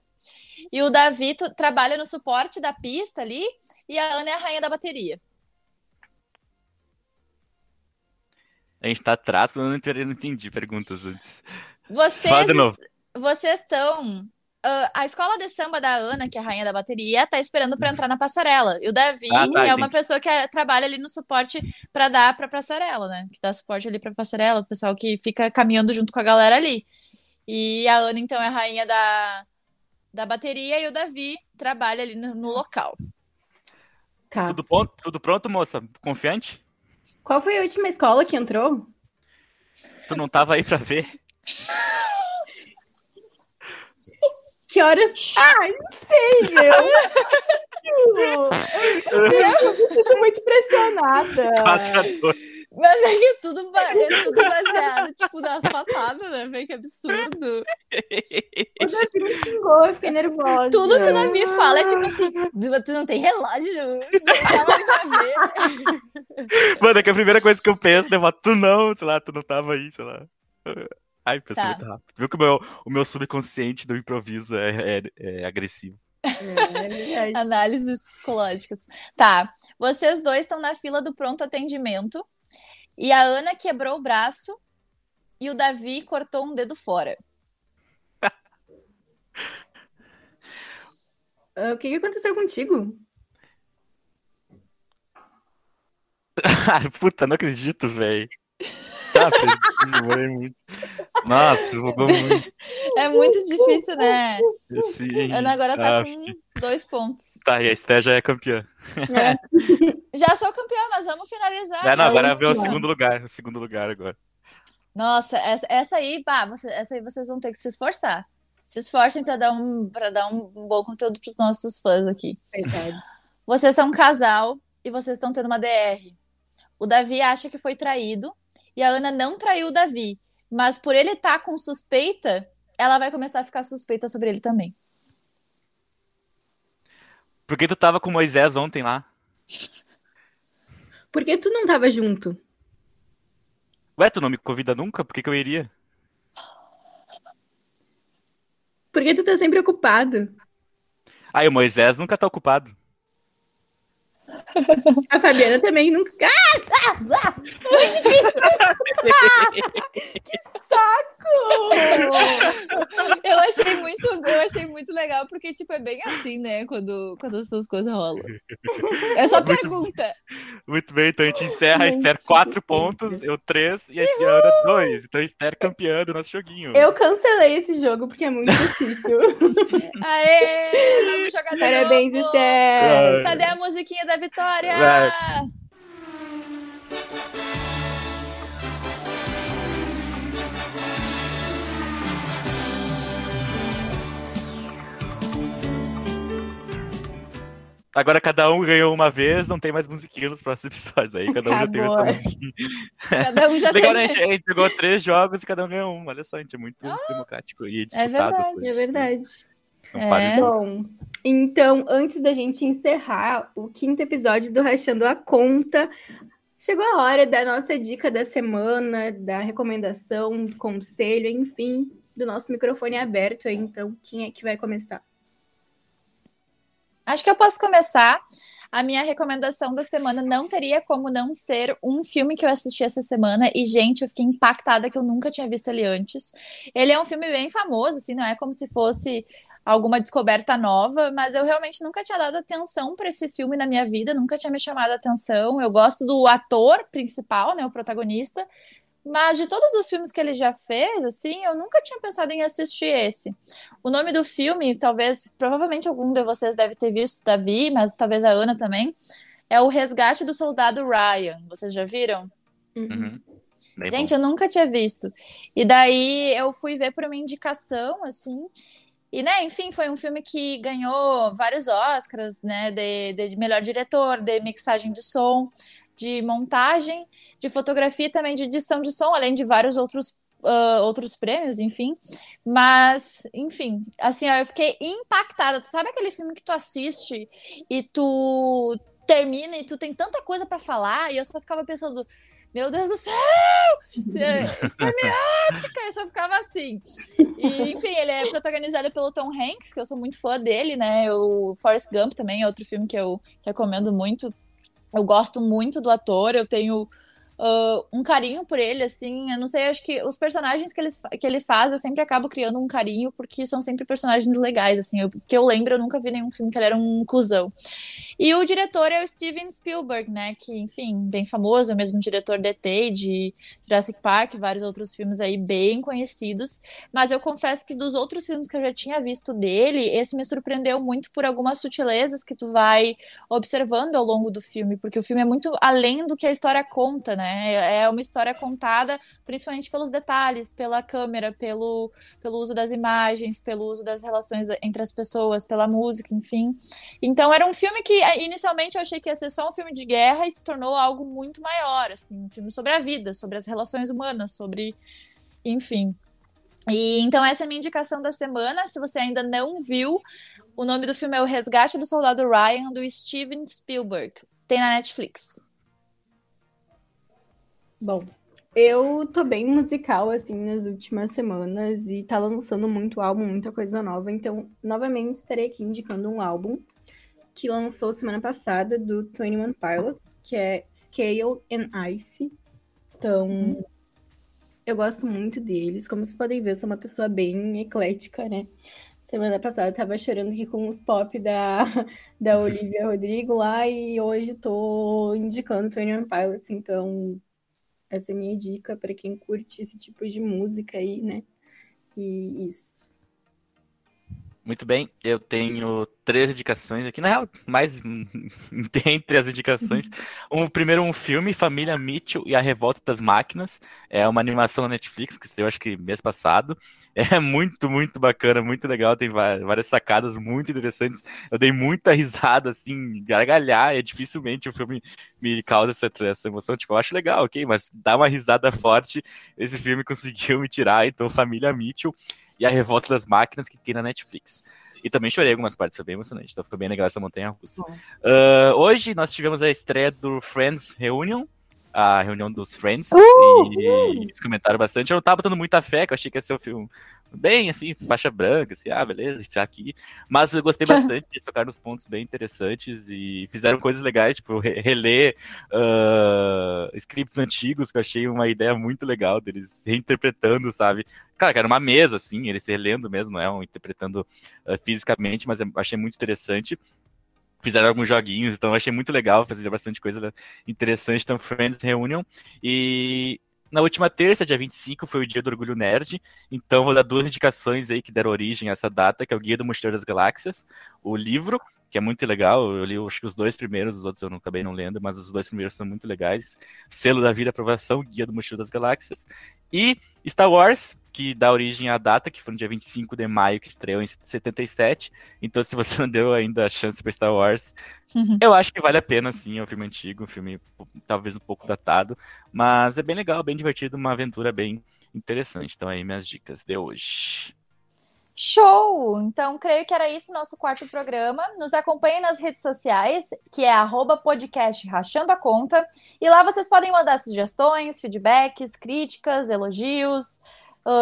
E o Davi trabalha no suporte da pista ali, e a Ana é a rainha da bateria. A gente tá atrás, eu não entendi, não entendi perguntas antes. Vocês Fala de novo. vocês estão. Ah, a escola de samba da Ana, que é a rainha da bateria, tá esperando para entrar na passarela. E o Davi Ah, tá, é uma pessoa que é- trabalha ali no suporte para dar para passarela, né? Que dá suporte ali para passarela, o pessoal que fica caminhando junto com a galera ali. E a Ana, então, é a rainha da, da bateria e o Davi trabalha ali no, no local. Tá. Tudo pronto, tudo pronto, moça? Confiante? Qual foi a última escola que entrou? Tu não tava aí pra ver? Que horas? Ai, não sei, meu. Eu, me sinto muito pressionada. 4x2. Mas é que é tudo, ba- é tudo baseado, tipo, nas patadas, né? Vê que absurdo. O Davi me xingou, eu fiquei nervosa. Tudo que o Davi fala é tipo assim: "Tu- não tem relógio, não. Mano, é que a primeira coisa que eu penso é, tu não, sei lá, tu não tava aí, sei lá. Ai, pensei Tá. muito rápido. Viu que o meu, o meu subconsciente do improviso é, é- é agressivo. É verdade. Análises psicológicas. Tá, vocês dois estão na fila do pronto atendimento e a Ana quebrou o braço e o Davi cortou um dedo fora. Ah, O que, que aconteceu contigo? Ai, puta, não acredito, velho. Tá. Nossa, jogou muito. É muito difícil, né? Esse... A Ana agora tá com dois pontos. Tá, e a Esté já é campeã. Já sou campeã, mas vamos finalizar. É, não, agora vê o segundo lugar. O segundo lugar agora. Nossa, essa, essa aí, pá, você- essa aí vocês vão ter que se esforçar. Se esforcem para dar um para dar um bom conteúdo para os nossos fãs aqui. Verdade. Vocês são um casal e vocês estão tendo uma DR. O Davi acha que foi traído e a Ana não traiu o Davi, mas por ele estar com suspeita, ela vai começar a ficar suspeita sobre ele também. Por que tu tava com o Moisés ontem lá? Por que tu não tava junto? Ué, tu não me convida nunca? Por que, que eu iria? Por que tu tá sempre ocupado? Ah, e o Moisés nunca tá ocupado. A Fabiana também nunca. Ah! Ah! Ah! Eu achei muito, eu achei muito legal porque tipo é bem assim, né, quando quando essas coisas rolam. É só pergunta. Muito bem, então a gente encerra a Esther 4 pontos, eu 3 e a Ana 2. Então a Esther campeã do nosso joguinho. Eu cancelei esse jogo porque é muito difícil. Aê, vamos jogar Parabéns. Esther. Cadê a musiquinha da vitória? Vai. Agora cada um ganhou uma vez, não tem mais musiquinha nos próximos episódios. Aí cada um já teve essa musiquinha. Cada um já Legal, tem. né? A gente, a gente jogou três jogos e cada um ganhou um. Olha só, a gente é muito democrático e disputado as verdade, coisas. É verdade. Não É. Bom, então, antes da gente encerrar o quinto episódio do Rachando a Conta, chegou a hora da nossa dica da semana, da recomendação, do conselho, enfim, do nosso microfone aberto. Então, quem é que vai começar? Acho que eu posso começar. A minha recomendação da semana não teria como não ser um filme que eu assisti essa semana. E, gente, eu fiquei impactada que eu nunca tinha visto ele antes. Ele é um filme bem famoso, assim, não é como se fosse alguma descoberta nova, mas eu realmente nunca tinha dado atenção para esse filme na minha vida, nunca tinha me chamado a atenção. Eu gosto do ator principal, né, o protagonista, mas de todos os filmes que ele já fez, assim, eu nunca tinha pensado em assistir esse. O nome do filme, talvez, provavelmente algum de vocês deve ter visto, Davi, mas talvez a Ana também, é O Resgate do Soldado Ryan. Vocês já viram? Uhum. Bem Gente, bom. eu nunca tinha visto. E daí eu fui ver por uma indicação, assim. E, né, enfim, foi um filme que ganhou vários Oscars, né, de, de melhor diretor, de mixagem de som, de montagem, de fotografia e também de edição de som, além de vários outros, ah, outros prêmios, enfim. Mas, enfim, assim, ó, eu fiquei impactada. Sabe aquele filme que tu assiste e tu termina e tu tem tanta coisa pra falar e eu só ficava pensando, meu Deus do céu! É, Semiótica! Eu só ficava assim. E, enfim, ele é protagonizado pelo Tom Hanks, que eu sou muito fã dele, né? O Forrest Gump também é outro filme que eu recomendo muito. Eu gosto muito do ator, eu tenho ah, um carinho por ele, assim. Eu não sei, acho que os personagens que ele, que ele faz, eu sempre acabo criando um carinho, porque são sempre personagens legais, assim. Eu, que eu lembro, eu nunca vi nenhum filme que ele era um cuzão. E o diretor é o Steven Spielberg, né? Que, enfim, bem famoso, é o mesmo diretor de ET, de Jurassic Park, vários outros filmes aí bem conhecidos. Mas eu confesso que dos outros filmes que eu já tinha visto dele, esse me surpreendeu muito por algumas sutilezas que tu vai observando ao longo do filme, porque o filme é muito além do que a história conta, né? É uma história contada principalmente pelos detalhes, pela câmera, pelo, pelo uso das imagens, pelo uso das relações entre as pessoas, pela música, enfim. Então era um filme que eh, inicialmente eu achei que ia ser só um filme de guerra e se tornou algo muito maior, assim, um filme sobre a vida, sobre as relações humanas, sobre, enfim. E então essa é a minha indicação da semana. Se você ainda não viu, o nome do filme é O Resgate do Soldado Ryan do Steven Spielberg. Tem na Netflix. Bom, eu tô bem musical, assim, nas últimas semanas e tá lançando muito álbum, muita coisa nova. Então, novamente, estarei aqui indicando um álbum que lançou semana passada do 21 Pilots, que é Scale and Ice. Então, eu gosto muito deles. Como vocês podem ver, eu sou uma pessoa bem eclética, né? Semana passada eu tava chorando aqui com os pop da, da Olivia Rodrigo lá e hoje tô indicando 21 Pilots, então essa é a minha dica para quem curte esse tipo de música aí, né? E isso. Muito bem, eu tenho três indicações aqui, na real, mais entre as indicações. Um, primeiro, um filme, Família Mitchell e a Revolta das Máquinas. É uma animação na Netflix, que estreou acho que mês passado. É muito, muito bacana, muito legal, tem várias sacadas muito interessantes. Eu dei muita risada, assim, gargalhar, é dificilmente o filme me causa essa, essa emoção. Tipo, eu acho legal, ok, mas dá uma risada forte, esse filme conseguiu me tirar, então Família Mitchell e a Revolta das Máquinas que tem na Netflix. E também chorei algumas partes, foi bem emocionante. Então ficou bem legal essa montanha russa. Ah, hoje nós tivemos a estreia do Friends Reunion, a reunião dos Friends, Uh! e eles comentaram bastante. Eu não tava botando muita fé, que eu achei que ia ser um filme bem assim, faixa branca, assim, ah, beleza, já aqui. Mas eu gostei bastante, eles tocaram nos pontos bem interessantes e fizeram coisas legais, tipo, re- reler ah, scripts antigos, que eu achei uma ideia muito legal deles reinterpretando, sabe? Cara, que era uma mesa, assim, eles relendo mesmo, não é? Um interpretando ah, fisicamente, mas eu achei muito interessante. Fizeram alguns joguinhos, então achei muito legal, fazer bastante coisa interessante. Então, Friends Reunion. E na última terça, dia 25, foi o dia do Orgulho Nerd. Então, vou dar duas indicações aí que deram origem a essa data, que é o Guia do Mochileiro das Galáxias, o livro, que é muito legal. Eu li acho que os dois primeiros, os outros eu não acabei não lendo, mas os dois primeiros são muito legais. Selo da Vida Aprovação, Guia do Mochileiro das Galáxias. E Star Wars, que dá origem à data, que foi no dia 25 de maio, que estreou em 77. Então, se você não deu ainda a chance para Star Wars, eu acho que vale a pena, sim. É um filme antigo, um filme talvez um pouco datado, mas é bem legal, bem divertido, uma aventura bem interessante. Então, aí minhas dicas de hoje. Show! Então, creio que era isso nosso quarto programa. Nos acompanhem nas redes sociais, que é arroba podcast Rachando a Conta. E lá vocês podem mandar sugestões, feedbacks, críticas, elogios,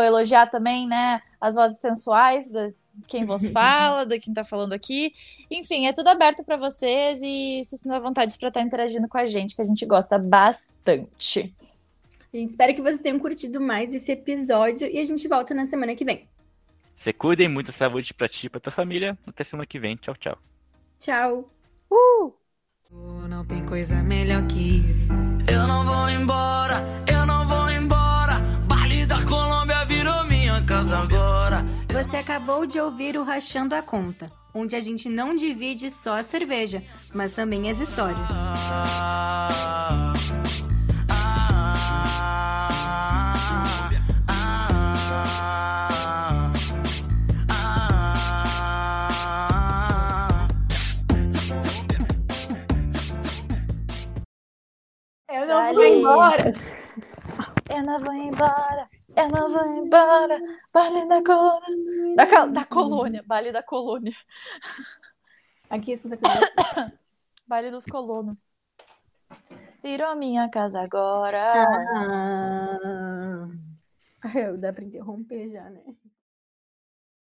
elogiar também, né, as vozes sensuais da quem vos fala, da quem tá falando aqui. Enfim, é tudo aberto para vocês e se sintam à vontade para estar interagindo com a gente, que a gente gosta bastante. A gente espera que vocês tenham curtido mais esse episódio e a gente volta na semana que vem. Se cuidem, muita saúde pra ti e pra tua família. Até semana que vem. Tchau, tchau. Tchau! Não tem coisa melhor que isso. Eu não vou embora, eu não vou embora. Baile da Colômbia virou minha casa agora. Você acabou de ouvir o Rachando a Conta, onde a gente não divide só a cerveja, mas também as histórias. Não vou embora! Eu não vou embora, eu não vou embora. Baile da colônia. Da, da colônia, baile da colônia. Aqui, Santa Cruz. Baile dos colonos. Virou minha casa agora. Ah, eu dá pra interromper já, né?